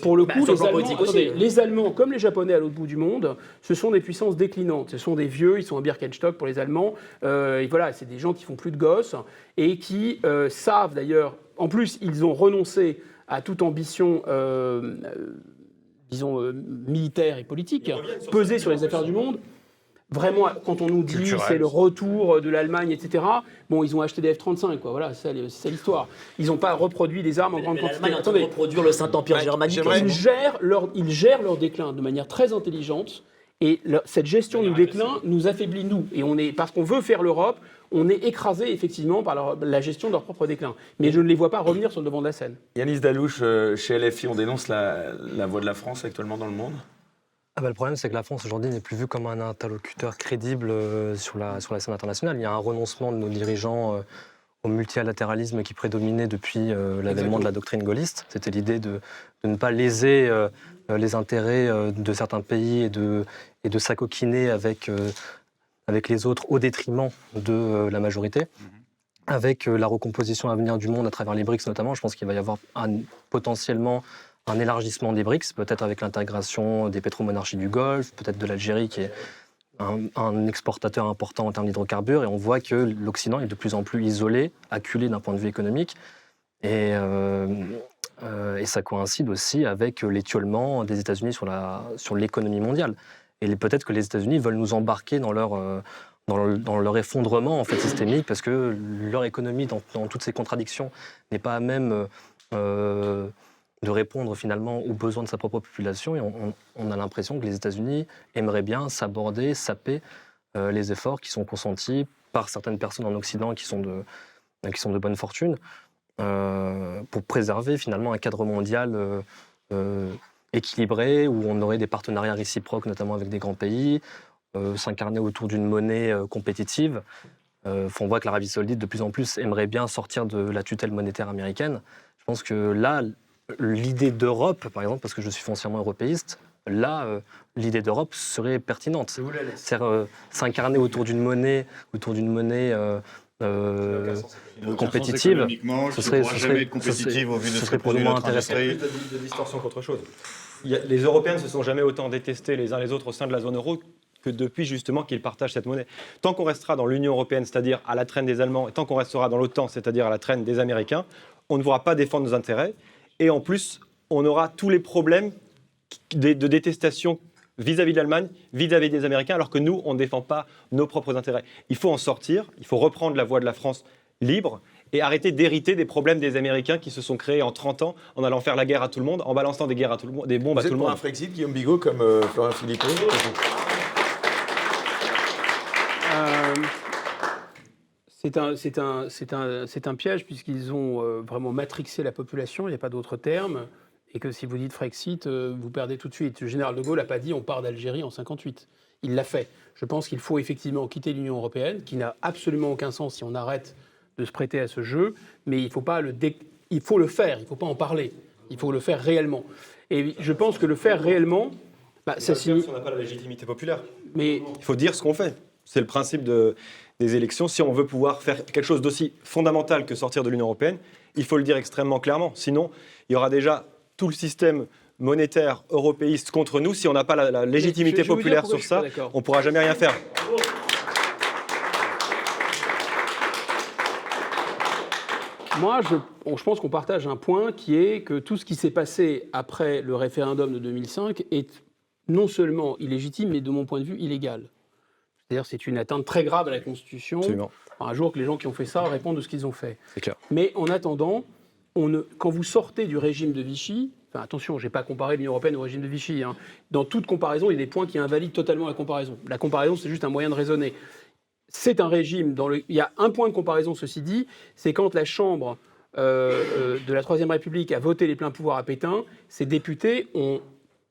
Speaker 3: pour le
Speaker 7: Bah,
Speaker 3: coup, les, Allemands,
Speaker 7: aussi, hein.
Speaker 3: les Allemands, comme les Japonais à l'autre bout du monde, ce sont des puissances déclinantes. Ce sont des vieux, ils sont en Birkenstock pour les Allemands. Euh, et voilà, c'est des gens qui font plus de gosses et qui euh, savent d'ailleurs. En plus, ils ont renoncé à toute ambition. euh, disons, militaire et politique, peser sur les affaires du monde. Vraiment, quand on nous dit c'est le retour de l'Allemagne, etc., bon, ils ont acheté des F-35, quoi. Voilà, c'est ça, l'histoire. Ils n'ont pas reproduit des armes en grande
Speaker 7: Mais
Speaker 3: quantité.
Speaker 7: L'Allemagne est en train de
Speaker 3: Attendez,
Speaker 7: reproduire le Saint-Empire germanique.
Speaker 3: ils gèrent, leur, ils gèrent leur déclin de manière très intelligente. Et leur- cette gestion du déclin nous affaiblit, nous. Et on est, parce qu'on veut faire l'Europe, on est écrasé effectivement par leur- la gestion de leur propre déclin. Mais je ne les vois pas revenir sur le devant de la scène.
Speaker 8: Yanis Dalouche, euh, chez LFI, on dénonce la, la voix de la France actuellement dans le monde?
Speaker 6: Ah bah, le problème, c'est que la France aujourd'hui n'est plus vue comme un interlocuteur crédible euh, sur la, sur la scène internationale. Il y a un renoncement de nos dirigeants euh, au multilatéralisme qui prédominait depuis euh, l'avènement de la doctrine gaulliste. C'était l'idée de, de ne pas léser les intérêts de certains pays et de, et de s'acoquiner avec, avec les autres au détriment de la majorité. Avec euh, la recomposition à venir du monde à travers les BRICS notamment, je pense qu'il va y avoir un- potentiellement un élargissement des BRICS, peut-être avec l'intégration des pétromonarchies du Golfe, peut-être de l'Algérie qui est un, exportateur important en termes d'hydrocarbures. Et on voit que l'Occident est de plus en plus isolé, acculé d'un point de vue économique. Et, euh, euh, ça coïncide aussi avec l'étiolement des États-Unis sur l'économie mondiale. Et peut-être que les États-Unis veulent nous embarquer dans leur, euh, dans, le- dans leur effondrement en fait, systémique, parce que leur économie, dans, toutes ces contradictions, n'est pas à même de répondre finalement aux besoins de sa propre population. Et on, a l'impression que les États-Unis aimeraient bien s'aborder, saper euh, les efforts qui sont consentis par certaines personnes en Occident qui sont de, qui sont de bonne fortune euh, pour préserver finalement un cadre mondial euh, équilibré où on aurait des partenariats réciproques, notamment avec des grands pays, s'incarner autour d'une monnaie compétitive. On voit que l'Arabie saoudite, de plus en plus, aimerait bien sortir de la tutelle monétaire américaine. Je pense que là, l'idée d'Europe, par exemple, parce que je suis foncièrement européiste, là, euh, l'idée d'Europe serait pertinente. C'est-à-dire euh, s'incarner autour d'une monnaie, autour d'une monnaie euh, euh, compétitive. Ce serait- ce
Speaker 10: jamais
Speaker 6: serait-
Speaker 10: être compétitive
Speaker 6: ce
Speaker 10: au vu de
Speaker 6: ce
Speaker 10: ce
Speaker 6: serait probablement
Speaker 10: notre
Speaker 6: intéressant.
Speaker 9: plus de, de distorsion qu'autre chose. A- les Européens ne se sont jamais autant détestés les uns les autres au sein de la zone euro que depuis justement qu'ils partagent cette monnaie. Tant qu'on restera dans l'Union européenne, c'est-à-dire à la traîne des Allemands, et tant qu'on restera dans l'OTAN, c'est-à-dire à la traîne des Américains, on ne pourra pas défendre nos intérêts. Et en plus, on aura tous les problèmes de, de détestation vis-à-vis de l'Allemagne, vis-à-vis des Américains, alors que nous, on ne défend pas nos propres intérêts. Il faut en sortir, il faut reprendre la voie de la France libre et arrêter d'hériter des problèmes des Américains qui se sont créés en 30 ans en allant faire la guerre à tout le monde, en balançant des, guerres à tout le monde, des bombes
Speaker 4: Vous
Speaker 9: à
Speaker 4: êtes
Speaker 9: tout le
Speaker 4: pour
Speaker 9: monde.
Speaker 4: un Frexit, Guillaume Bigot, comme euh, Florian Philippot?
Speaker 3: C'est un, piège puisqu'ils ont euh, vraiment matrixé la population, il n'y a pas d'autre terme, et que si vous dites Frexit, euh, vous perdez tout de suite. Le général de Gaulle n'a pas dit on part d'Algérie en 58. Il l'a fait. Je pense qu'il faut effectivement quitter l'Union européenne, qui n'a absolument aucun sens si on arrête de se prêter à ce jeu, mais il faut, pas le dé- il faut le faire, il ne faut pas en parler. Il faut le faire réellement. Et je pense que le faire réellement, bah, ça signifie.
Speaker 9: Si on n'a pas la légitimité populaire.
Speaker 3: Mais
Speaker 9: Il faut dire ce qu'on fait. C'est le principe de- des élections. Si on veut pouvoir faire quelque chose d'aussi fondamental que sortir de l'Union européenne, il faut le dire extrêmement clairement. Sinon, il y aura déjà tout le système monétaire européiste contre nous. Si on n'a pas la, la légitimité
Speaker 3: je
Speaker 9: populaire sur ça, on ne pourra jamais rien faire.
Speaker 3: Moi, je, on- je pense qu'on partage un point qui est que tout ce qui s'est passé après le référendum de 2005 est non seulement illégitime, mais de mon point de vue illégal. C'est-à-dire c'est une atteinte très grave à la Constitution.
Speaker 9: Absolument.
Speaker 3: Un jour que les gens qui ont fait ça répondent de ce qu'ils ont fait.
Speaker 9: Clair.
Speaker 3: Mais en attendant, on ne, quand vous sortez du régime de Vichy, enfin attention, je n'ai pas comparé l'Union européenne au régime de Vichy. hein. Dans toute comparaison, il y a des points qui invalident totalement la comparaison. La comparaison, c'est juste un moyen de raisonner. C'est un régime dans le. Il y a un point de comparaison, ceci dit, c'est quand la Chambre euh, euh, de la Troisième République a voté les pleins pouvoirs à Pétain, ces députés ont,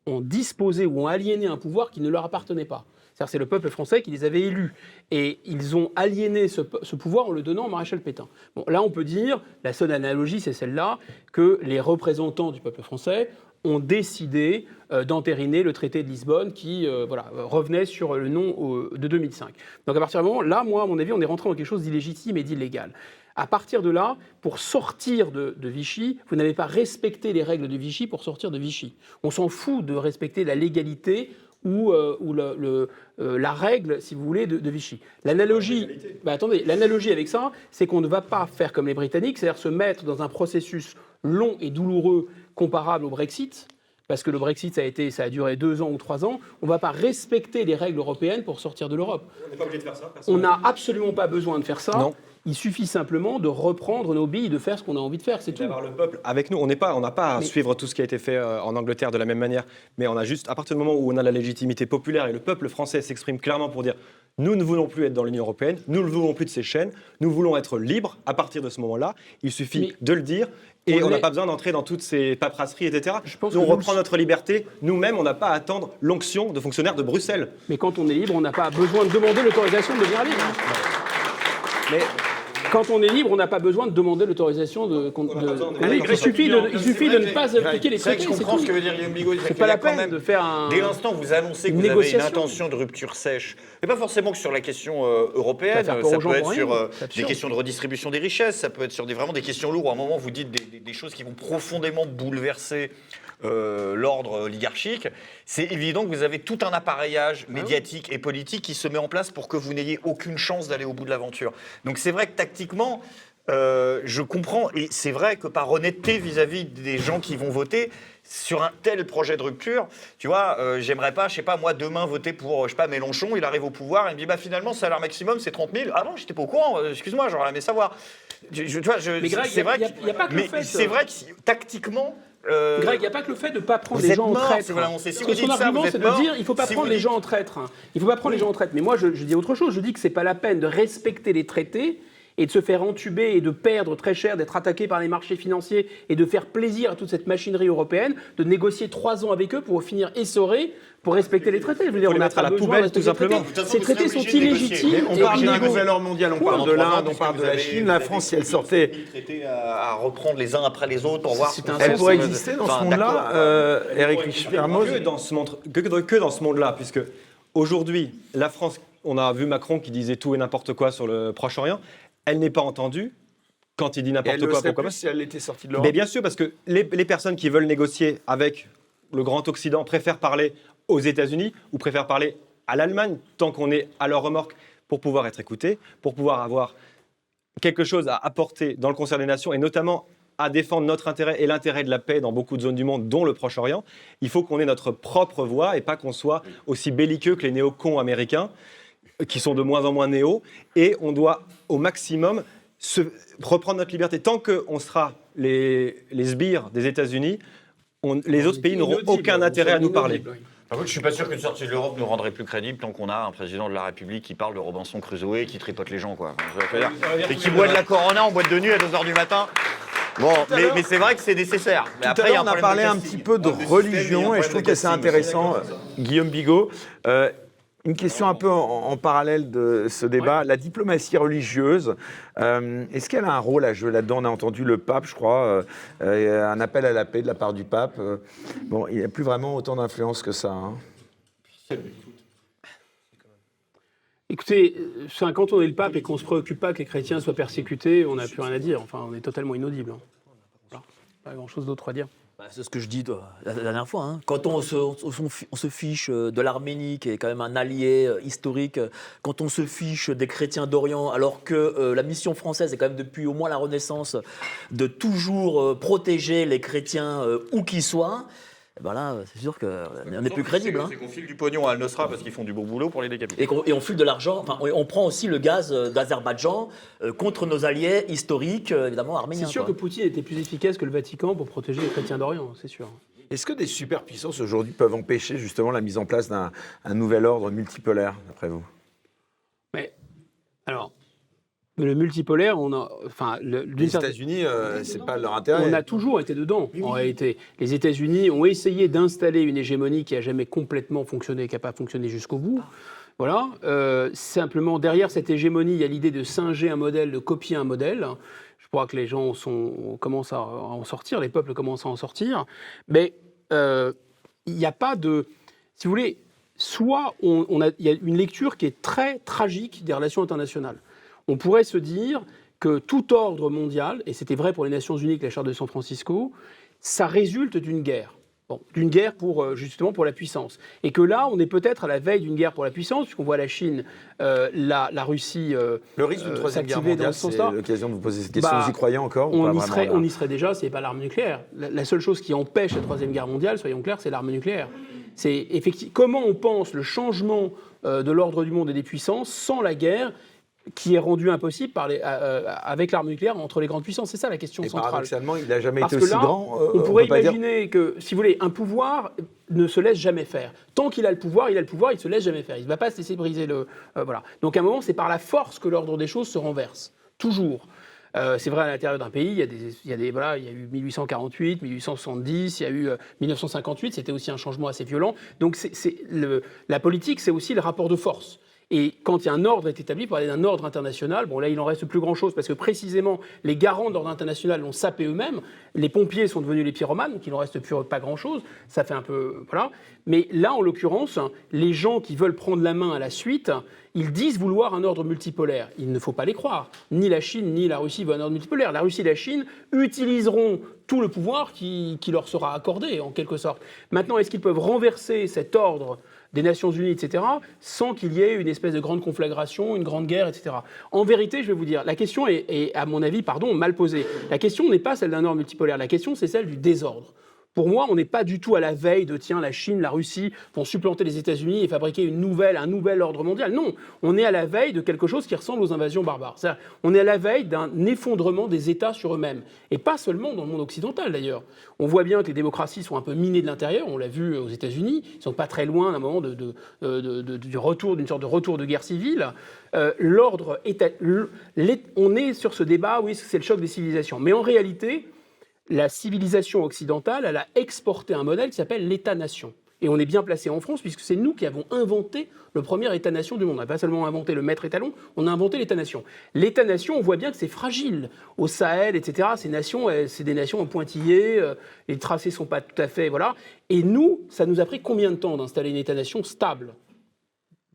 Speaker 3: ont disposé ou ont aliéné un pouvoir qui ne leur appartenait pas. C'est le peuple français qui les avait élus. Et ils ont aliéné ce, pouvoir en le donnant au maréchal Pétain. Bon, là, on peut dire, la seule analogie, c'est celle-là, que les représentants du peuple français ont décidé euh, d'entériner le traité de Lisbonne qui euh, revenait sur le nom euh, de 2005. Donc à partir du moment, là, moi, à mon avis, on est rentré dans quelque chose d'illégitime et d'illégal. À partir de là, pour sortir de, de Vichy, vous n'avez pas respecté les règles de Vichy pour sortir de Vichy. On s'en fout de respecter la légalité ou, euh, ou le- le- euh, la règle, si vous voulez, de, de Vichy. L'analogie, bah, attendez, l'analogie avec ça, c'est qu'on ne va pas faire comme les Britanniques, c'est-à-dire se mettre dans un processus long et douloureux comparable au Brexit. Parce que le Brexit, ça a, été, ça a duré deux ans ou trois ans. On ne va pas respecter les règles européennes pour sortir de l'Europe.
Speaker 9: On n'est pas obligé de faire ça.
Speaker 3: On n'a absolument pas besoin de faire ça.
Speaker 9: Non.
Speaker 3: Il suffit simplement de reprendre nos billes, de faire ce qu'on a envie de faire, c'est tout.
Speaker 9: d'avoir le peuple avec nous. On n'est pas, on n'a pas à
Speaker 3: Mais-
Speaker 9: suivre tout ce qui a été fait euh, en Angleterre de la même manière, mais on a juste, à partir du moment où on a la légitimité populaire et le peuple français s'exprime clairement pour dire nous ne voulons plus être dans l'Union européenne, nous ne voulons plus de ces chaînes, nous voulons être libres. À partir de ce moment-là, il suffit
Speaker 3: Mais-
Speaker 9: de le dire. Et
Speaker 3: On
Speaker 9: n'a pas besoin d'entrer dans toutes ces paperasseries, etc.
Speaker 3: Je pense
Speaker 9: on
Speaker 3: nous
Speaker 9: reprend notre liberté nous-mêmes, on n'a pas à attendre l'onction de fonctionnaires de Bruxelles.
Speaker 3: Mais quand on est libre, on n'a pas besoin de demander l'autorisation de devenir libre.
Speaker 9: Mais
Speaker 3: Quand on est libre, on n'a pas besoin de demander l'autorisation de. il suffit de, il suffit de ne pas appliquer les
Speaker 5: C'est vrai que
Speaker 3: traités.
Speaker 5: je
Speaker 3: c'est
Speaker 5: comprends
Speaker 3: tout.
Speaker 5: ce que veut dire Guillaume Bigot.
Speaker 3: C'est pas la peine de faire un.
Speaker 5: Dès l'instant où vous annoncez que vous avez une intention de rupture sèche, et pas forcément que sur la question euh, européenne,
Speaker 3: Ça
Speaker 5: peut être sur euh, des questions de redistribution des richesses, ça peut être sur des, vraiment des questions lourdes. À un moment, vous dites des, des- des choses qui vont profondément bouleverser euh, l'ordre oligarchique. C'est évident que vous avez tout un appareillage
Speaker 3: Ah
Speaker 5: médiatique et politique qui se met en place pour que vous n'ayez aucune chance d'aller au bout de l'aventure. Donc c'est vrai que tactiquement, euh, je comprends, et c'est vrai que par honnêteté vis-à-vis des gens qui vont voter sur un tel projet de rupture, tu vois, euh, j'aimerais pas, je sais pas, moi demain voter pour, je sais pas, Mélenchon, il arrive au pouvoir, il me dit, bah finalement, salaire maximum, c'est 30 000. Ah non, j'étais pas au courant, euh, excuse-moi, j'aurais aimé savoir. Je, je- tu vois, je- c'est vrai que- c'est vrai que tactiquement. Euh,
Speaker 3: Greg, il n'y a pas que le fait de ne pas prendre
Speaker 5: vous
Speaker 3: les gens en traître.
Speaker 5: si vous. Si
Speaker 3: Parce
Speaker 5: vous
Speaker 3: que son
Speaker 5: ça,
Speaker 3: argument, c'est de
Speaker 5: mort.
Speaker 3: dire il ne faut pas
Speaker 5: Si
Speaker 3: prendre les
Speaker 5: dites-
Speaker 3: gens en traître. hein. Il ne faut pas prendre les gens en traître. Mais moi, je, je dis autre chose. Je dis que ce n'est pas la peine de respecter les traités et de se faire entuber et de perdre très cher, d'être attaqué par les marchés financiers et de faire plaisir à toute cette machinerie européenne, de négocier trois ans avec eux pour finir essorés pour respecter les traités. Je veux dire, on n'a
Speaker 9: mettre à la poubelle, tout simplement.
Speaker 3: Ces traités sont illégitimes.
Speaker 4: On parle d'un nouvel ordre mondial, on parle de l'Inde, on parle de la Chine. La France, si elle sortait,
Speaker 5: les traités à, à reprendre les uns après les autres pour voir.
Speaker 3: C'est un
Speaker 4: elle pourrait exister dans ce monde-là, euh, Eric
Speaker 9: que
Speaker 4: Richtermoz
Speaker 9: dans ce monde, que, que dans ce monde-là, puisque aujourd'hui, la France, on a vu Macron qui disait tout et n'importe quoi sur le Proche-Orient, elle n'est pas entendue quand il dit n'importe quoi.
Speaker 4: serait
Speaker 9: Pourquoi
Speaker 4: plus si elle était sortie de
Speaker 9: Mais
Speaker 4: l'Europe.
Speaker 9: bien sûr, parce que les, les personnes qui veulent négocier avec le Grand Occident préfèrent parler aux États-Unis ou préfèrent parler à l'Allemagne tant qu'on est à leur remorque pour pouvoir être écouté, pour pouvoir avoir quelque chose à apporter dans le concert des nations et notamment à défendre notre intérêt et l'intérêt de la paix dans beaucoup de zones du monde, dont le Proche-Orient. Il faut qu'on ait notre propre voix et pas qu'on soit aussi belliqueux que les néocons américains, qui sont de moins en moins néo. Et on doit au maximum se, reprendre notre liberté. Tant qu'on sera les, les sbires des États-Unis, on- les autres pays n'auront aucun
Speaker 3: on
Speaker 9: intérêt à nous parler.
Speaker 5: Par contre, je suis pas sûr qu'une sortie de l'Europe nous rendrait plus crédible tant qu'on a un président de la République qui parle de Robinson Crusoe et qui tripote les gens, quoi. Et qui boit de la Corona en boîte de nuit à 2h du matin. Bon, mais, mais c'est vrai que c'est nécessaire. Mais
Speaker 4: Tout à
Speaker 5: après,
Speaker 4: l'heure, on a parlé un petit peu de religion et je trouve que c'est intéressant, euh, Guillaume Bigot. Euh, Une question un peu en, en parallèle de ce débat. La diplomatie religieuse, euh, est-ce qu'elle a un rôle à jouer là-dedans? On a entendu le pape, je crois, euh, euh, un appel à la paix de la part du pape. Bon, il n'y a plus vraiment autant d'influence que ça. hein.
Speaker 3: Écoutez, enfin, quand on est le pape et qu'on ne se préoccupe pas que les chrétiens soient persécutés, on n'a plus rien à dire. Enfin, on est totalement inaudible. hein. Voilà. Pas grand-chose d'autre à dire.
Speaker 7: Bah, c'est ce que je dis la dernière fois. hein. Quand on se, fiche euh, de l'Arménie, qui est quand même un allié euh, historique, euh, quand on se fiche des chrétiens d'Orient, alors que la mission française est quand même depuis au moins la Renaissance de toujours protéger les chrétiens où qu'ils soient, ben là, c'est sûr qu'on n'est plus crédible. hein.
Speaker 5: C'est qu'on file du pognon à Al-Nusra parce qu'ils font du bon boulot pour les décapiter.
Speaker 7: Et, qu'on- et on file de l'argent, enfin, on, on prend aussi le gaz euh, d'Azerbaïdjan euh, contre nos alliés historiques, euh, évidemment arméniens.
Speaker 3: C'est sûr
Speaker 7: quoi.
Speaker 3: que Poutine était plus efficace que le Vatican pour protéger les chrétiens d'Orient, c'est sûr.
Speaker 4: Est-ce que des superpuissances aujourd'hui peuvent empêcher justement la mise en place d'un un nouvel ordre multipolaire, d'après vous?
Speaker 3: Mais, alors, le multipolaire, on a. Enfin, le,
Speaker 4: Les États-Unis, euh, c'est pas leur intérêt.
Speaker 3: On a toujours été dedans, en réalité. Les États-Unis ont essayé d'installer une hégémonie qui a jamais complètement fonctionné, qui n'a pas fonctionné jusqu'au bout. Voilà. Euh, simplement, derrière cette hégémonie, il y a l'idée de singer un modèle, de copier un modèle. Je crois que les gens sont, commencent à en sortir, les peuples commencent à en sortir. Mais euh, il n'y a pas de. Si vous voulez, soit on, on a, il y a une lecture qui est très tragique des relations internationales. On pourrait se dire que tout ordre mondial, et c'était vrai pour les Nations Unies avec la Charte de San Francisco, ça résulte d'une guerre. Bon, d'une guerre pour euh, justement pour la puissance. Et que là, on est peut-être à la veille d'une guerre pour la puissance, puisqu'on voit la Chine, euh, la, la Russie. euh,
Speaker 4: Le risque d'une
Speaker 3: euh,
Speaker 4: troisième guerre mondiale, c'est l'occasion de vous poser cette question.
Speaker 3: Bah,
Speaker 4: vous y croyez encore ou
Speaker 3: on
Speaker 4: pas
Speaker 3: y, serait, on y serait déjà, c'est pas l'arme nucléaire. La, la seule chose qui empêche la troisième guerre mondiale, soyons clairs, c'est l'arme nucléaire. C'est effectivement comment on pense le changement euh, de l'ordre du monde et des puissances sans la guerre qui est rendue impossible par les, euh, euh, avec l'arme nucléaire entre les grandes puissances. C'est ça la question
Speaker 4: Et
Speaker 3: centrale.
Speaker 4: paradoxalement, il n'a jamais
Speaker 3: Parce
Speaker 4: été aussi
Speaker 3: là,
Speaker 4: grand. euh,
Speaker 3: on pourrait
Speaker 4: dire-
Speaker 3: imaginer que, si vous voulez, un pouvoir ne se laisse jamais faire. Tant qu'il a le pouvoir, il a le pouvoir, il se laisse jamais faire. Il ne va pas se laisser briser le. euh, voilà. Donc à un moment, c'est par la force que l'ordre des choses se renverse. Toujours. Euh, c'est vrai à l'intérieur d'un pays, il y, a des, il, y a des, voilà, il y a eu 1848, 1870, il y a eu euh, 1958, c'était aussi un changement assez violent. Donc c'est, c'est le- la politique, c'est aussi le rapport de force. Et quand il y a un ordre est établi, parler d'un ordre international, bon là il en reste plus grand-chose parce que précisément les garants de l'ordre international l'ont sapé eux-mêmes. Les pompiers sont devenus les pyromanes, donc il n'en reste plus pas grand-chose. Ça fait un peu voilà. Mais là en l'occurrence, les gens qui veulent prendre la main à la suite, ils disent vouloir un ordre multipolaire. Il ne faut pas les croire. Ni la Chine ni la Russie veulent un ordre multipolaire. La Russie et la Chine utiliseront tout le pouvoir qui leur sera accordé en quelque sorte. Maintenant, est-ce qu'ils peuvent renverser cet ordre des Nations Unies, etc., sans qu'il y ait une espèce de grande conflagration, une grande guerre, etc. En vérité, je vais vous dire, la question est, à mon avis, pardon, mal posée. La question n'est pas celle d'un ordre multipolaire, la question c'est celle du désordre. Pour moi, on n'est pas du tout à la veille de tiens, la Chine, la Russie vont supplanter les États-Unis et fabriquer une nouvelle, un nouvel ordre mondial. Non, on est à la veille de quelque chose qui ressemble aux invasions barbares. On est à la veille d'un effondrement des États sur eux-mêmes. Et pas seulement dans le monde occidental d'ailleurs. On voit bien que les démocraties sont un peu minées de l'intérieur. On l'a vu aux États-Unis. Ils sont pas très loin d'un moment de, du retour, d'une sorte de retour de guerre civile. Euh, L'ordre est. On est sur ce débat, oui, c'est le choc des civilisations. Mais en réalité la civilisation occidentale, elle a exporté un modèle qui s'appelle l'État-nation. Et on est bien placé en France puisque c'est nous qui avons inventé le premier État-nation du monde. On n'a pas seulement inventé le maître étalon, on a inventé l'État-nation. L'État-nation, on voit bien que c'est fragile. Au Sahel, etc., ces nations, c'est des nations en pointillés, euh, les tracés sont pas tout à fait... Voilà. Et nous, ça nous a pris combien de temps d'installer une État-nation stable?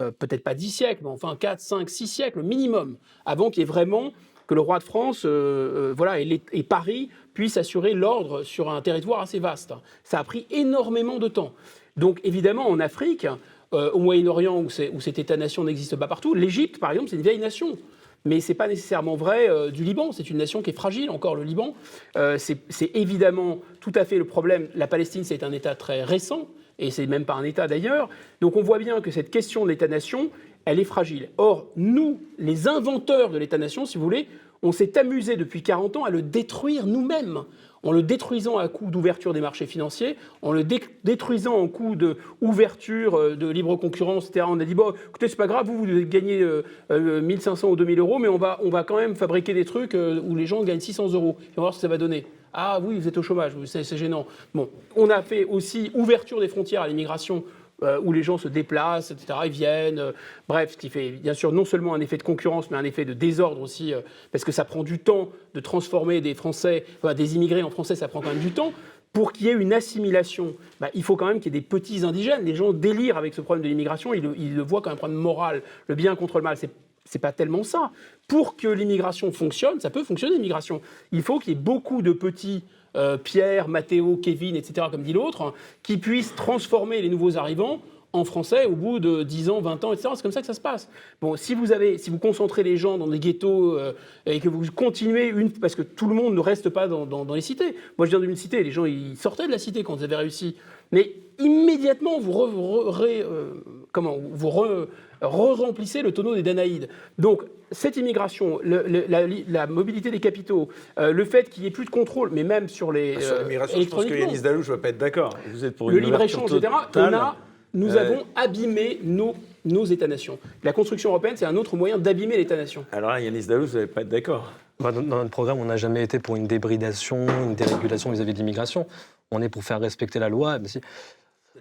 Speaker 3: Euh, Peut-être pas 10 siècles, mais enfin 4, 5, 6 siècles minimum, avant qu'il y ait vraiment que le roi de France euh, euh, voilà, et, Paris puissent assurer l'ordre sur un territoire assez vaste. Ça a pris énormément de temps. Donc évidemment, en Afrique, euh, au Moyen-Orient, où, où cet État-nation n'existe pas partout, l'Égypte, par exemple, c'est une vieille nation. Mais ce n'est pas nécessairement vrai euh, du Liban. C'est une nation qui est fragile, encore le Liban. Euh, c'est évidemment tout à fait le problème. La Palestine, c'est un État très récent, et c'est même pas un État d'ailleurs. Donc on voit bien que cette question de l'État-nation, elle est fragile. Or, nous, les inventeurs de l'État-nation, si vous voulez, on s'est amusé depuis 40 ans à le détruire nous-mêmes, en le détruisant à coup d'ouverture des marchés financiers, en le dé détruisant en coup d'ouverture de libre concurrence, etc. On a dit, bon, écoutez, c'est pas grave, vous, vous gagnez euh, euh, 1500 ou 2000 euros, mais on va, on va quand même fabriquer des trucs euh, où les gens gagnent 600 euros. On va voir ce que ça va donner. Ah oui, vous êtes au chômage, c'est gênant. Bon, on a fait aussi ouverture des frontières à l'immigration euh, où les gens se déplacent, etc., ils viennent, euh, bref, ce qui fait bien sûr non seulement un effet de concurrence, mais un effet de désordre aussi, euh, parce que ça prend du temps de transformer des Français, des immigrés en Français, ça prend quand même du temps. Pour qu'il y ait une assimilation, bah, il faut quand même qu'il y ait des petits indigènes. Les gens délirent avec ce problème de l'immigration, ils le voient comme un problème moral, le bien contre le mal. C'est c'est pas tellement ça. Pour que l'immigration fonctionne, ça peut fonctionner l'immigration. Il faut qu'il y ait beaucoup de petits euh, Pierre, Mathéo, Kevin, etc., comme dit l'autre, hein, qui puissent transformer les nouveaux arrivants en français au bout de 10 ans, 20 ans, etc. C'est comme ça que ça se passe. Bon, si vous, avez, si vous concentrez les gens dans des ghettos euh, et que vous continuez une... Parce que tout le monde ne reste pas dans, les cités. Moi, je viens d'une cité, les gens, ils sortaient de la cité quand vous avez réussi. Mais immédiatement, vous, re- re- ré- euh, comment, vous re- re-remplissez le tonneau des Danaïdes. Donc, cette immigration, le- le- la, la mobilité des capitaux, euh, le fait qu'il n'y ait plus de contrôle, mais même sur les...
Speaker 8: Sur
Speaker 3: euh,
Speaker 8: l'immigration, je pense que
Speaker 3: électroniquement,
Speaker 8: Yanis Dalou, je ne vais pas être d'accord. Vous êtes pour
Speaker 3: le libre-échange, etc., on a, nous
Speaker 8: Euh,
Speaker 3: avons abîmé nos, nos États-nations. La construction européenne, c'est un autre moyen d'abîmer l'État-nation.
Speaker 8: Alors là, Yanis Dalou, vous n'allez pas être d'accord.
Speaker 6: Bah, dans, dans notre programme, on n'a jamais été pour une débridation, une dérégulation vis-à-vis de l'immigration. On est pour faire respecter la loi. Mais si-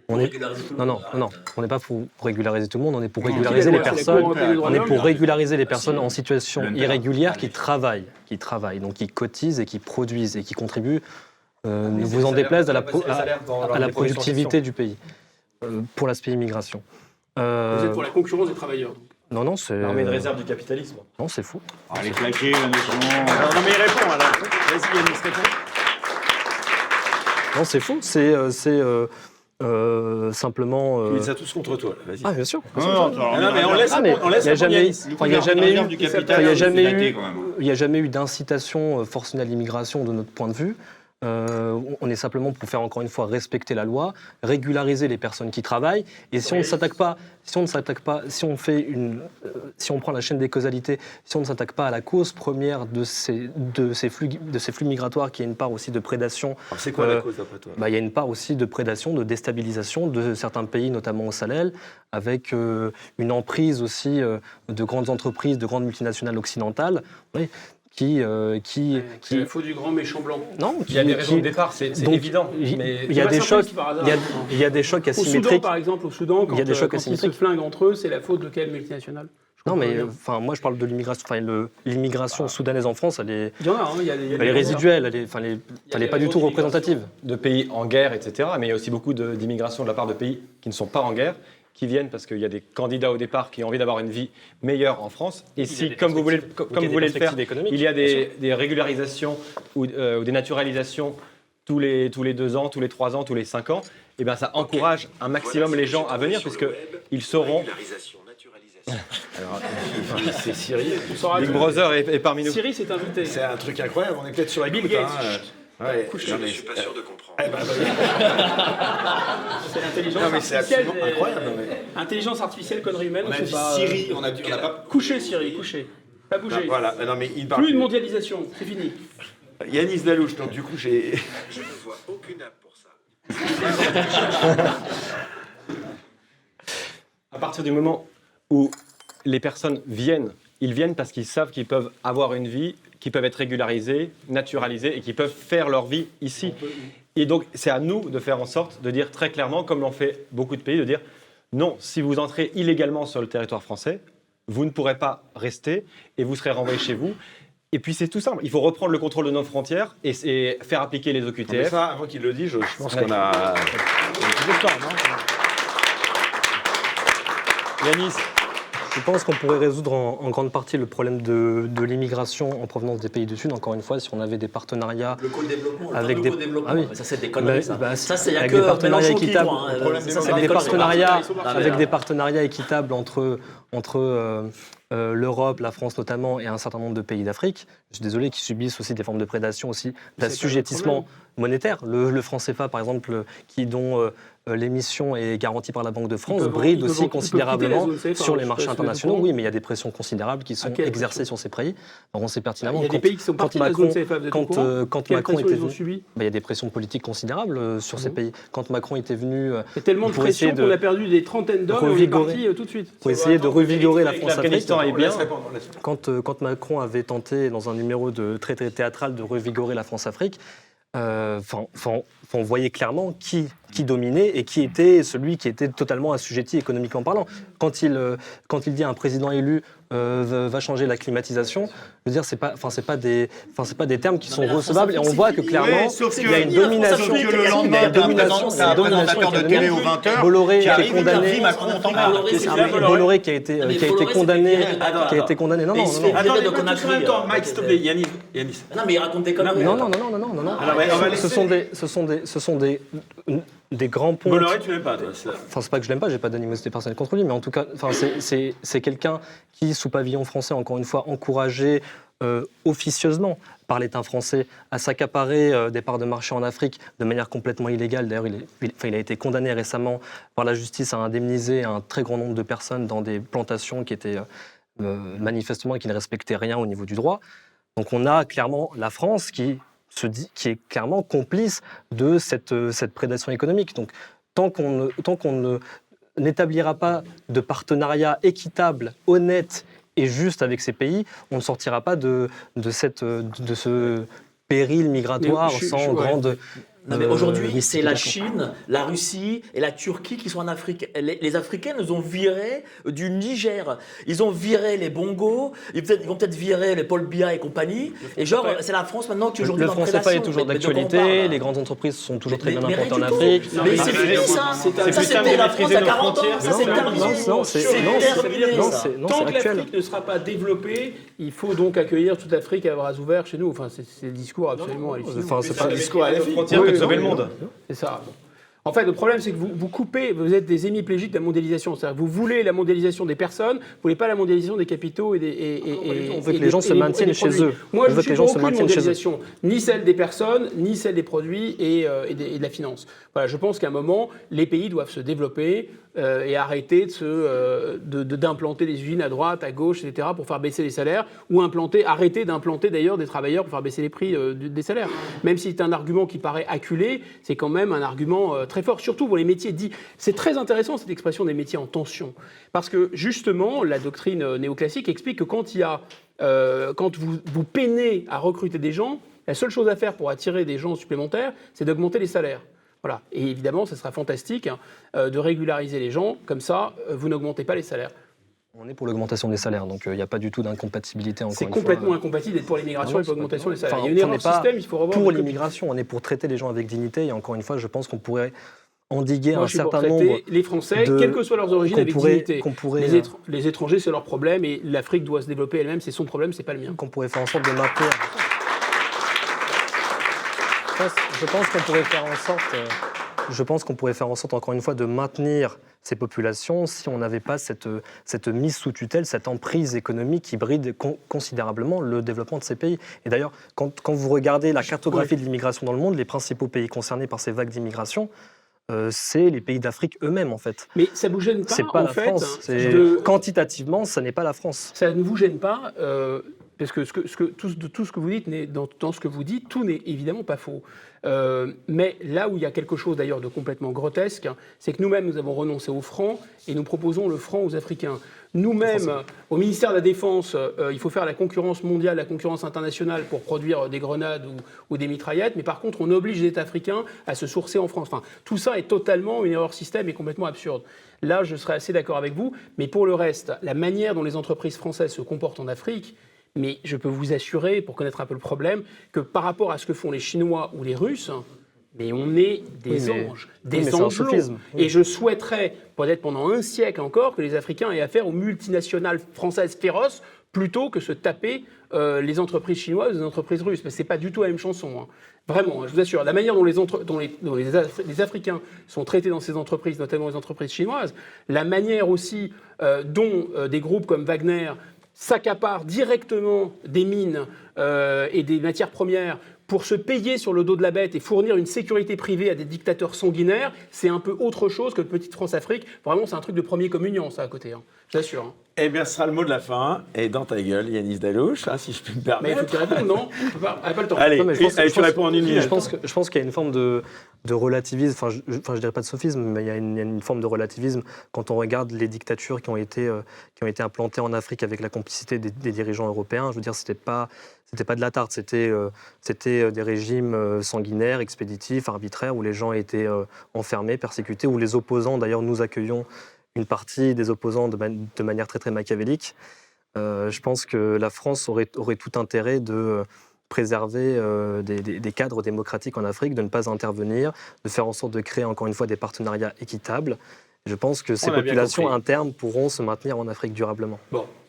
Speaker 6: on est... Non, non, non, non. On n'est pas pour régulariser tout le monde, on est pour régulariser les personnes. On est pour régulariser les personnes en situation irrégulière qui travaillent, qui travaillent, donc qui cotisent et qui produisent et qui contribuent, euh, ne vous en déplaise, à la, pro- à, à la productivité du pays, euh, pour l'aspect immigration. Euh,
Speaker 3: Vous êtes pour la concurrence des travailleurs.
Speaker 6: Non, non, c'est
Speaker 9: L'armée de réserve du capitalisme.
Speaker 6: non, c'est fou.
Speaker 10: Allez, claquer la notion.
Speaker 8: non, mais il répond alors. Vas-y, Yanis, réponds.
Speaker 6: Non, c'est faux. C'est euh, simplement. euh,
Speaker 8: Ils les tous contre toi. là, Vas-y.
Speaker 6: Ah, bien sûr.
Speaker 10: Non, non,
Speaker 8: Ah non, mais on laisse,
Speaker 6: Ah, mais
Speaker 8: on laisse
Speaker 6: il n'y a jamais, il y a jamais eu, il y a jamais eu, il y a jamais eu d'incitation euh, forcenée à l'immigration de notre point de vue. Euh, on est simplement pour faire encore une fois respecter la loi, régulariser les personnes qui travaillent. Et si on ne s'attaque pas, si on ne s'attaque pas, si on fait une, euh, si on prend la chaîne des causalités, si on ne s'attaque pas à la cause première de ces, de ces flux, de ces flux migratoires, qui est une part aussi de prédation
Speaker 8: Alors, C'est quoi la
Speaker 6: Euh,
Speaker 8: cause d'après toi?
Speaker 6: bah, il y a une part aussi de prédation, de déstabilisation de certains pays, notamment au Sahel, avec une emprise aussi de grandes entreprises, de grandes multinationales occidentales, oui, qui, euh, qui,
Speaker 3: C'est
Speaker 6: qui-
Speaker 3: la faute du grand méchant blanc.
Speaker 6: non,
Speaker 9: Il y a des raisons
Speaker 6: qui-
Speaker 9: de départ, c'est évident.
Speaker 6: il-
Speaker 9: Mais
Speaker 6: il y a des chocs, il y a, il y a des chocs
Speaker 3: Au Soudan,
Speaker 6: asymétriques.
Speaker 3: par exemple, au Soudan, quand,
Speaker 6: Il y a des
Speaker 3: euh,
Speaker 6: chocs
Speaker 3: quand ils se
Speaker 6: asymétriques.
Speaker 3: flinguent entre eux, c'est la faute de quelle multinationale
Speaker 6: Non, mais enfin, moi je parle de l'immigration. L'immigration soudanaise en France, elle est,
Speaker 3: Il y en a, hein, il y a des- il y a
Speaker 6: elle est résiduelle, elle est, enfin, elle est- elle est pas du tout représentative.
Speaker 9: de pays en guerre, etc. Mais il y a aussi beaucoup de- d'immigration de la part de pays qui ne sont pas en guerre, qui viennent parce qu'il y a des candidats au départ qui ont envie d'avoir une vie meilleure en France. Et si, comme vous voulez, comme vous voulez le faire, il y a
Speaker 6: bien
Speaker 9: des, des régularisations ou, euh, ou des naturalisations tous les, tous les deux ans, tous les trois ans, tous les cinq ans, et ben ça encourage un maximum les gens à venir puisque ils sauront.
Speaker 8: C'est Siri.
Speaker 9: Big. Brother est, est parmi nous.
Speaker 3: Siri s'est invité.
Speaker 8: C'est un truc incroyable. On est peut-être sur la
Speaker 3: Bill Gates.
Speaker 8: hein, euh, ouais.
Speaker 3: Couché.
Speaker 8: Non, mais-
Speaker 11: Je suis pas sûr de comprendre.
Speaker 8: Eh ben, bah,
Speaker 3: C'est l'intelligence
Speaker 8: Non, mais c'est
Speaker 3: artificielle.
Speaker 8: absolument
Speaker 3: des-
Speaker 8: incroyable, non, mais-
Speaker 3: Intelligence artificielle, connerie humaine,
Speaker 10: On a dit
Speaker 3: pas, euh,
Speaker 10: Siri, on a dit, on n'a pas.
Speaker 3: Coucher, Siri, coucher. Pas bouger.
Speaker 8: non, Voilà. Non, mais il parle.
Speaker 3: Plus de mondialisation, c'est fini.
Speaker 8: Yanis Dalouche. Donc du coup, j'ai.
Speaker 11: Je ne vois aucune app pour ça.
Speaker 9: À partir du moment où les personnes viennent, ils viennent parce qu'ils savent qu'ils peuvent avoir une vie, qu'ils peuvent être régularisés, naturalisés et qu'ils peuvent faire leur vie ici. Et donc, c'est à nous de faire en sorte de dire très clairement, comme l'ont fait beaucoup de pays, de dire non, si vous entrez illégalement sur le territoire français, vous ne pourrez pas rester et vous serez renvoyé chez vous. Et puis c'est tout simple, il faut reprendre le contrôle de nos frontières et, et faire appliquer les
Speaker 8: Mais
Speaker 9: OQTF.
Speaker 8: ça, avant qu'il le dise, je, je pense qu'on a. a
Speaker 9: Yanis,
Speaker 6: Je pense qu'on pourrait résoudre en, en grande partie le problème de, de l'immigration en provenance des pays du Sud. Encore une fois, si on avait des partenariats
Speaker 7: Le co-développement, le
Speaker 6: Avec des-
Speaker 7: co-développement.
Speaker 6: Ah oui.
Speaker 7: Ça, c'est des conneries, ça.
Speaker 6: Bah,
Speaker 7: ça, c'est
Speaker 6: avec
Speaker 7: que
Speaker 6: des partenariats équitables.
Speaker 7: hein. Ça,
Speaker 8: des
Speaker 6: avec partenariats, avec des équitables entre, entre euh, euh, l'Europe, la France notamment, et un certain nombre de pays d'Afrique. Je suis désolé, qui subissent aussi des formes de prédation, aussi d'assujettissement monétaire. Le, le franc CFA, par exemple, qui dont euh, euh, l'émission est garantie par la Banque de France, bride aussi considérablement
Speaker 3: CFA,
Speaker 6: sur
Speaker 3: hein,
Speaker 6: les marchés internationaux. Oui, mais il y a des pressions considérables qui sont exercées sur ces prix. Alors on sait pertinemment
Speaker 3: Il y a des
Speaker 6: quand-
Speaker 3: pays qui sont
Speaker 6: quand Macron-
Speaker 3: CFA,
Speaker 6: quand, euh, quand Macron était
Speaker 3: ils ont
Speaker 6: venu,
Speaker 3: subi
Speaker 6: bah, il y a des pressions politiques considérables euh, sur ces
Speaker 3: Mhm.
Speaker 6: pays. Quand Macron était venu
Speaker 3: Il y a tellement de
Speaker 6: pour essayer
Speaker 3: pression
Speaker 6: de-
Speaker 3: qu'on a perdu des trentaines d'hommes et on tout de suite.
Speaker 6: pour essayer de revigorer la France-Afrique, quand Macron avait tenté dans un numéro de très, très théâtral de revigorer la France-Afrique, euh, on voyait clairement qui, qui dominait et qui était celui qui était totalement assujetti économiquement parlant. Quand il, euh, quand il dit un président élu euh, va- changer la climatisation, je veux dire, c'est pas, enfin, c'est pas des, enfin, c'est pas des termes qui sont recevables et on voit que clairement, il y a une domination.
Speaker 5: Que le
Speaker 7: a
Speaker 5: lendemain,
Speaker 7: une
Speaker 6: il y a une
Speaker 5: d'un
Speaker 6: domination,
Speaker 5: présent-
Speaker 6: il y a une
Speaker 5: d'un
Speaker 6: domination
Speaker 5: présentateur de
Speaker 6: économique.
Speaker 5: télé aux 20 heures
Speaker 6: Bolloré
Speaker 5: qui
Speaker 6: est condamné.
Speaker 5: on t'emmerde.
Speaker 7: Bolloré,
Speaker 5: a,
Speaker 7: un-
Speaker 6: qui a été,
Speaker 7: Non, mais
Speaker 6: qui a été
Speaker 7: Bolloré,
Speaker 6: condamné, qui a été condamné. Non,
Speaker 7: Mais
Speaker 6: non, non,
Speaker 8: Attendez, en même temps.
Speaker 7: euh,
Speaker 8: Mike, s'il te plaît.
Speaker 7: Non, mais des conneries.
Speaker 6: Non, non, non, non, non, non, non.
Speaker 8: Alors, ouais, on va
Speaker 6: Ce
Speaker 8: laisser-
Speaker 6: sont des, ce sont des, ce sont des, des grands ponts.
Speaker 8: Bolloré, tu l'aimes pas, toi
Speaker 6: Enfin, c'est pas que je l'aime pas, j'ai pas d'animosité personnelle contre lui, mais en tout cas, enfin, c'est- quelqu'un qui, sous pavillon français, encore une fois, encouragé euh, officieusement par l'État français à s'accaparer euh, des parts de marché en Afrique de manière complètement illégale. D'ailleurs, il, est- il- enfin, il a été condamné récemment par la justice à indemniser un très grand nombre de personnes dans des plantations qui étaient euh, euh, manifestement et qui ne respectaient rien au niveau du droit. Donc, on a clairement la France qui se dit, qui est clairement complice de cette, euh, cette prédation économique. Donc, tant qu'on ne, tant qu'on ne n'établira pas de partenariat équitable, honnête et juste avec ces pays, on ne sortira pas de, de, cette, de ce péril migratoire
Speaker 3: je-
Speaker 6: sans
Speaker 3: ouais.
Speaker 6: grande.
Speaker 7: Non, mais
Speaker 6: euh,
Speaker 7: aujourd'hui, c'est la. Chine, la Russie et la Turquie qui sont en Afrique. Les, les Africains nous ont virés du Niger. Ils ont viré les Bongos, ils, peut ils vont peut-être virer les Paul Biya et compagnie. Et genre, c'est la France maintenant qui aujourd'hui
Speaker 6: Le
Speaker 7: est en
Speaker 6: franc CFA est toujours d'actualité, les grandes entreprises sont toujours très
Speaker 7: Mais-
Speaker 6: bien implantées en. Afrique.
Speaker 7: Mais
Speaker 8: mais
Speaker 7: c'est
Speaker 8: c'est-
Speaker 7: fini ça.
Speaker 8: c'est
Speaker 7: Ça c'était la France il y a
Speaker 8: maîtriser
Speaker 7: 40 ans. Ça
Speaker 6: Non,
Speaker 7: c'est
Speaker 6: non,
Speaker 7: terminé.
Speaker 6: non, non, c'est-
Speaker 7: C'est
Speaker 6: non, c'est-
Speaker 7: terminé
Speaker 6: non,
Speaker 7: ça.
Speaker 6: c'est- non,
Speaker 3: Tant
Speaker 6: c'est
Speaker 3: que l'Afrique ne sera pas développée, il faut donc accueillir toute l'Afrique à bras ouverts chez nous. Enfin, c'est c'est le discours absolument hallucinant.
Speaker 6: Enfin, c'est pas.
Speaker 8: discours à la
Speaker 9: frontière Sauver le monde.
Speaker 3: C'est ça. En fait, le problème, c'est que vous, vous coupez, vous êtes des hémiplégiques de la mondialisation. C'est-à-dire que vous voulez la mondialisation des personnes, vous voulez pas la mondialisation des capitaux et des. Et, et- et-
Speaker 6: on veut que les gens se maintiennent chez
Speaker 3: produits.
Speaker 6: eux.
Speaker 3: Moi,
Speaker 6: On
Speaker 3: je
Speaker 6: veut
Speaker 3: suis
Speaker 6: que les gens se maintiennent chez eux.
Speaker 3: mondialisation, ni celle des personnes, ni celle des produits et, euh, et des- de la finance. Voilà, je pense qu'à un moment, les pays doivent se développer euh, et arrêter de euh, de- de- d'implanter des usines à droite, à gauche, etc., pour faire baisser les salaires, ou implanter, arrêter d'implanter d'ailleurs des travailleurs pour faire baisser les prix des salaires. Même si c'est un argument qui paraît acculé, c'est quand même un argument euh, très fort, surtout pour les métiers dits. C'est très intéressant cette expression des métiers en tension, parce que justement, la doctrine euh, néoclassique explique que quand il y a, euh, quand vous, vous peinez à recruter des gens, la seule chose à faire pour attirer des gens supplémentaires, c'est d'augmenter les salaires. Voilà. Et évidemment, ce sera fantastique hein, euh, de régulariser les gens, comme ça, vous n'augmentez pas les salaires.
Speaker 6: On est pour l'augmentation des salaires, donc euh, il n'y a pas du tout d'incompatibilité encore
Speaker 3: C'est complètement
Speaker 6: fois.
Speaker 3: incompatible d'être pour l'immigration et pour l'augmentation des
Speaker 6: Enfin,
Speaker 3: salaires. il y a une erreur système, il faut revoir.
Speaker 6: Pour l'immigration, on est pour traiter les gens avec dignité, et encore une fois, je pense qu'on pourrait endiguer
Speaker 3: Moi,
Speaker 6: un certain nombre
Speaker 3: les Français,
Speaker 6: de-
Speaker 3: quelles que soient leurs origines, avec
Speaker 6: pourrait-
Speaker 3: dignité.
Speaker 6: pourrait,
Speaker 3: les,
Speaker 6: euh,
Speaker 3: étr- les étrangers, c'est leur problème, et l'Afrique doit se développer elle-même, c'est son problème, c'est pas le mien.
Speaker 6: qu'on pourrait faire en sorte de maintenir. Je pense, je pense qu'on pourrait faire en sorte, euh, je pense qu'on pourrait faire en sorte encore une fois de maintenir ces populations si on n'avait pas cette, cette mise sous tutelle, cette emprise économique qui bride con- considérablement le développement de ces pays. Et d'ailleurs, quand, quand vous regardez la cartographie de l'immigration dans le monde, les principaux pays concernés par ces vagues d'immigration, euh, c'est les pays d'Afrique eux-mêmes en fait.
Speaker 3: Mais ça vous gêne pas,
Speaker 6: C'est pas
Speaker 3: en
Speaker 6: la
Speaker 3: fait,
Speaker 6: France.
Speaker 3: hein, de-
Speaker 6: Quantitativement, ça n'est pas la France.
Speaker 3: ça ne vous gêne pas, euh, parce que, ce que, ce que- tout, ce- tout ce que vous dites, dans, dans ce que vous dites, tout n'est évidemment pas faux. Euh, mais là où il y a quelque chose d'ailleurs de complètement grotesque, c'est que nous-mêmes, nous avons renoncé au franc et nous proposons le franc aux Africains. Nous-mêmes, au ministère de la Défense, euh, il faut faire la concurrence mondiale, la concurrence internationale pour produire des grenades ou, ou des mitraillettes, mais par contre, on oblige les États africains à se sourcer en France. Enfin, tout ça est totalement une erreur système et complètement absurde. Là, je serais assez d'accord avec vous, mais pour le reste, la manière dont les entreprises françaises se comportent en Afrique, mais je peux vous assurer, pour connaître un peu le problème, que par rapport à ce que font les Chinois ou les Russes, mais on est des
Speaker 6: Oui, mais-
Speaker 3: anges, des
Speaker 6: oui.
Speaker 3: Et je souhaiterais, peut-être pendant un siècle encore, que les Africains aient affaire aux multinationales françaises féroces plutôt que se taper euh, les entreprises chinoises ou les entreprises russes. Mais c'est pas du tout la même chanson. hein. Vraiment, hein, je vous assure. La manière dont les, entre- dont les, dont les Af- les Africains sont traités dans ces entreprises, notamment les entreprises chinoises, la manière aussi euh, dont euh, des groupes comme Wagner s'accaparent directement des mines euh, et des matières premières pour se payer sur le dos de la bête et fournir une sécurité privée à des dictateurs sanguinaires, c'est un peu autre chose que Petite France-Afrique. Vraiment, c'est un truc de premier communion, ça, à côté. Hein. Je l'assure. hein.
Speaker 8: Eh bien, ce sera le mot de la fin. Et dans ta gueule, Yanis Dalouche, hein, si je peux me
Speaker 3: Mais il faut
Speaker 8: permettre.
Speaker 3: que tu répondes, non? Pas, pas le temps.
Speaker 8: Allez,
Speaker 6: Non, je pense-
Speaker 8: allez,
Speaker 6: je
Speaker 8: tu
Speaker 6: pense-
Speaker 8: réponds en une minute.
Speaker 6: Je pense que- je pense qu'il y a une forme de, de relativisme, enfin je, enfin je dirais pas de sophisme, mais il y, a une, il y a une forme de relativisme quand on regarde les dictatures qui ont été, euh, qui ont été implantées en Afrique avec la complicité des, des dirigeants européens. Je veux dire, c'était pas, c'était pas de la tarte, c'était euh, euh, des régimes euh, sanguinaires, expéditifs, arbitraires, où les gens étaient enfermés, persécutés, où les opposants, d'ailleurs nous accueillons une partie des opposants de, man- de manière très très machiavélique. Je pense que la France aurait, tout intérêt de préserver des cadres démocratiques en Afrique, de ne pas intervenir, de faire en sorte de créer encore une fois des partenariats équitables. Je pense que ces populations internes pourront se maintenir en Afrique durablement.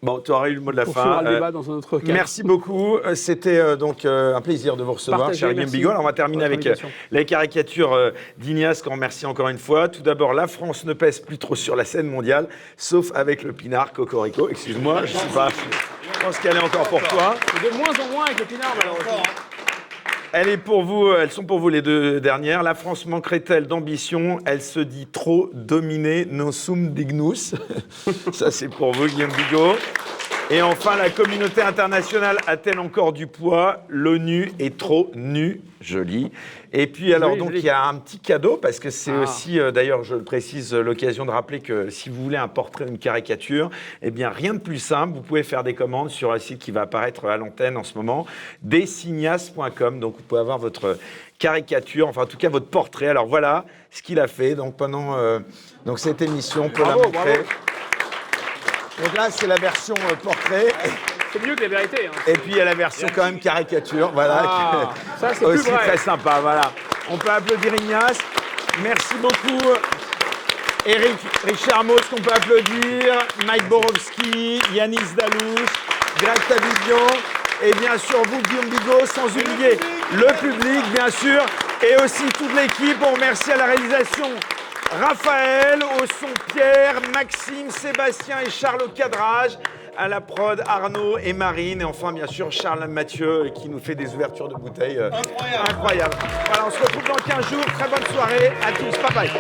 Speaker 4: Bon, tu auras eu le mot de la
Speaker 3: On
Speaker 4: fin.
Speaker 3: fera le
Speaker 4: Euh,
Speaker 3: débat dans un autre cadre.
Speaker 4: Merci beaucoup. Euh, C'était euh, donc euh, un plaisir de vous recevoir,
Speaker 3: Partagez,
Speaker 4: cher Guillaume Bigot. Alors, on va terminer avec euh,
Speaker 3: invitation.
Speaker 4: la caricature euh, d'Ignace, qu'on remercie encore une fois. Tout d'abord, la France ne pèse plus trop sur la scène mondiale, sauf avec le pinard Cocorico. Excuse-moi, je sais pas. Je pense qu'elle est encore pour toi.
Speaker 3: De moins en moins avec le pinard, malheureusement.
Speaker 4: Elle est pour vous, euh, elles sont pour vous les deux dernières. La France manquerait-elle d'ambition? Elle se dit trop dominée, non sum dignus. Ça, c'est pour vous, Guillaume Bigot. Et enfin, la communauté internationale a-t-elle encore du poids? L'ONU est trop nue. Joli. Et puis, alors, donc, il y a un petit cadeau, parce que c'est
Speaker 3: Ah.
Speaker 4: aussi, euh, d'ailleurs, je le précise, l'occasion de rappeler que si vous voulez un portrait, une caricature, eh bien, rien de plus simple. Vous pouvez faire des commandes sur un site qui va apparaître à l'antenne en ce moment, designas.com. Donc, vous pouvez avoir votre caricature, enfin, en tout cas, votre portrait. Alors, voilà ce qu'il a fait. Donc, pendant euh, donc, cette émission,
Speaker 3: Bravo,
Speaker 4: la montrer.
Speaker 3: bravo.
Speaker 4: Donc là, c'est la version euh, portrait.
Speaker 3: C'est mieux que la vérité. Hein.
Speaker 4: Et puis, il y a la version quand même caricature. Voilà.
Speaker 3: Ah, ça, c'est plus
Speaker 4: aussi
Speaker 3: vrai.
Speaker 4: très sympa. Voilà. On peut applaudir Ignace. Merci beaucoup. Eric Richard Mauss, qu'on peut applaudir. Mike Borowski, Yanis Dalouche, Greg Tavidian. Et bien sûr, vous, Guillaume Bigot, sans oublier le public, bien sûr. Et aussi toute l'équipe. On remercie à la réalisation Raphaël au son Pierre, Maxime, Sébastien et Charles au cadrage, à la prod Arnaud et Marine, et enfin bien sûr Charles Mathieu qui nous fait des ouvertures de bouteilles euh, incroyables. Incroyable. Voilà, on se retrouve dans 15 jours, très bonne soirée à tous, bye bye.